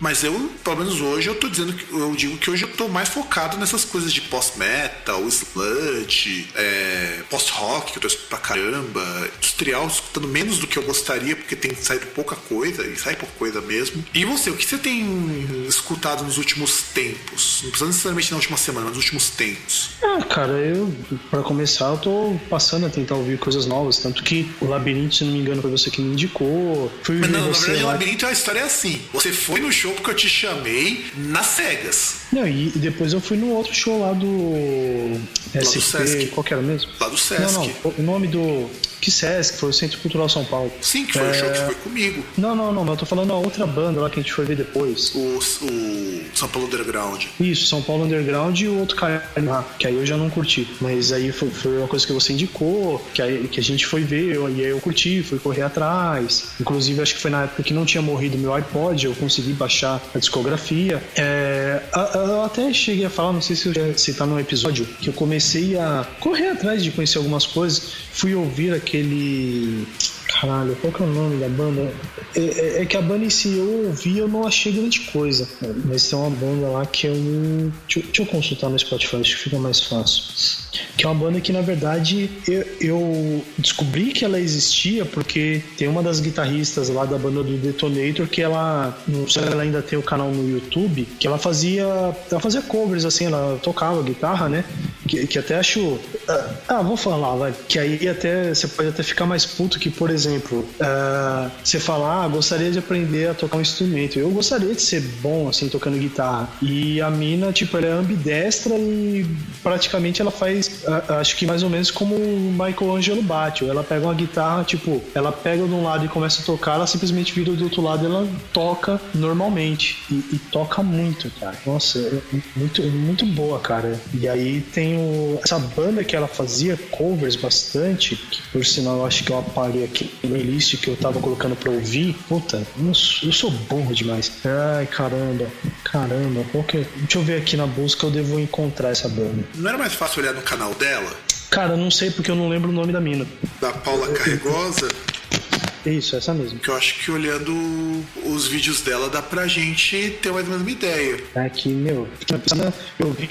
mas eu, pelo menos hoje, eu tô dizendo dizendo que eu digo que hoje eu tô mais focado nessas coisas de post-metal, sludge, é, post-rock, que eu tô escutando pra caramba, industrial, escutando menos do que eu gostaria, porque tem saído pouca coisa, e sai pouca coisa mesmo. E você, o que você tem escutado nos últimos tempos? Não precisa necessariamente na última semana, nos últimos tempos. Ah, cara, eu, para começar, eu tô passando a tentar ouvir coisas novas, tanto que o Labirinto, se não me engano, foi você que me indicou. Fui mas não, na verdade, o Labirinto, a história é assim. Você foi no show porque eu te chamei na cegas. Não, e, e depois eu fui no outro show lá do SP, qual que era mesmo? Lá do Sesc. Não, não, o nome do que Sesc, foi o Centro Cultural São Paulo. Sim, que foi é... o show que foi comigo. Não, não, não, eu tô falando a outra banda lá que a gente foi ver depois. O, o São Paulo Underground. Isso, São Paulo Underground e o outro cara lá, que aí eu já não curti. Mas aí foi, foi uma coisa que você indicou, que, aí, que a gente foi ver, eu, e aí eu curti, fui correr atrás. Inclusive, acho que foi na época que não tinha morrido meu iPod, eu consegui baixar a discografia. É, eu até cheguei a falar, não sei se eu já citar no episódio, que eu comecei a correr atrás de conhecer algumas coisas, fui ouvir aquele Caralho, qual que é o nome da banda? É, é, é, que a banda em si eu ouvi eu não achei grande coisa. Mas tem uma banda lá que eu. Deixa, deixa eu consultar no Spotify, acho que fica mais fácil. Que é uma banda que na verdade eu, eu descobri que ela existia porque tem uma das guitarristas lá da banda do Detonator que ela. Não sei se ela ainda tem o canal no YouTube, que ela fazia. Ela fazia covers, assim, ela tocava guitarra, né? Que, que até acho. Ah, ah, vou falar, vai. Que aí até você pode até ficar mais puto que, por exemplo, uh, você falar, ah, gostaria de aprender a tocar um instrumento. Eu gostaria de ser bom, assim, tocando guitarra. E a mina, tipo, ela é ambidestra e praticamente ela faz, uh, acho que mais ou menos como o Michael Angelo Batio. Ela pega uma guitarra, tipo, ela pega de um lado e começa a tocar, ela simplesmente vira do outro lado e ela toca normalmente. E, e toca muito, cara. Nossa, é muito, muito boa, cara. E aí tem o, essa banda que ela fazia covers bastante, que por sinal eu acho que eu apaguei aqui playlist que eu tava colocando pra ouvir. Puta, eu, eu sou burro demais. Ai, caramba, caramba. Qual que... É? Deixa eu ver aqui na busca, eu devo encontrar essa banda. Não era mais fácil olhar no canal dela? Cara, não sei porque eu não lembro o nome da mina. Da Paula Carregosa? Isso, essa mesmo. Que eu acho que olhando os vídeos dela dá pra gente ter mais ou menos uma ideia. É que, meu, eu vi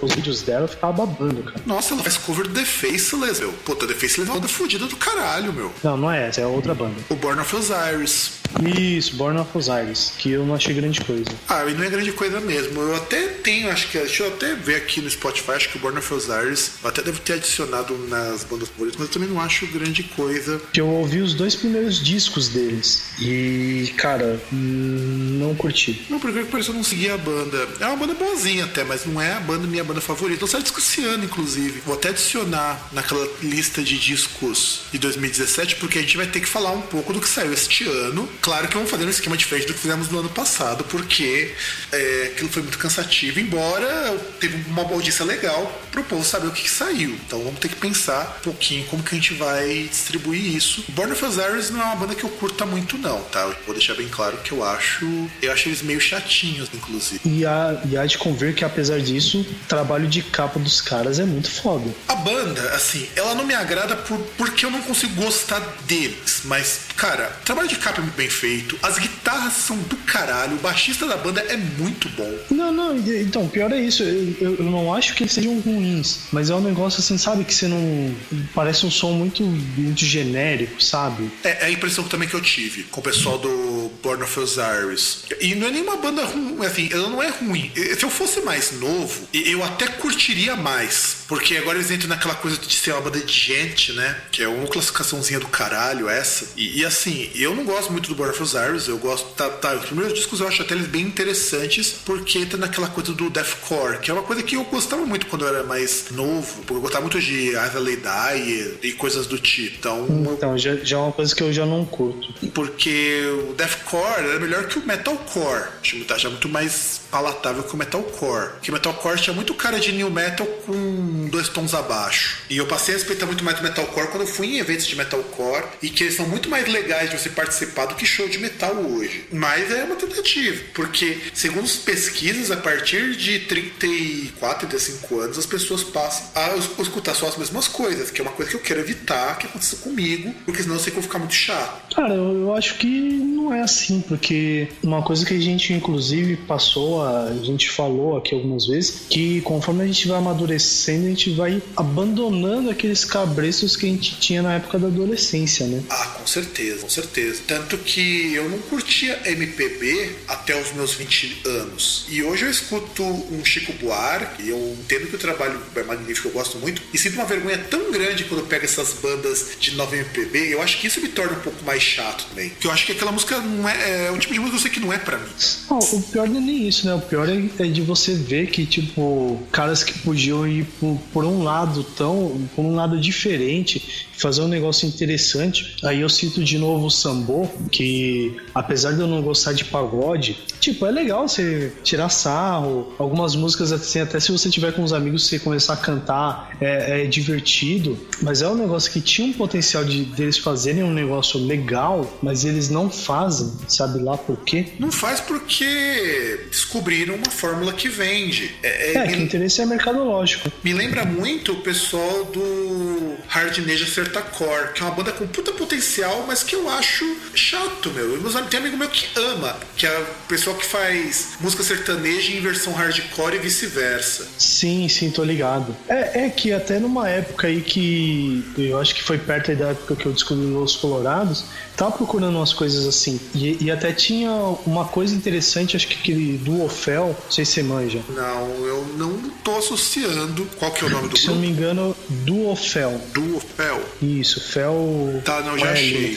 os vídeos dela e ficava babando, cara. Nossa, ela faz cover do The Faceless, meu. Puta, The Faceless é uma banda fodida do caralho, meu. Não, não é essa, é outra banda. O Born of Osiris. Isso, Born of Osiris, que eu não achei grande coisa. Ah, e não é grande coisa mesmo. Eu até tenho, acho que. Deixa eu até ver aqui no Spotify, acho que o Born of Osiris eu até devo ter adicionado nas bandas favoritas, mas eu também não acho grande coisa. Eu ouvi os dois primeiros discos deles e, cara, não curti. Não, porque pareceu não seguir a banda. É uma banda boazinha até, mas não é a banda minha banda favorita. Eu disco esse ano, inclusive. Vou até adicionar naquela lista de discos de 2017, porque a gente vai ter que falar um pouco do que saiu este ano Claro que vamos fazer um esquema diferente do que fizemos no ano passado, porque é, aquilo foi muito cansativo, embora teve uma audiência legal pro povo saber o que, que, saiu. Então vamos ter que pensar um pouquinho como que a gente vai distribuir isso. Born of Osiris não é uma banda que eu curta muito, não, tá? Eu vou deixar bem claro que eu acho. Eu acho eles meio chatinhos, inclusive. E há, e há de conver que, apesar disso, o trabalho de capa dos caras é muito foda. A banda, assim, ela não me agrada por, porque eu não consigo gostar deles, mas, cara, trabalho de capa é muito bem feito, as guitarras são do caralho, o baixista da banda é muito bom. Não, não, então, pior é isso, eu, eu não acho que eles sejam ruins, mas é um negócio assim, sabe, que você não. Parece um som muito, muito genérico, sabe? É, é a impressão também que eu tive com o pessoal do Born of Osiris. E não é nenhuma banda ruim, assim, ela não é ruim. Se eu fosse mais novo, eu até curtiria mais. Porque agora eles entram naquela coisa de ser uma banda de gente, né? Que é uma classificaçãozinha do caralho essa. E, e assim, eu não gosto muito do Born of Osiris, eu gosto. Tá, tá, os primeiros discos eu acho até eles bem interessantes, porque tá naquela coisa do deathcore, que é uma coisa que eu gostava muito quando eu era mais novo, porque eu gostava muito de Lay Die e coisas do tipo. Então, então já, já é uma coisa que eu já não curto. Porque o deathcore era melhor que o metalcore. Tá já muito mais palatável que o metalcore. Que o metalcore tinha muito cara de new metal com dois tons abaixo. E eu passei a respeitar muito mais o metalcore quando eu fui em eventos de metalcore e que eles são muito mais legais de você participar do que show de metal hoje. Mas é uma tentativa, porque segundo as pesquisas, a partir de 34, 35 anos, as pessoas passam a escutar só as mesmas coisas, que é uma coisa que eu quero evitar que aconteça comigo, porque senão eu sei que eu vou ficar muito chato. Cara, eu, eu acho que não é assim, porque uma coisa que a gente inclusive passou, a, a gente falou aqui algumas vezes, que conforme a gente vai amadurecendo, a gente vai abandonando aqueles cabreços que a gente tinha na época da adolescência, né? Ah, com certeza, com certeza. Tanto que eu não curtia MPB até os meus 20 anos. E hoje eu escuto um Chico Buarque, eu entendo que o trabalho é magnífico, eu gosto muito, e sinto uma vergonha tão grande quando pego essas bandas de nova MPB, eu acho que isso me torna um pouco mais chato também. Porque eu acho que aquela música não é, é um tipo de música que eu sei que não é para mim. O pior não é nem isso, né? O pior é, é de você ver que, tipo, caras que podiam ir por, por um lado tão. por um lado diferente, fazer um negócio interessante. Aí eu cito de novo o Sambo, que apesar de eu não gostar de pagode, tipo, é legal você tirar sarro. Algumas músicas, assim, até se você tiver com os amigos, você começar a cantar, é, é divertido. Mas é um negócio que tinha um potencial de deles fazerem um negócio legal, mas eles não fazem. sabe lá por quê? Não faz porque descobriram uma fórmula que vende. É, é, é que o interesse é mercadológico. Me lembra muito o pessoal do Hard Neja Certacore, que é uma banda com puta potencial, mas que eu acho chato, meu. Tem um amigo meu que ama, que é o pessoal que faz música sertaneja em versão hardcore e vice-versa. Sim, sim, tô ligado. É, é que até numa época aí que eu acho que foi perto da época que eu descobri Los Colorados, tava procurando umas coisas assim. E, e, até tinha uma coisa interessante, acho que aquele Duofel, não sei se você manja. Não, eu não tô associando. Qual que é o nome do Se grupo? não me engano, Duofel. Duofel? Isso, Fel. Tá, não, já achei.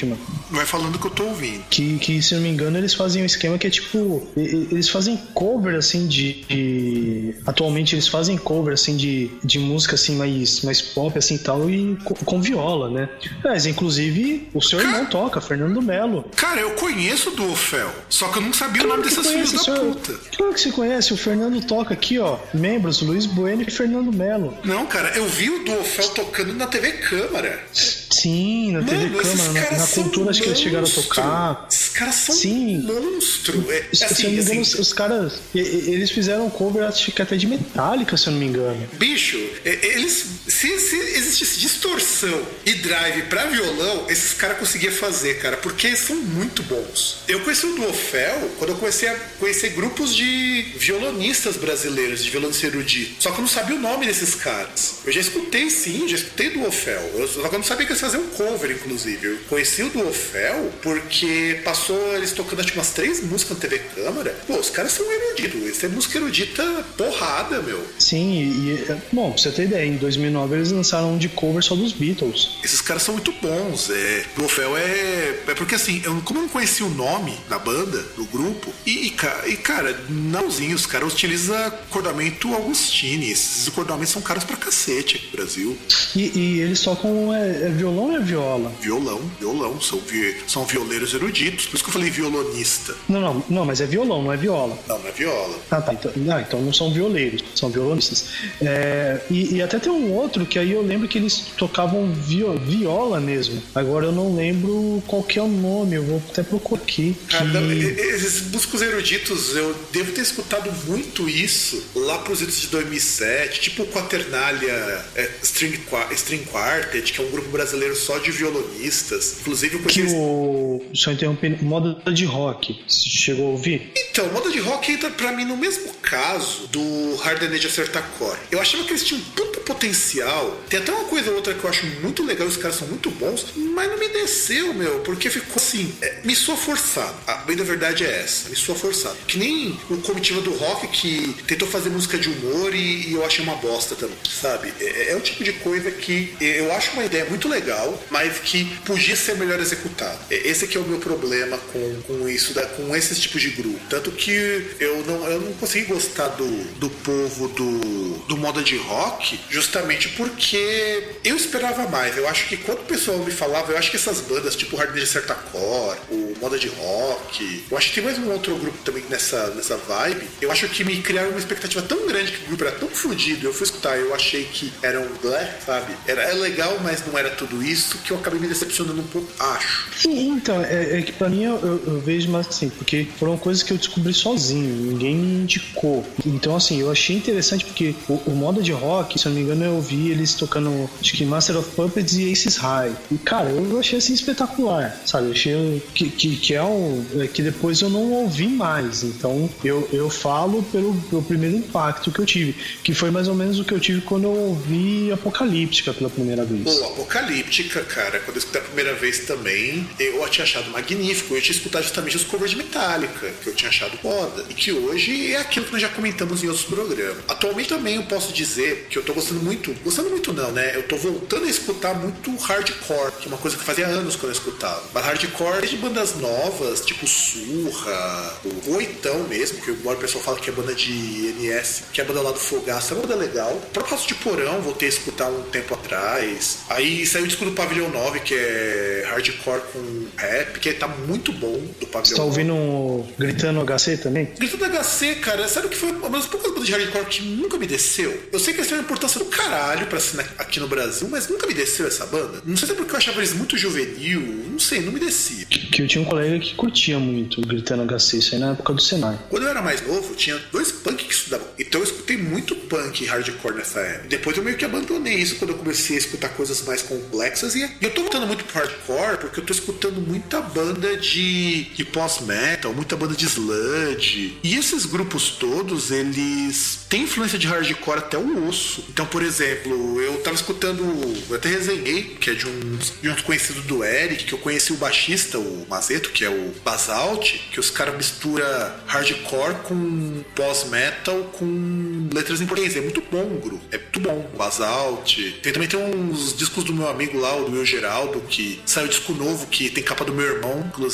Vai falando que eu tô ouvindo. Que, que, se não me engano, eles fazem um esquema que é tipo. Eles fazem cover, assim, de. de... Atualmente eles fazem cover, assim, de, de música, assim, mais, mais pop, assim e tal, e com, com viola, né? Mas, inclusive, o seu irmão toca, Fernando Melo. Cara, eu conheço o Duofel, só que eu não sabia claro o nome dessas filhas da senhor... puta. Claro que você conhece, o Fernando toca aqui, ó. Membros, Luiz Bueno e Fernando Melo. Não, cara, eu vi o Duofel tocando na TV Câmara. Sim, na TV Mano, Câmara, na, na cultura acho que eles chegaram a tocar. Caras são Sim. monstro. É, assim, se eu não me engano, assim, os, caras. Eles fizeram um cover, acho que até de Metallica, se eu não me engano. Bicho, eles. Se, se existisse distorção e drive pra violão, esses caras conseguiam fazer, cara, porque eles são muito bons. Eu conheci o Duofel quando eu comecei a conhecer grupos de violonistas brasileiros, de violonista erudito. Só que eu não sabia o nome desses caras. Eu já escutei sim, já escutei Duofel. Eu, só que eu não sabia que eles fazer um cover, inclusive. Eu conheci o Duofel porque passou eles tocando acho, umas três músicas na TV Câmara. Pô, os caras são eruditos. Eles têm música erudita porrada, meu. Sim, e, bom, pra você ter ideia, em 2009 eles lançaram um de cover só dos Beatles. Esses caras são muito bons. É, Duofel é. É porque assim, eu, como eu não conhecia o nome da banda, do grupo, e, e, e cara, nãozinho, os caras utilizam acordamento Augustine. Esses acordamentos são caros pra cacete aqui no Brasil. E, e eles tocam é, é violão ou é viola? Violão, violão. São, vi, são violeiros eruditos. Por isso que eu falei violonista. Não, não, não, mas é violão, não é viola. Não, não é viola. Ah, tá. Então, ah, então não são violeiros, são violonistas. É, e, e, até tem um outro que aí eu lembro que eles tocavam vio, viola mesmo. Agora eu não lembro qual que é o nome, eu vou até procurar aqui. Cara, que... esses músicos eruditos, eu devo ter escutado muito isso lá pros idos de 2007, tipo o Quaternália é, String, String Quartet, que é um grupo brasileiro só de violonistas. Inclusive eu conheci. Que o. Só interrompendo, moda de rock. Você chegou a ouvir? Então, moda de rock entra pra mim no mesmo caso do Hard Age Acertar Core. Eu achava que eles tinham tanto potencial. Tem até uma coisa ou outra que eu acho muito legal, os caras são muito bons, mas não me desceu, meu, porque ficou assim. É, me soa forçado. A bem da verdade é essa, me soa forçado. Que nem o comitiva do rock que tentou fazer música de humor e, e eu achei uma bosta também, sabe? É, é o tipo de coisa que eu acho uma ideia muito legal, mas que podia ser melhor executado. Esse que é o meu problema com, com isso, da, com esses tipos de grupo. Tanto que eu não, eu não consegui gostar do, do povo do, do moda de rock, justamente porque eu esperava mais. Eu acho que quando o pessoal me falava, eu acho que essas bandas, tipo Hard de Certacore, o moda de rock, eu acho que tem mais um outro grupo também nessa, nessa vibe. Eu acho que me criaram uma expectativa tão grande que o grupo era tão fodido. Eu fui escutar, eu achei que era um black, sabe? Era, era legal, mas não era tudo isso, que eu acabei me decepcionando um pouco, acho. Sim, então, é, é que pra mim eu, eu, eu, vejo mais assim, porque foram coisas que eu descobri sozinho, ninguém me indicou. Então, assim, eu achei interessante porque o, o modo de rock, se eu não me engano, eu ouvi eles tocando, acho que Master of Puppets e Aces High. E, cara, eu achei assim espetacular, sabe? Eu achei que, que, que é um. É que depois eu não ouvi mais. Então, eu, eu falo pelo, pelo primeiro impacto que eu tive, que foi mais ou menos o que eu tive quando eu ouvi Apocalíptica pela primeira vez. Pô, Apocalíptica, cara, quando eu escutei a primeira vez também, eu tinha achado magnífico. Tinha escutado justamente os covers de Metallica, que eu tinha achado foda. E que hoje é aquilo que nós já comentamos em outros programas. Atualmente também eu posso dizer que eu tô gostando muito, gostando muito não, né? Eu tô voltando a escutar muito hardcore, que é uma coisa que fazia anos quando eu escutava. Mas hardcore de bandas novas, tipo Surra, o Oitão mesmo, que embora o pessoal fala que é banda de NS, que é a banda lá do Fogaço, é uma banda legal. O próprio de Porão, voltei a escutar um tempo atrás. Aí saiu disco do Pavilhão 9, que é hardcore com rap, que tá muito bom do Pavilhão Você tá ouvindo um Gritando HC também? Gritando HC, cara, sabe que foi uma das poucas bandas de hardcore que nunca me desceu? Eu sei que eles têm uma importância do caralho pra cena aqui no Brasil, mas nunca me desceu essa banda. Não sei se é porque eu achava eles muito juvenil, não sei, não me descia. Que eu tinha um colega que curtia muito Gritando HC, isso aí na época do Senai. Quando eu era mais novo, tinha dois punk que estudavam. Então eu escutei muito punk e hardcore nessa época. Depois eu meio que abandonei isso quando eu comecei a escutar coisas mais complexas. E eu tô voltando muito pro hardcore porque eu tô escutando muita banda de, de pós-metal, muita banda de sludge. E esses grupos todos, eles têm influência de hardcore até o osso. Então, por exemplo, eu tava escutando, eu até resenhei, que é de um, de um conhecido do Eric, que eu conheci o baixista, o Mazeto, que é o Basalt, que os caras misturam hardcore com pós-metal com letras em português. É muito bom o grupo. É muito bom. O Basalt. Tem, também tem uns discos do meu amigo lá, o do Will Geraldo, que saiu disco novo, que tem capa do meu irmão, inclusive,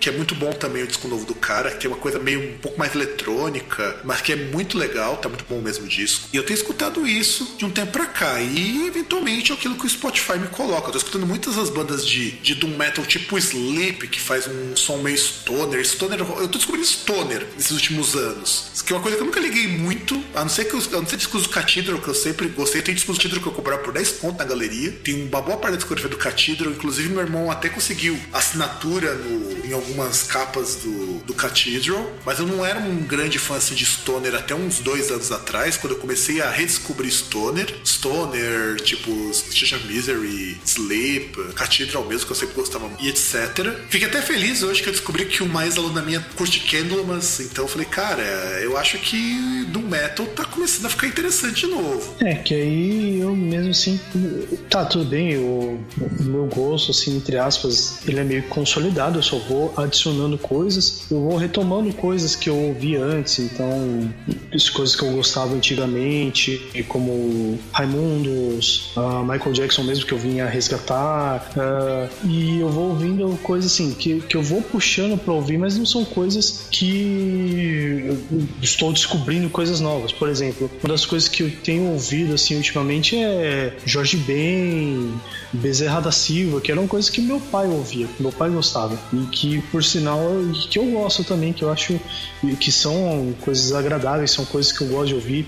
que é muito bom também o disco novo do cara, que tem uma coisa meio um pouco mais eletrônica, mas que é muito legal, tá muito bom mesmo o disco. E eu tenho escutado isso de um tempo pra cá. E eventualmente é aquilo que o Spotify me coloca. Eu tô escutando muitas das bandas de, de Doom Metal, tipo Sleep, que faz um som meio stoner. Stoner, eu tô descobrindo stoner nesses últimos anos. Que é uma coisa que eu nunca liguei muito, a não ser que eu, a não ser discos do Cathedral, que eu sempre gostei. Tem discos do Cathedral que eu comprava por 10 conto na galeria. Tem uma boa parte da discografia do Cathedral. Inclusive, meu irmão até conseguiu assinatura no, em algumas capas do, do Cathedral. Mas eu não era um grande fã assim, de stoner até uns dois anos atrás, quando eu comecei a redescobrir stoner. Stoner, tipo, Station Misery, Sleep, Cathedral mesmo, que eu sempre gostava, e etc. Fiquei até feliz hoje que eu descobri que o mais aluno da minha curte Candlemas, então eu falei, cara, eu acho que do metal tá começando a ficar interessante de novo. É, que aí eu mesmo assim, tá tudo bem, o, meu gosto, assim, entre aspas, ele é meio consolidado, só vou adicionando coisas, eu vou retomando coisas que eu ouvi antes, então, as coisas que eu gostava antigamente, como Raimundos, uh, Michael Jackson mesmo, que eu vinha resgatar, uh, e eu vou ouvindo coisas assim, que, que eu vou puxando pra ouvir, mas não são coisas que eu estou descobrindo coisas novas. Por exemplo, uma das coisas que eu tenho ouvido assim ultimamente é Jorge Ben, Bezerra da Silva, que eram coisas que meu pai ouvia, meu pai gostava. E que, por sinal, que eu gosto também, que eu acho que são coisas agradáveis, são coisas que eu gosto de ouvir.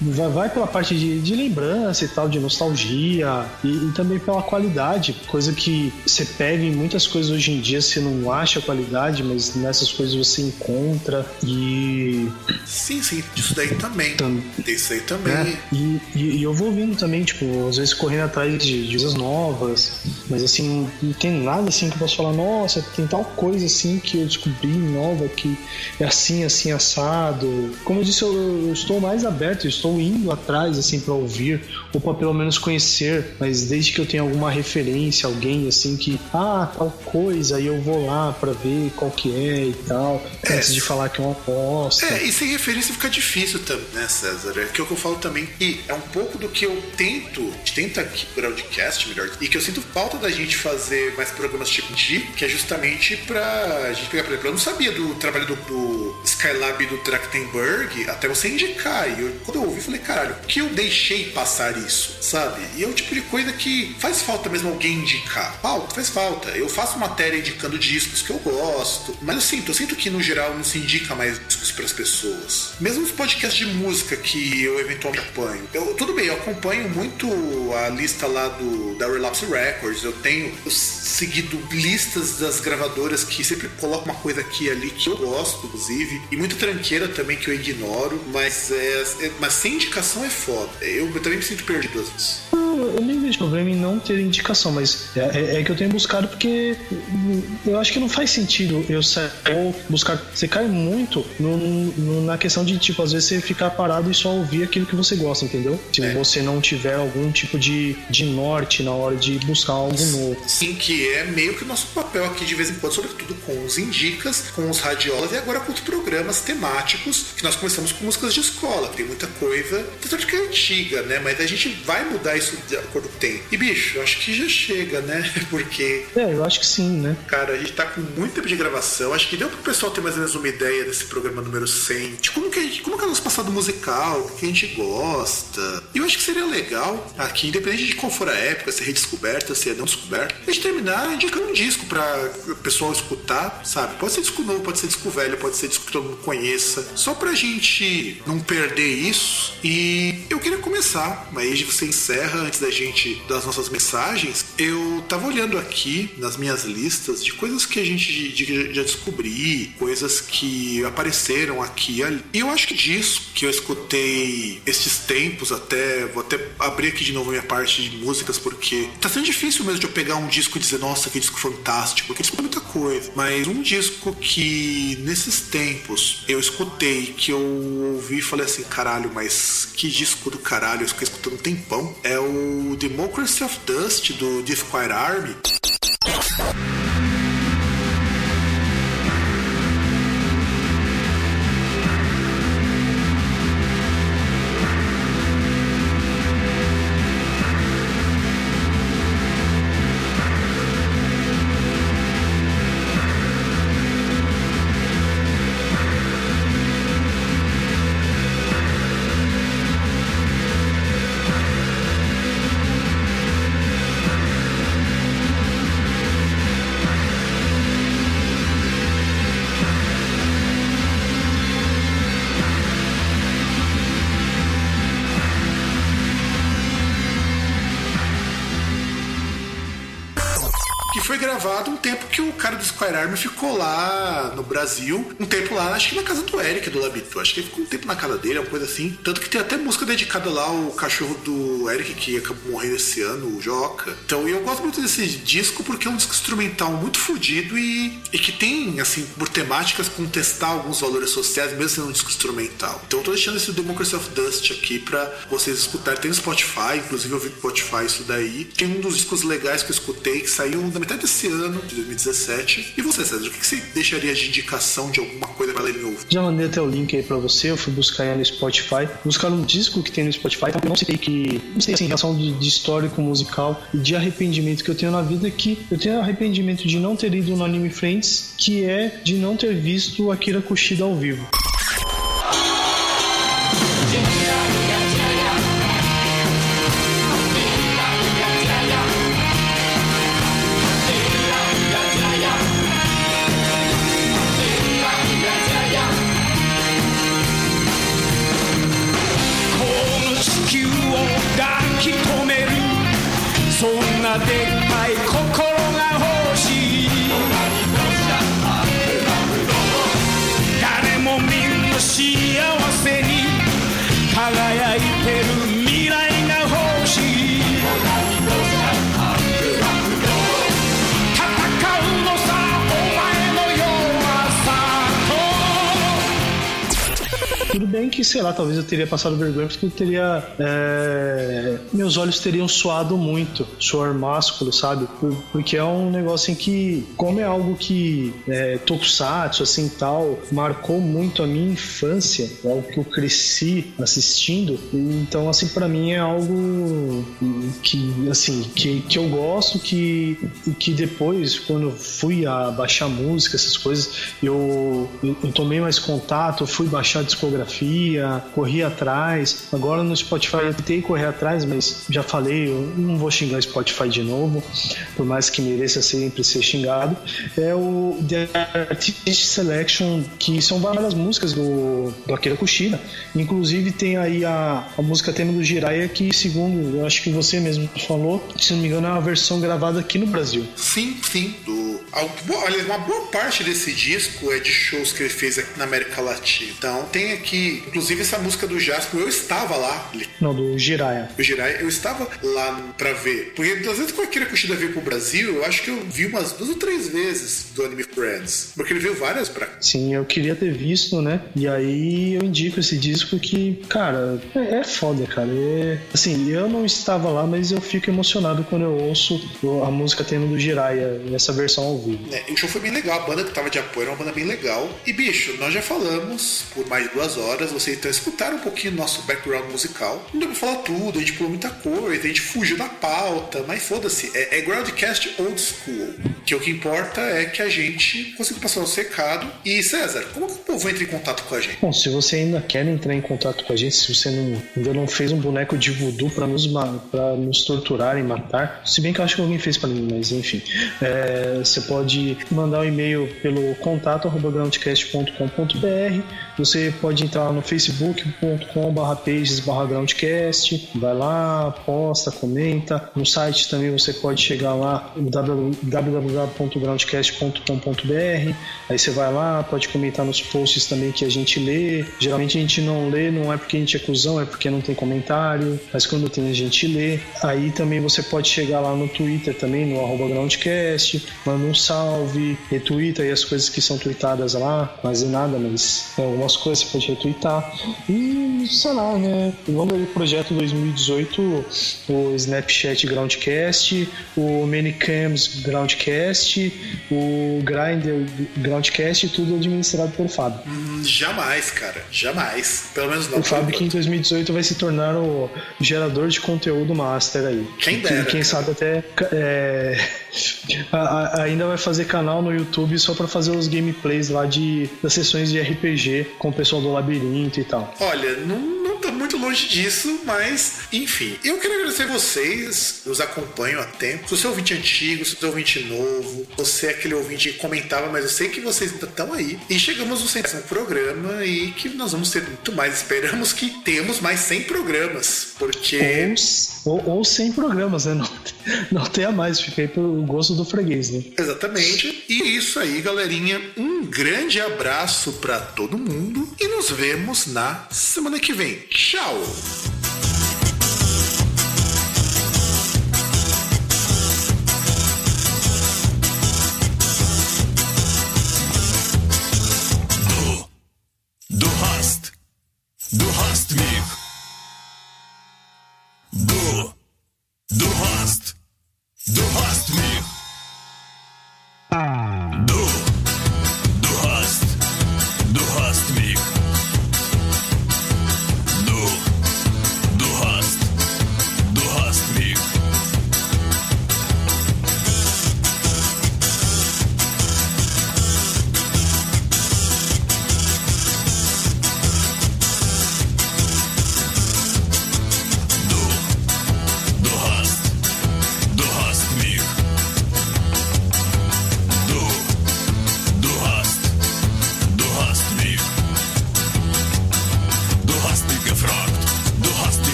Vai, pela parte de, de, lembrança e tal, de nostalgia, e, e, também pela qualidade, coisa que você pega em muitas coisas hoje em dia, você não acha qualidade, mas nessas coisas você encontra e. Sim, sim, isso daí também. Tam... Isso aí também. É, e, e, e, eu vou ouvindo também, tipo, às vezes correndo atrás de, de coisas novas, mas assim, não tem nada assim que eu posso falar, nossa, tem tal coisa assim que eu descobri nova que é assim, assim, assado. Como eu disse, eu, eu estou mais aberto, eu estou indo atrás, assim, para ouvir, ou para pelo menos conhecer, mas desde que eu tenha alguma referência, alguém assim que, ah, tal coisa, aí eu vou lá para ver qual que é e tal, é, antes de falar que é uma aposta. É, e sem referência fica difícil também, né, César? É que é o que eu falo também, e é um pouco do que eu tento, tenta aqui, Groundcast, melhor, e que eu sinto falta da gente fazer mais programas tipo de, que é justamente pra gente pegar, por exemplo, eu não sabia do trabalho do, do Skylab do Trachtenberg até você indicar. E eu, quando eu ouvi, falei, caralho, que eu deixei passar isso, sabe? E é o tipo de coisa que faz falta mesmo alguém indicar. Falta, faz falta. Eu faço matéria indicando discos que eu gosto, mas eu sinto, eu sinto que no geral não se indica mais discos para as pessoas. Mesmo os podcasts de música que eu eventualmente acompanho. Eu, tudo bem, eu acompanho muito a lista lá do da Relapse Records. Eu tenho seguido listas das gravadoras que sempre colocam uma coisa aqui e ali que eu gosto, inclusive, e muita tranqueira também que eu ignoro, mas, é, é mas sem indicação é foda. Eu, eu também me sinto perdido Eu nem vejo problema em não ter indicação, mas é, é, é, que eu tenho buscado porque eu acho que não faz sentido eu sair ou buscar. Você cai muito no, no, na questão de, tipo, às vezes você ficar parado e só ouvir aquilo que você gosta, entendeu? Se é. você não tiver algum tipo de, de norte na hora de buscar algo novo. Sim, que é meio que o nosso papel aqui de vez em quando, sobretudo com os indicas, com os radiolas e agora com os programas temáticos, que nós começamos com músicas de escola, tem muita coisa, tanto que é antiga, né? Mas a gente vai mudar isso de acordo com o tempo. E bicho, acho que já chega, né? [LAUGHS] Porque. É, eu acho que sim, né? Cara, a gente tá com muito tempo de gravação. Acho que deu pro pessoal ter mais ou menos uma ideia desse programa número 100. De como que, gente, como que é o nosso passado musical, o que a gente gosta. E eu acho que seria legal aqui, independente de qual for a época, se é redescoberta, se é não descoberta, a gente terminar indicando um disco pra o pessoal escutar, sabe? Pode ser disco novo, pode ser disco velho, pode ser disco que todo mundo conheça. Só pra gente não perder isso. E eu queria começar, mas você encerra antes da gente das nossas mensagens. Eu tava olhando aqui nas minhas listas de coisas que a gente já descobri, coisas que apareceram aqui e ali. E eu acho que disso que eu escutei esses tempos até, vou até abrir aqui de novo minha parte de músicas, porque tá sendo difícil mesmo de eu pegar um disco e dizer, nossa, que disco fantástico, porque escuta muita coisa. Mas um disco que nesses tempos eu escutei, que eu ouvi e falei assim, caralho, mas que disco do caralho, eu fiquei escutando um tempão, é o Democracy of Dust do Death Army. Que o cara do Army ficou lá no Brasil, um tempo lá, acho que na casa do Eric, do Labito. Acho que ele ficou um tempo na casa dele, uma coisa assim. Tanto que tem até música dedicada lá ao cachorro do Eric, que acabou morrendo esse ano, o Joca. Então eu gosto muito desse disco porque é um disco instrumental muito fodido e, e que tem, assim, por temáticas, contestar alguns valores sociais, mesmo sendo um disco instrumental. Então eu tô deixando esse Democracy of Dust aqui pra vocês escutarem. Tem no Spotify, inclusive eu vi no Spotify isso daí. Tem um dos discos legais que eu escutei, que saiu na metade desse ano, de 2017. E você, César, o que você deixaria de indicação de alguma coisa pra ler ouvir? Já mandei até o link aí pra você, eu fui buscar aí no Spotify, buscar um disco que tem no Spotify, eu não sei que, não sei assim, em relação de, de histórico musical e de arrependimento que eu tenho na vida, que eu tenho arrependimento de não ter ido no Anime Friends, que é de não ter visto Akira Kushida ao vivo. Que, sei lá, talvez eu teria passado vergonha porque eu teria. É, meus olhos teriam suado muito, suor másculo, sabe? Porque é um negócio em que, como é algo que é, Tokusatsu, assim tal, marcou muito a minha infância, é algo que eu cresci assistindo, então, assim, para mim é algo que, assim, que, que eu gosto, que, que depois, quando fui a baixar música, essas coisas, eu, eu, eu tomei mais contato, fui baixar a discografia corri atrás. Agora no Spotify eu tentei correr atrás, mas já falei, eu não vou xingar Spotify de novo, por mais que mereça sempre ser xingado. É o The Artist Selection, que são várias músicas do, do Akira Kushida. Inclusive tem aí a, a música tema do Jiraiya, que segundo, eu acho que você mesmo falou, se não me engano, é uma versão gravada aqui no Brasil. Sim, sim. Do, olha, uma boa parte desse disco é de shows que ele fez aqui na América Latina. Então tem aqui inclusive essa música do Jasper, eu estava lá. Não, do Jiraiya. O Jiraiya, eu estava lá pra ver. Porque às vezes quando a Kira Kushida veio pro Brasil, eu acho que eu vi umas duas ou três vezes do Anime Friends. Porque ele veio várias pra Sim, eu queria ter visto, né? E aí eu indico esse disco que, cara, é, é foda, cara. É, assim, eu não estava lá, mas eu fico emocionado quando eu ouço a música tendo do Jiraiya, essa versão ao vivo. É, o show foi bem legal, a banda que tava de apoio era uma banda bem legal. E bicho, nós já falamos por mais de duas horas, vocês então escutaram um pouquinho do nosso background musical. Não deu pra falar tudo, a gente pulou muita coisa, a gente fugiu da pauta, mas foda-se, é, é Groundcast Old School. Que o que importa é que a gente conseguiu passar o secado. E César, como que o povo entra em contato com a gente? Bom, se você ainda quer entrar em contato com a gente, se você não, ainda não fez um boneco de voodoo pra nos, pra nos torturar e matar, se bem que eu acho que alguém fez pra mim, mas enfim, é, você pode mandar um e-mail pelo contato groundcast.com.br você pode entrar no facebook.com.br pages/groundcast, vai lá, posta, comenta. No site também você pode chegar lá www.groundcast.com.br. Aí você vai lá, pode comentar nos posts também que a gente lê. Geralmente a gente não lê, não é porque a gente é cuzão, é porque não tem comentário. Mas quando tem a gente lê. Aí também você pode chegar lá no Twitter também, no arroba groundcast, manda um salve, retweeta aí as coisas que são tweetadas lá, quase nada, mas é alguma algumas coisas, você pode retweetar. E, sei lá, né? O nome do projeto 2018, o Snapchat Groundcast, o Manicams Groundcast, o Grindr Groundcast, tudo administrado pelo Fábio. Hum, jamais, cara. Jamais. Pelo menos não. O Fábio que em 2018 vai se tornar o gerador de conteúdo master aí. Quem dera. E quem sabe até é, ainda vai fazer canal no YouTube só para fazer os gameplays lá de das sessões de RPG com o pessoal do labirinto e tal. Olha, não, não tá muito longe disso, mas enfim. Eu quero agradecer vocês, nos acompanham há tempo. Se você é ouvinte antigo, se você é ouvinte novo, você é aquele ouvinte que comentava, mas eu sei que vocês ainda estão aí. E chegamos no centésimo programa e que nós vamos ter muito mais. Esperamos que temos mais 100 programas, porque. Ou, ou, ou 100 programas, né? [LAUGHS] Não, não tenha mais, fiquei pro gosto do freguês, né? Exatamente. E isso aí, galerinha. Um grande abraço para todo mundo e nos vemos na semana que vem. Tchau! Du hast, du hast mich.